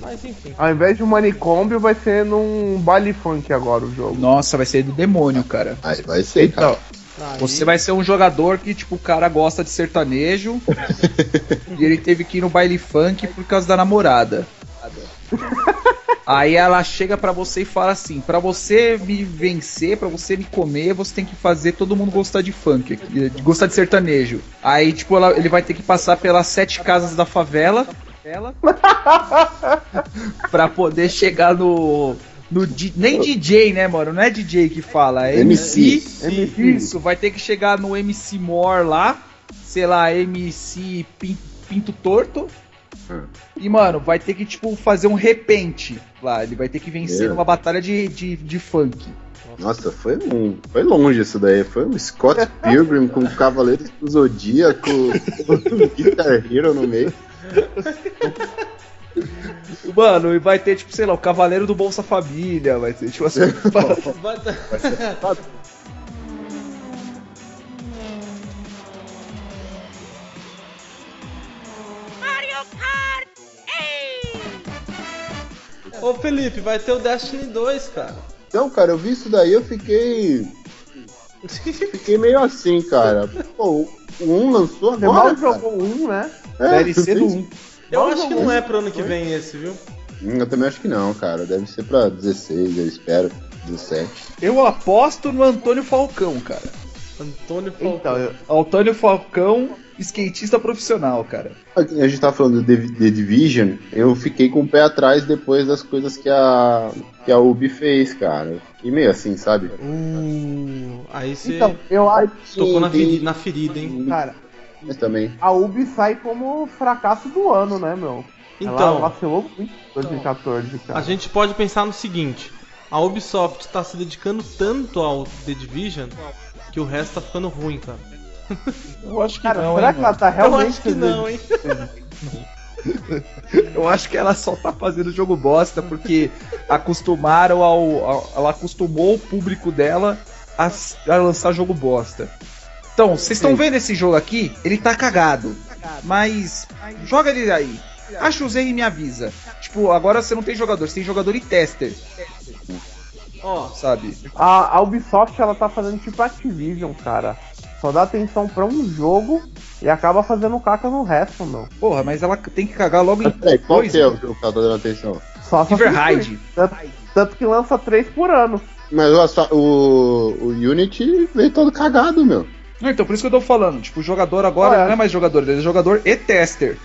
Mas enfim. Ao invés de um manicômio, vai ser num baile funk agora o jogo. Nossa, vai ser do demônio, cara. Aí vai ser, cara. Aí- você vai ser um jogador que, tipo, o cara gosta de sertanejo (laughs) e ele teve que ir no baile funk por causa da namorada. Aí ela chega pra você e fala assim: pra você me vencer, pra você me comer, você tem que fazer todo mundo gostar de funk, de gostar de sertanejo. Aí, tipo, ela- ele vai ter que passar pelas sete casas da favela (laughs) pra poder chegar no. No di- nem DJ, né, mano? Não é DJ que fala, é MC. MC. Isso, vai ter que chegar no MC More lá, sei lá, MC Pin- Pinto Torto. Hum. E, mano, vai ter que, tipo, fazer um repente lá. Ele vai ter que vencer Meu. numa batalha de, de, de funk. Nossa, foi, um, foi longe isso daí. Foi um Scott (laughs) Pilgrim com Cavaleiros do Zodíaco, um Guitar Hero no meio. (laughs) Mano, e vai ter, tipo, sei lá, o Cavaleiro do Bolsa Família. Vai ter, tipo, assim. (laughs) Vai Mario Kart 8! Ô Felipe, vai ter o Destiny 2, cara. Então, cara, eu vi isso daí eu fiquei. Fiquei meio assim, cara. (laughs) Pô, o 1 lançou Você mal agora. cara. jogou um, né? É, DLC do eu 1. (laughs) Eu acho que não é pro ano que vem esse, viu? Hum, Eu também acho que não, cara. Deve ser pra 16, eu espero. 17. Eu aposto no Antônio Falcão, cara. Antônio Falcão. Então, eu- Antônio Falcão, skatista profissional, cara. A gente tava falando de The Division, eu fiquei com o pé atrás depois das coisas que a, que a Ubi fez, cara. Eu fiquei meio assim, sabe? Uh, aí você então, eu acho tocou na ferida, hein? cara, Mas também. a Ubi sai como fracasso do ano, né, meu? Ela Então, vacilou muito em 2014, cara. a gente pode pensar no seguinte: a Ubisoft tá se dedicando tanto ao The Division que o resto tá ficando ruim, cara. Eu acho que Cara, não, será hein, que ela tá Eu realmente acho que não, hein? (laughs) Eu acho que ela só tá fazendo jogo bosta porque acostumaram ao, ao- Ela acostumou o público dela a, a lançar jogo bosta. Então, vocês estão vendo esse jogo aqui? Ele tá cagado. Mas joga ele aí. Acha os erros e me avisa. Tipo, agora você não tem jogador, você tem jogador e tester, Ó, sabe? A, a Ubisoft, ela tá fazendo tipo Activision, cara. Só dá atenção pra um jogo e acaba fazendo caca no resto, meu. Porra, mas ela tem que cagar logo em peraí, qual dois. que é o jogo que ela tá dando atenção? Só. Riverhide. Tanto, tanto que lança três por ano. Mas o, o, o Unity veio todo cagado, meu. Não, então por isso que eu tô falando. Tipo, o jogador agora Ué. não é mais jogador, ele é jogador e tester.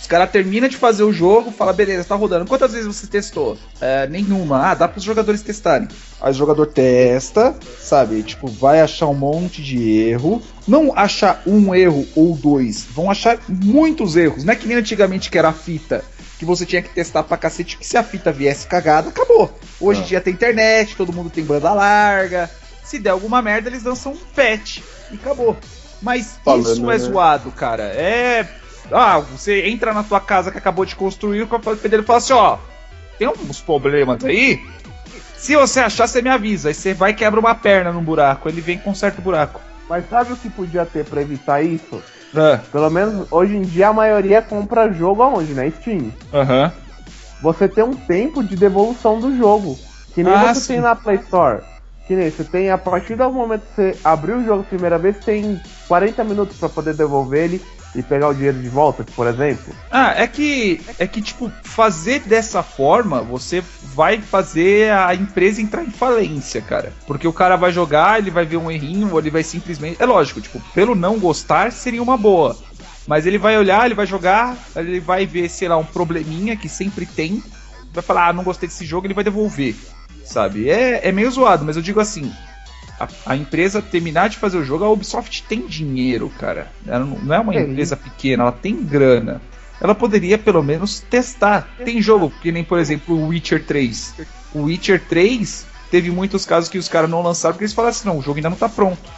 Os caras terminam de fazer o jogo, fala, beleza, tá rodando. Quantas vezes você testou? É, nenhuma. Ah, dá pros jogadores testarem. Aí o jogador testa, sabe? Tipo, vai achar um monte de erro. Não achar um erro ou dois, vão achar muitos erros. Não é que nem antigamente que era a fita. Que você tinha que testar pra cacete, que se a fita viesse cagada, acabou. Hoje em Ah. dia tem internet, todo mundo tem banda larga. Se der alguma merda, eles lançam um patch e acabou. Mas Falando, isso é né? zoado, cara. É. Ah, você entra na tua casa que acabou de construir, o pedreiro fala assim: ó, tem uns problemas aí. Se você achar, você me avisa. Aí você vai e quebra uma perna num buraco. Ele vem e conserta o buraco. Mas sabe o que podia ter pra evitar isso? Ah, Pelo menos hoje em dia a maioria compra jogo aonde? Na Steam. Aham. Você tem um tempo de devolução do jogo. Que nem Ah, você sim. tem na Play Store. Que nem você tem, a partir do momento que você abriu o jogo a primeira vez, você tem 40 minutos pra poder devolver ele e pegar o dinheiro de volta, por exemplo. Ah, é que é que tipo fazer dessa forma, você vai fazer a empresa entrar em falência, cara. Porque o cara vai jogar, ele vai ver um errinho, ou ele vai simplesmente, é lógico, tipo, pelo não gostar seria uma boa. Mas ele vai olhar, ele vai jogar, ele vai ver, sei lá, um probleminha que sempre tem, vai falar, ah, não gostei desse jogo, ele vai devolver, sabe? É, é meio zoado, mas eu digo assim, a, a empresa terminar de fazer o jogo, a Ubisoft tem dinheiro, cara. Ela não, é uma É empresa pequena, ela tem grana. Ela poderia pelo menos testar. Tem jogo, que nem por exemplo o Witcher 3. O Witcher 3 teve muitos casos que os caras não lançaram porque eles falaram assim: não, o jogo ainda não tá pronto.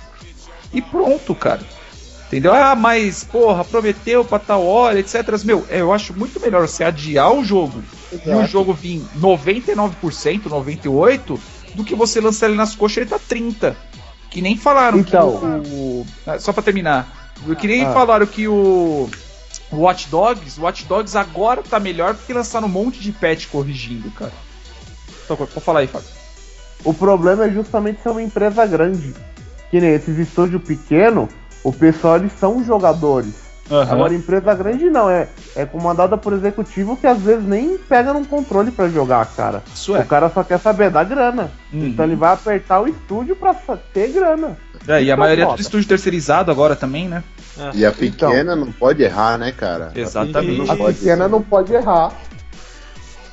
E pronto, cara. Entendeu? Ah, mas, porra, prometeu pra tal hora, etc. Meu, eu acho muito melhor você adiar o jogo e o jogo vir 99%, 98%, do que você lançar ele nas coxas e ele tá 30%. Que nem falaram Então. que o. ah, Só pra terminar. Que nem Ah. falaram que o. Watch Dogs, Watch Dogs agora tá melhor porque lançaram um monte de patch corrigindo, cara. Então, pode falar aí, Fábio. O problema é justamente ser uma empresa grande. Que nem esses estúdios pequenos, o pessoal eles são jogadores. Agora, empresa grande não, é, é comandada por executivo que às vezes nem pega num controle pra jogar, cara. Isso é. O cara só quer saber da grana. Uhum. Então ele vai apertar o estúdio pra ter grana. É, e a Isso maioria é foda. tudo estúdio terceirizado agora também, né? E a pequena não pode errar, né, cara? Exatamente. A pequena não pode errar.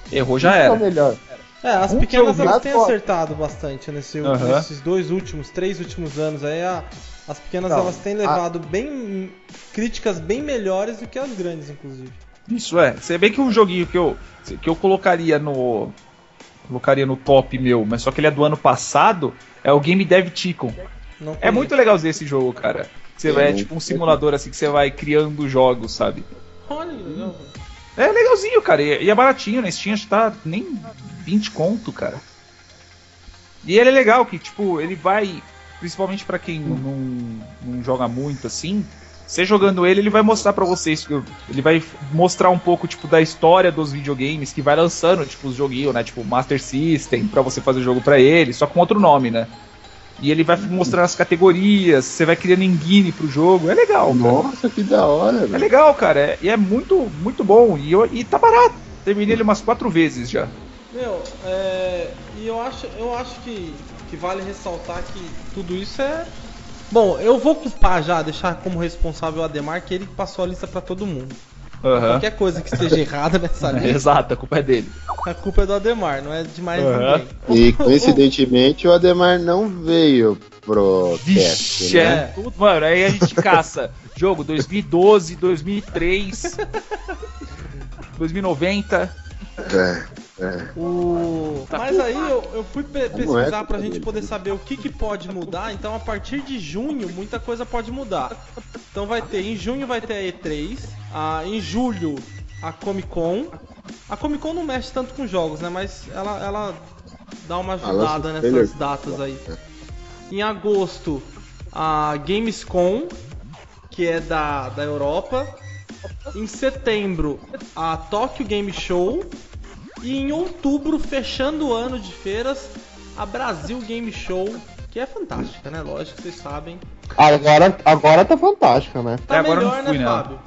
Errou já Isso é era. melhor. É, as Um pequenas elas têm acertado bastante nesse, Aham. nesses dois últimos, três últimos anos aí. a- as pequenas Não, elas têm levado bem críticas bem melhores do que as grandes, inclusive. Isso é. Você vê que um joguinho que eu, que eu colocaria no. Colocaria no top meu, mas só que ele é do ano passado, é o Game Dev Ticon. Não É muito legalzinho esse jogo, cara. Você Eu vai, é tipo um simulador assim que você vai criando jogos, sabe? Olha, legal. É legalzinho, cara. E, e é baratinho, na Steam acho que tá nem 20 conto, cara. E ele é legal, que tipo, ele vai. Principalmente pra quem não, não joga muito assim. Você jogando ele, ele vai mostrar pra vocês. que Ele vai mostrar um pouco, tipo, da história dos videogames que vai lançando, tipo, os joguinhos, né? Tipo, Master System, pra você fazer o jogo pra ele, só com outro nome, né? E ele vai mostrando as categorias, você vai criando engine pro jogo. É legal, cara. Nossa, que da hora, É velho. legal, cara. é- e é muito, muito bom. E, eu- e tá barato. Terminei ele umas quatro vezes já. Meu, é, e eu acho, eu acho que, que vale ressaltar que tudo isso é. Bom, eu vou culpar já, deixar como responsável o Ademar, que ele que passou a lista pra todo mundo. Aham. Qualquer coisa que esteja (laughs) errada nessa É, lista, exato, a culpa é dele. a culpa é do Ademar, não é de mais Aham. ninguém. E coincidentemente o Ademar não veio pro cast, Vixe, né? é mano. Aí a gente caça jogo 2012, 2003, 2090. É. O... Mas aí eu, eu fui pe- Como é pesquisar pra tá gente poder saber o que, que pode mudar. Então a partir de junho muita coisa pode mudar. Então vai ter, em junho vai ter a E3, a, em julho a Comic Con. A Comic Con não mexe tanto com jogos, né? Mas ela, ela dá uma ajudada nessas datas aí. Em agosto a Gamescom, que é da, da Europa. Em setembro, a Tokyo Game Show. E em outubro, fechando o ano de feiras, a Brasil Game Show, que é fantástica, né? Lógico que vocês sabem. Agora, agora tá fantástica, né? Tá É, agora melhor, não fui né, nela. Fábio?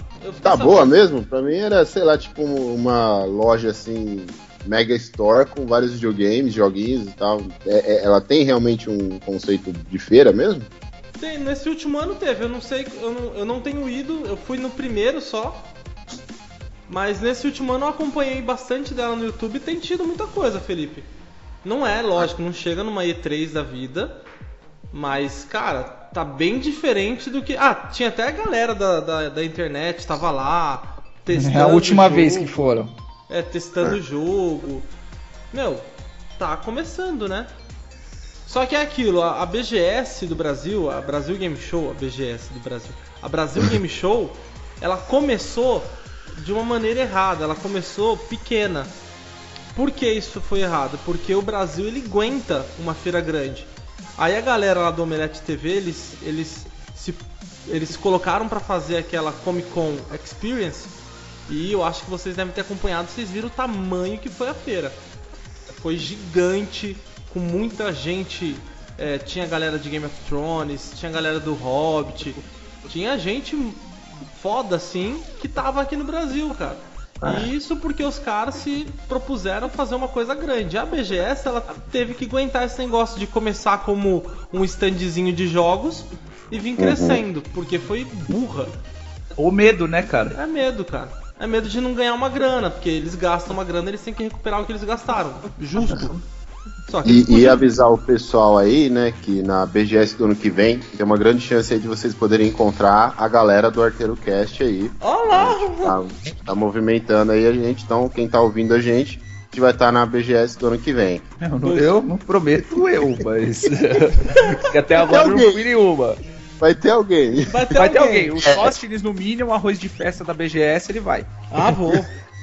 Tá sabendo. boa mesmo? Pra mim era, sei lá, tipo uma loja assim, mega store com vários videogames, joguinhos e tal. É- é- ela tem realmente um conceito de feira mesmo? Tem, nesse último ano teve, eu não sei, eu não, eu não tenho ido, eu fui no primeiro só. Mas nesse último ano eu acompanhei bastante dela no YouTube e tem tido muita coisa, Felipe. Não é, lógico, não chega numa E3 da vida. Mas, cara, tá bem diferente do que. Ah, tinha até a galera da, da, da internet, tava lá. Testando É a última vez que foram. É, testando o jogo. Meu, tá começando, né? Só que é aquilo, a, a BGS do Brasil, a Brasil Game Show, a BGS do Brasil, a Brasil Game Show, ela começou de uma maneira errada, ela começou pequena. Por que isso foi errado? Porque o Brasil ele aguenta uma feira grande. Aí a galera lá do Omelete TV, eles eles se eles colocaram pra fazer aquela Comic Con Experience e eu acho que vocês devem ter acompanhado, vocês viram o tamanho que foi a feira. Foi gigante, com muita gente. é, tinha galera de Game of Thrones, tinha galera do Hobbit, tinha gente foda assim que tava aqui no Brasil, cara. E isso porque os caras se propuseram fazer uma coisa grande. A BGS ela teve que aguentar esse negócio de começar como um standzinho de jogos e vir crescendo, porque foi burra. O medo, né, cara? É medo, cara. É medo de não ganhar uma grana, porque eles gastam uma grana, eles têm que recuperar o que eles gastaram. Justo. (laughs) Só que eles E, e avisar o pessoal aí, né, que na BGS do ano que vem tem uma grande chance aí de vocês poderem encontrar a galera do Arteiro Cast aí. Olha lá! Tá, tá movimentando aí a gente, então quem tá ouvindo a gente, a gente vai estar na BGS do ano que vem. Eu não, eu não prometo eu, mas. (laughs) que até agora não alguém. fui nenhuma. Vai ter alguém. Vai ter Vai ter alguém. alguém. O Sóstenes, no mínimo, arroz de festa da BGS, ele vai. Ah, vou.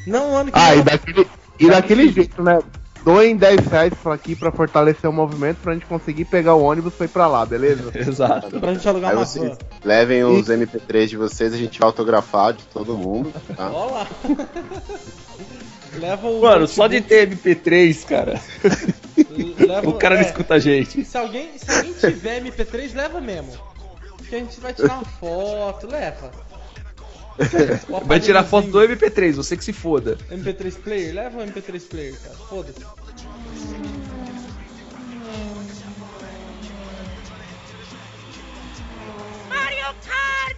Não, ano que Ah, e daquele, e daquele jeito, né? Doem 10 reais aqui pra fortalecer o movimento pra gente conseguir pegar o ônibus pra ir pra lá, beleza? (laughs) Exato. Pra gente alugar Aí uma vocês van. levem os MP3 de vocês, a gente vai autografar de todo mundo. Tá? Ó lá. (laughs) Leva o. Mano, só de ter MP3, cara, leva- o cara não é, escuta a gente. Se alguém, se alguém tiver MP3, leva mesmo. Que a gente vai tirar uma foto, leva. (laughs) Vai tirar foto do aparelhozinho, MP3, você que se foda. MP3 player, leva o MP3 player, cara. Foda-se. Mario Kart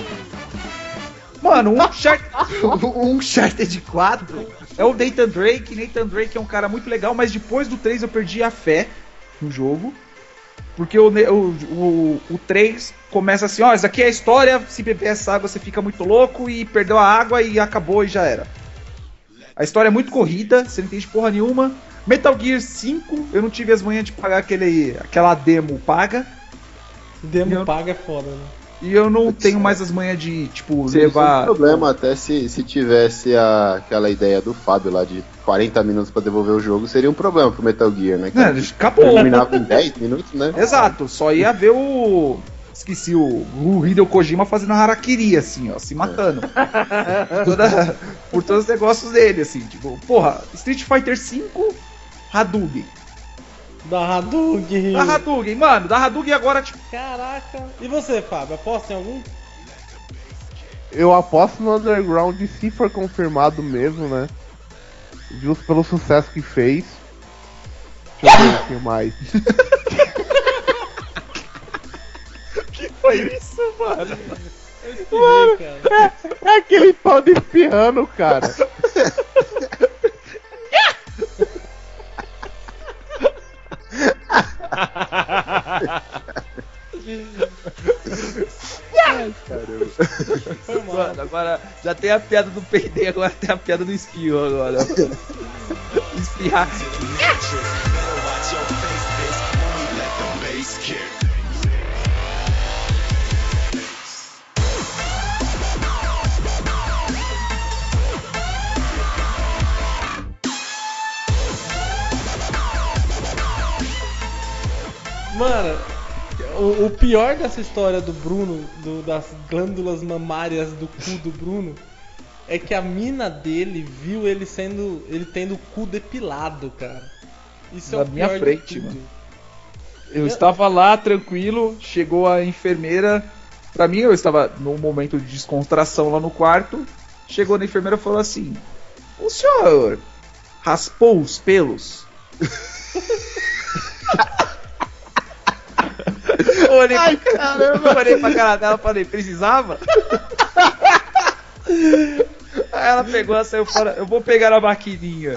8! Mano, um Uncharted, (laughs) um Uncharted 4 é o Nathan Drake. Nathan Drake é um cara muito legal, mas depois do 3 eu perdi a fé no jogo. Porque o, o, o, o 3 começa assim, ó, isso aqui é a história, se beber essa água você fica muito louco e perdeu a água e acabou e já era. A história é muito corrida, você não entende porra nenhuma. Metal Gear 5, eu não tive as manhãs de pagar aquele, aquela demo paga. Demo Eu- paga é foda, né? E eu não tenho mais as manhas de, tipo, levar. um problema até se, se tivesse a- aquela ideia do Fábio lá de 40 minutos pra devolver o jogo, seria um problema pro Metal Gear, né? É, cara? acabou. Terminava em 10 minutos, né? Exato, só ia ver o. Esqueci o, o Hideo Kojima fazendo harakiri, assim, ó, se matando. Toda- por todos os negócios dele, assim, tipo, porra, Street Fighter V, Hadouken. Da Hadouken. Da Hadouken, mano, da Hadouken agora, tipo, Caraca. E você, Fábio? Aposta em algum? Eu aposto no Underground se for confirmado mesmo, né? Justo pelo sucesso que fez. Deixa eu ver um pouquinho mais. (laughs) foi isso, mano? Eu espirrei, cara. É aquele pau de piano, cara. (laughs) Mal. Mano, agora já tem a piada do peidei, agora tem a piada do espirro agora. Espirrar. Mano, o, o pior dessa história do Bruno, do- das glândulas mamárias do cu do Bruno, é que a mina dele viu ele sendo. ele tendo o cu depilado, cara. Isso é Na o minha pior frente, mano. Eu estava lá tranquilo, chegou a enfermeira. Pra mim, eu estava num momento de descontração lá no quarto. Chegou na enfermeira e falou assim: O senhor raspou os pelos? (laughs) Eu (laughs) olhei, Ai, caramba. olhei pra cara dela e falei: Precisava? Aí ela pegou e saiu fora: Eu vou pegar a maquininha.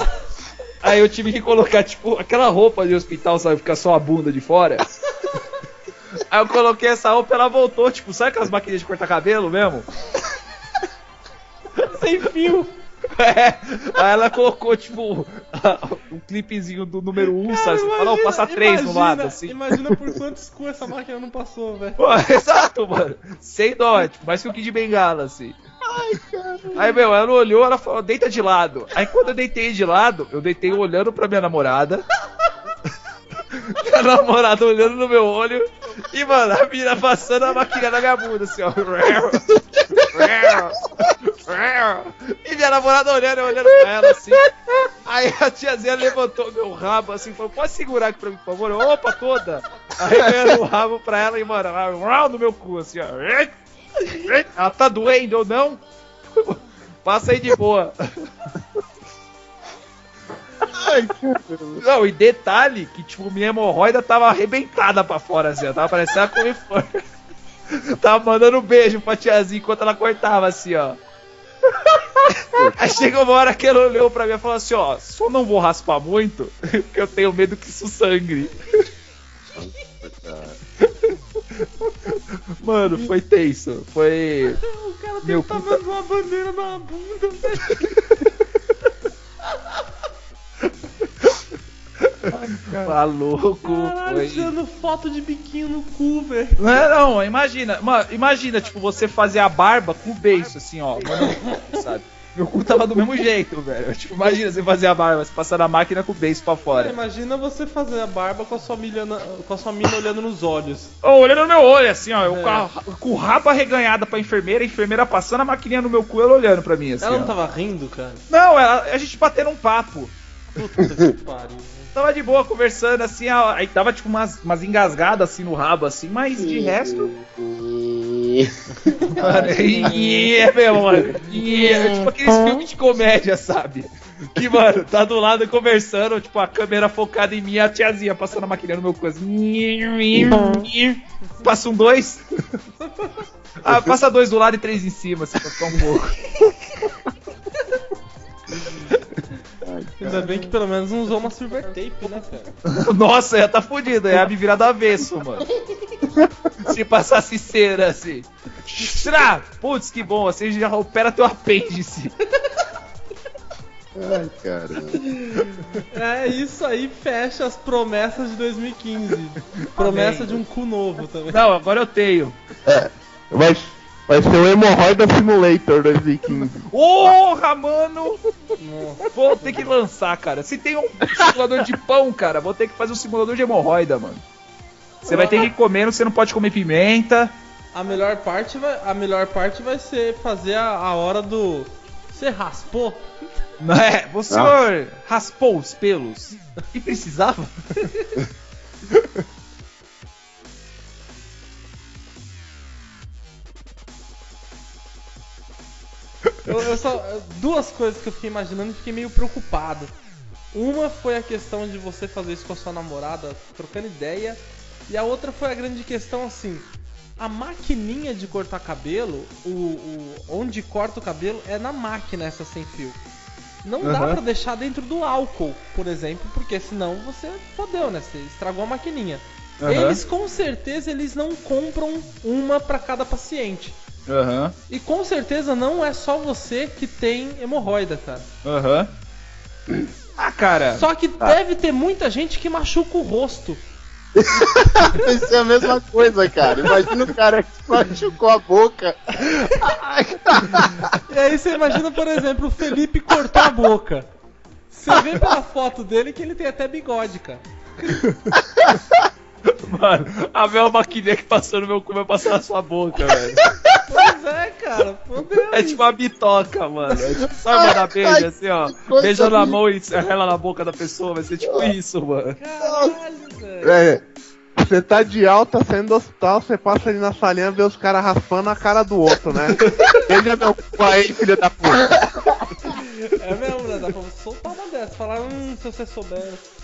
Aí eu tive que colocar, tipo, aquela roupa de hospital, sabe? Ficar só a bunda de fora. Aí eu coloquei essa roupa e ela voltou, tipo, sabe aquelas maquininhas de cortar cabelo mesmo? Sem fio! (laughs) É. Aí ela colocou, tipo, (laughs) um clipezinho do número 1, um, sabe? Fala, não, passa 3 no imagina- lado, assim. Imagina por quantos cu essa máquina não passou, velho. (laughs) Exato, mano. Sem dó, tipo, mais que o Kid de Bengala, assim. Ai, cara. Aí, meu, ela olhou, ela falou, deita de lado. Aí quando eu deitei de lado, eu deitei olhando pra minha namorada. minha namorada olhando no meu olho. E, mano, a mina passando a máquina na minha bunda, assim, ó. E minha namorada olhando, olhando pra ela, assim. Aí a tiazinha levantou meu rabo, assim, falou, pode segurar aqui pra mim, por favor? Opa, toda. Eu o rabo pra ela e, mano, ela no meu cu, assim, ó. Ela tá doendo ou não? Passa aí de boa. Não, e detalhe que, tipo, minha hemorroida tava arrebentada pra fora, assim, ó. Tava parecendo uma couve-flor. (laughs) Tava mandando um beijo pra tiazinha enquanto ela cortava, assim, ó. (laughs) Aí chegou uma hora que ela olhou pra mim e falou assim, ó, só não vou raspar muito, (laughs) porque eu tenho medo que isso sangre. Mano, foi tenso. Foi. O cara Meu tava puta- uma bandeira na bunda, velho. Maluco, Caralho, foi. tirando foto de biquinho no cu, velho. Não, é, não, imagina, mano, imagina, tipo, você fazer a barba com o beiço, assim, ó, mano, sabe? Meu cu tava do mesmo jeito, velho. Tipo, imagina você fazer a barba, você passar na máquina com o beijo pra fora. Imagina você fazer a barba com a sua, milha na- com a sua mina olhando nos olhos. Ô, olhando no meu olho, assim, ó, eu É. com, a, com o rabo arreganhado pra enfermeira, a enfermeira passando a maquininha no meu cu, ela olhando pra mim, assim. Ela ó. não tava rindo, cara? Não, ela- a gente batendo um papo. Puta que pariu. Tava de boa conversando, assim, aí tava tipo umas, umas engasgadas assim no rabo, assim, mas de resto. (laughs) Mano, e é mesmo, mano. E é tipo aqueles filmes de comédia, sabe? Que, mano, tá do lado conversando, tipo, a câmera focada em mim e a tiazinha passando a maquininha no meu assim. Passa um dois. (laughs) Ah, passa dois do lado e três em cima, assim, pra ficar um pouco. (laughs) Ainda bem que pelo menos não usou uma silver tape, né, cara? (laughs) Nossa, ia tá fudido, ia me virar do avesso, mano. (laughs) Se passasse cera assim. Será? Putz, que bom, assim já opera teu apêndice. Ai, cara. É, isso aí fecha as promessas de 2015. Promessa Amém. de um cu novo também. Não, agora eu tenho. Vai, vai ser o Hemorroida Simulator 2015. Porra, mano! Vou ter que lançar, cara. Se tem um simulador de pão, cara, vou ter que fazer um simulador de hemorroida, mano. Você vai ter que ir comendo, você não pode comer pimenta. A melhor parte vai, a melhor parte vai ser fazer a, a hora do. Você raspou? Não é? O senhor raspou os pelos e precisava? (laughs) Eu, eu só, duas coisas que eu fiquei imaginando e fiquei meio preocupado. Uma foi a questão de você fazer isso com a sua namorada, trocando ideia. E a outra foi a grande questão assim. A maquininha de cortar cabelo, o, o- onde corta o cabelo é na máquina essa sem fio. Não dá Aham. pra deixar dentro do álcool, por exemplo, porque senão você fodeu, né? Você estragou a maquininha. Aham. Eles com certeza eles não compram uma pra cada paciente. Aham, E com certeza não é só você que tem hemorroida, cara. aham. Ah, cara. Só que deve ter muita gente que machuca o rosto. (laughs) Isso é a mesma coisa, cara. Imagina o cara que machucou a boca. E aí você imagina, por exemplo, o Felipe cortar a boca. Você vê pela foto dele que ele tem até bigode, cara. Mano, a mesma maquininha que passou no meu cu vai passar na sua boca, velho. Pois é, cara. Fodeu. É tipo uma bitoca, mano. É tipo, sabe mandar beijo assim, ó? Beija na mão e ela na boca da pessoa, vai ser tipo isso, mano. Caralho, velho. É, você tá de alta saindo do hospital, você passa ali na salinha vê os caras raspando a cara do outro, né? (laughs) Beija meu cu aí, filho da puta. É mesmo, né? Dá pra soltar uma dessa. Falar, hum, se você soubesse.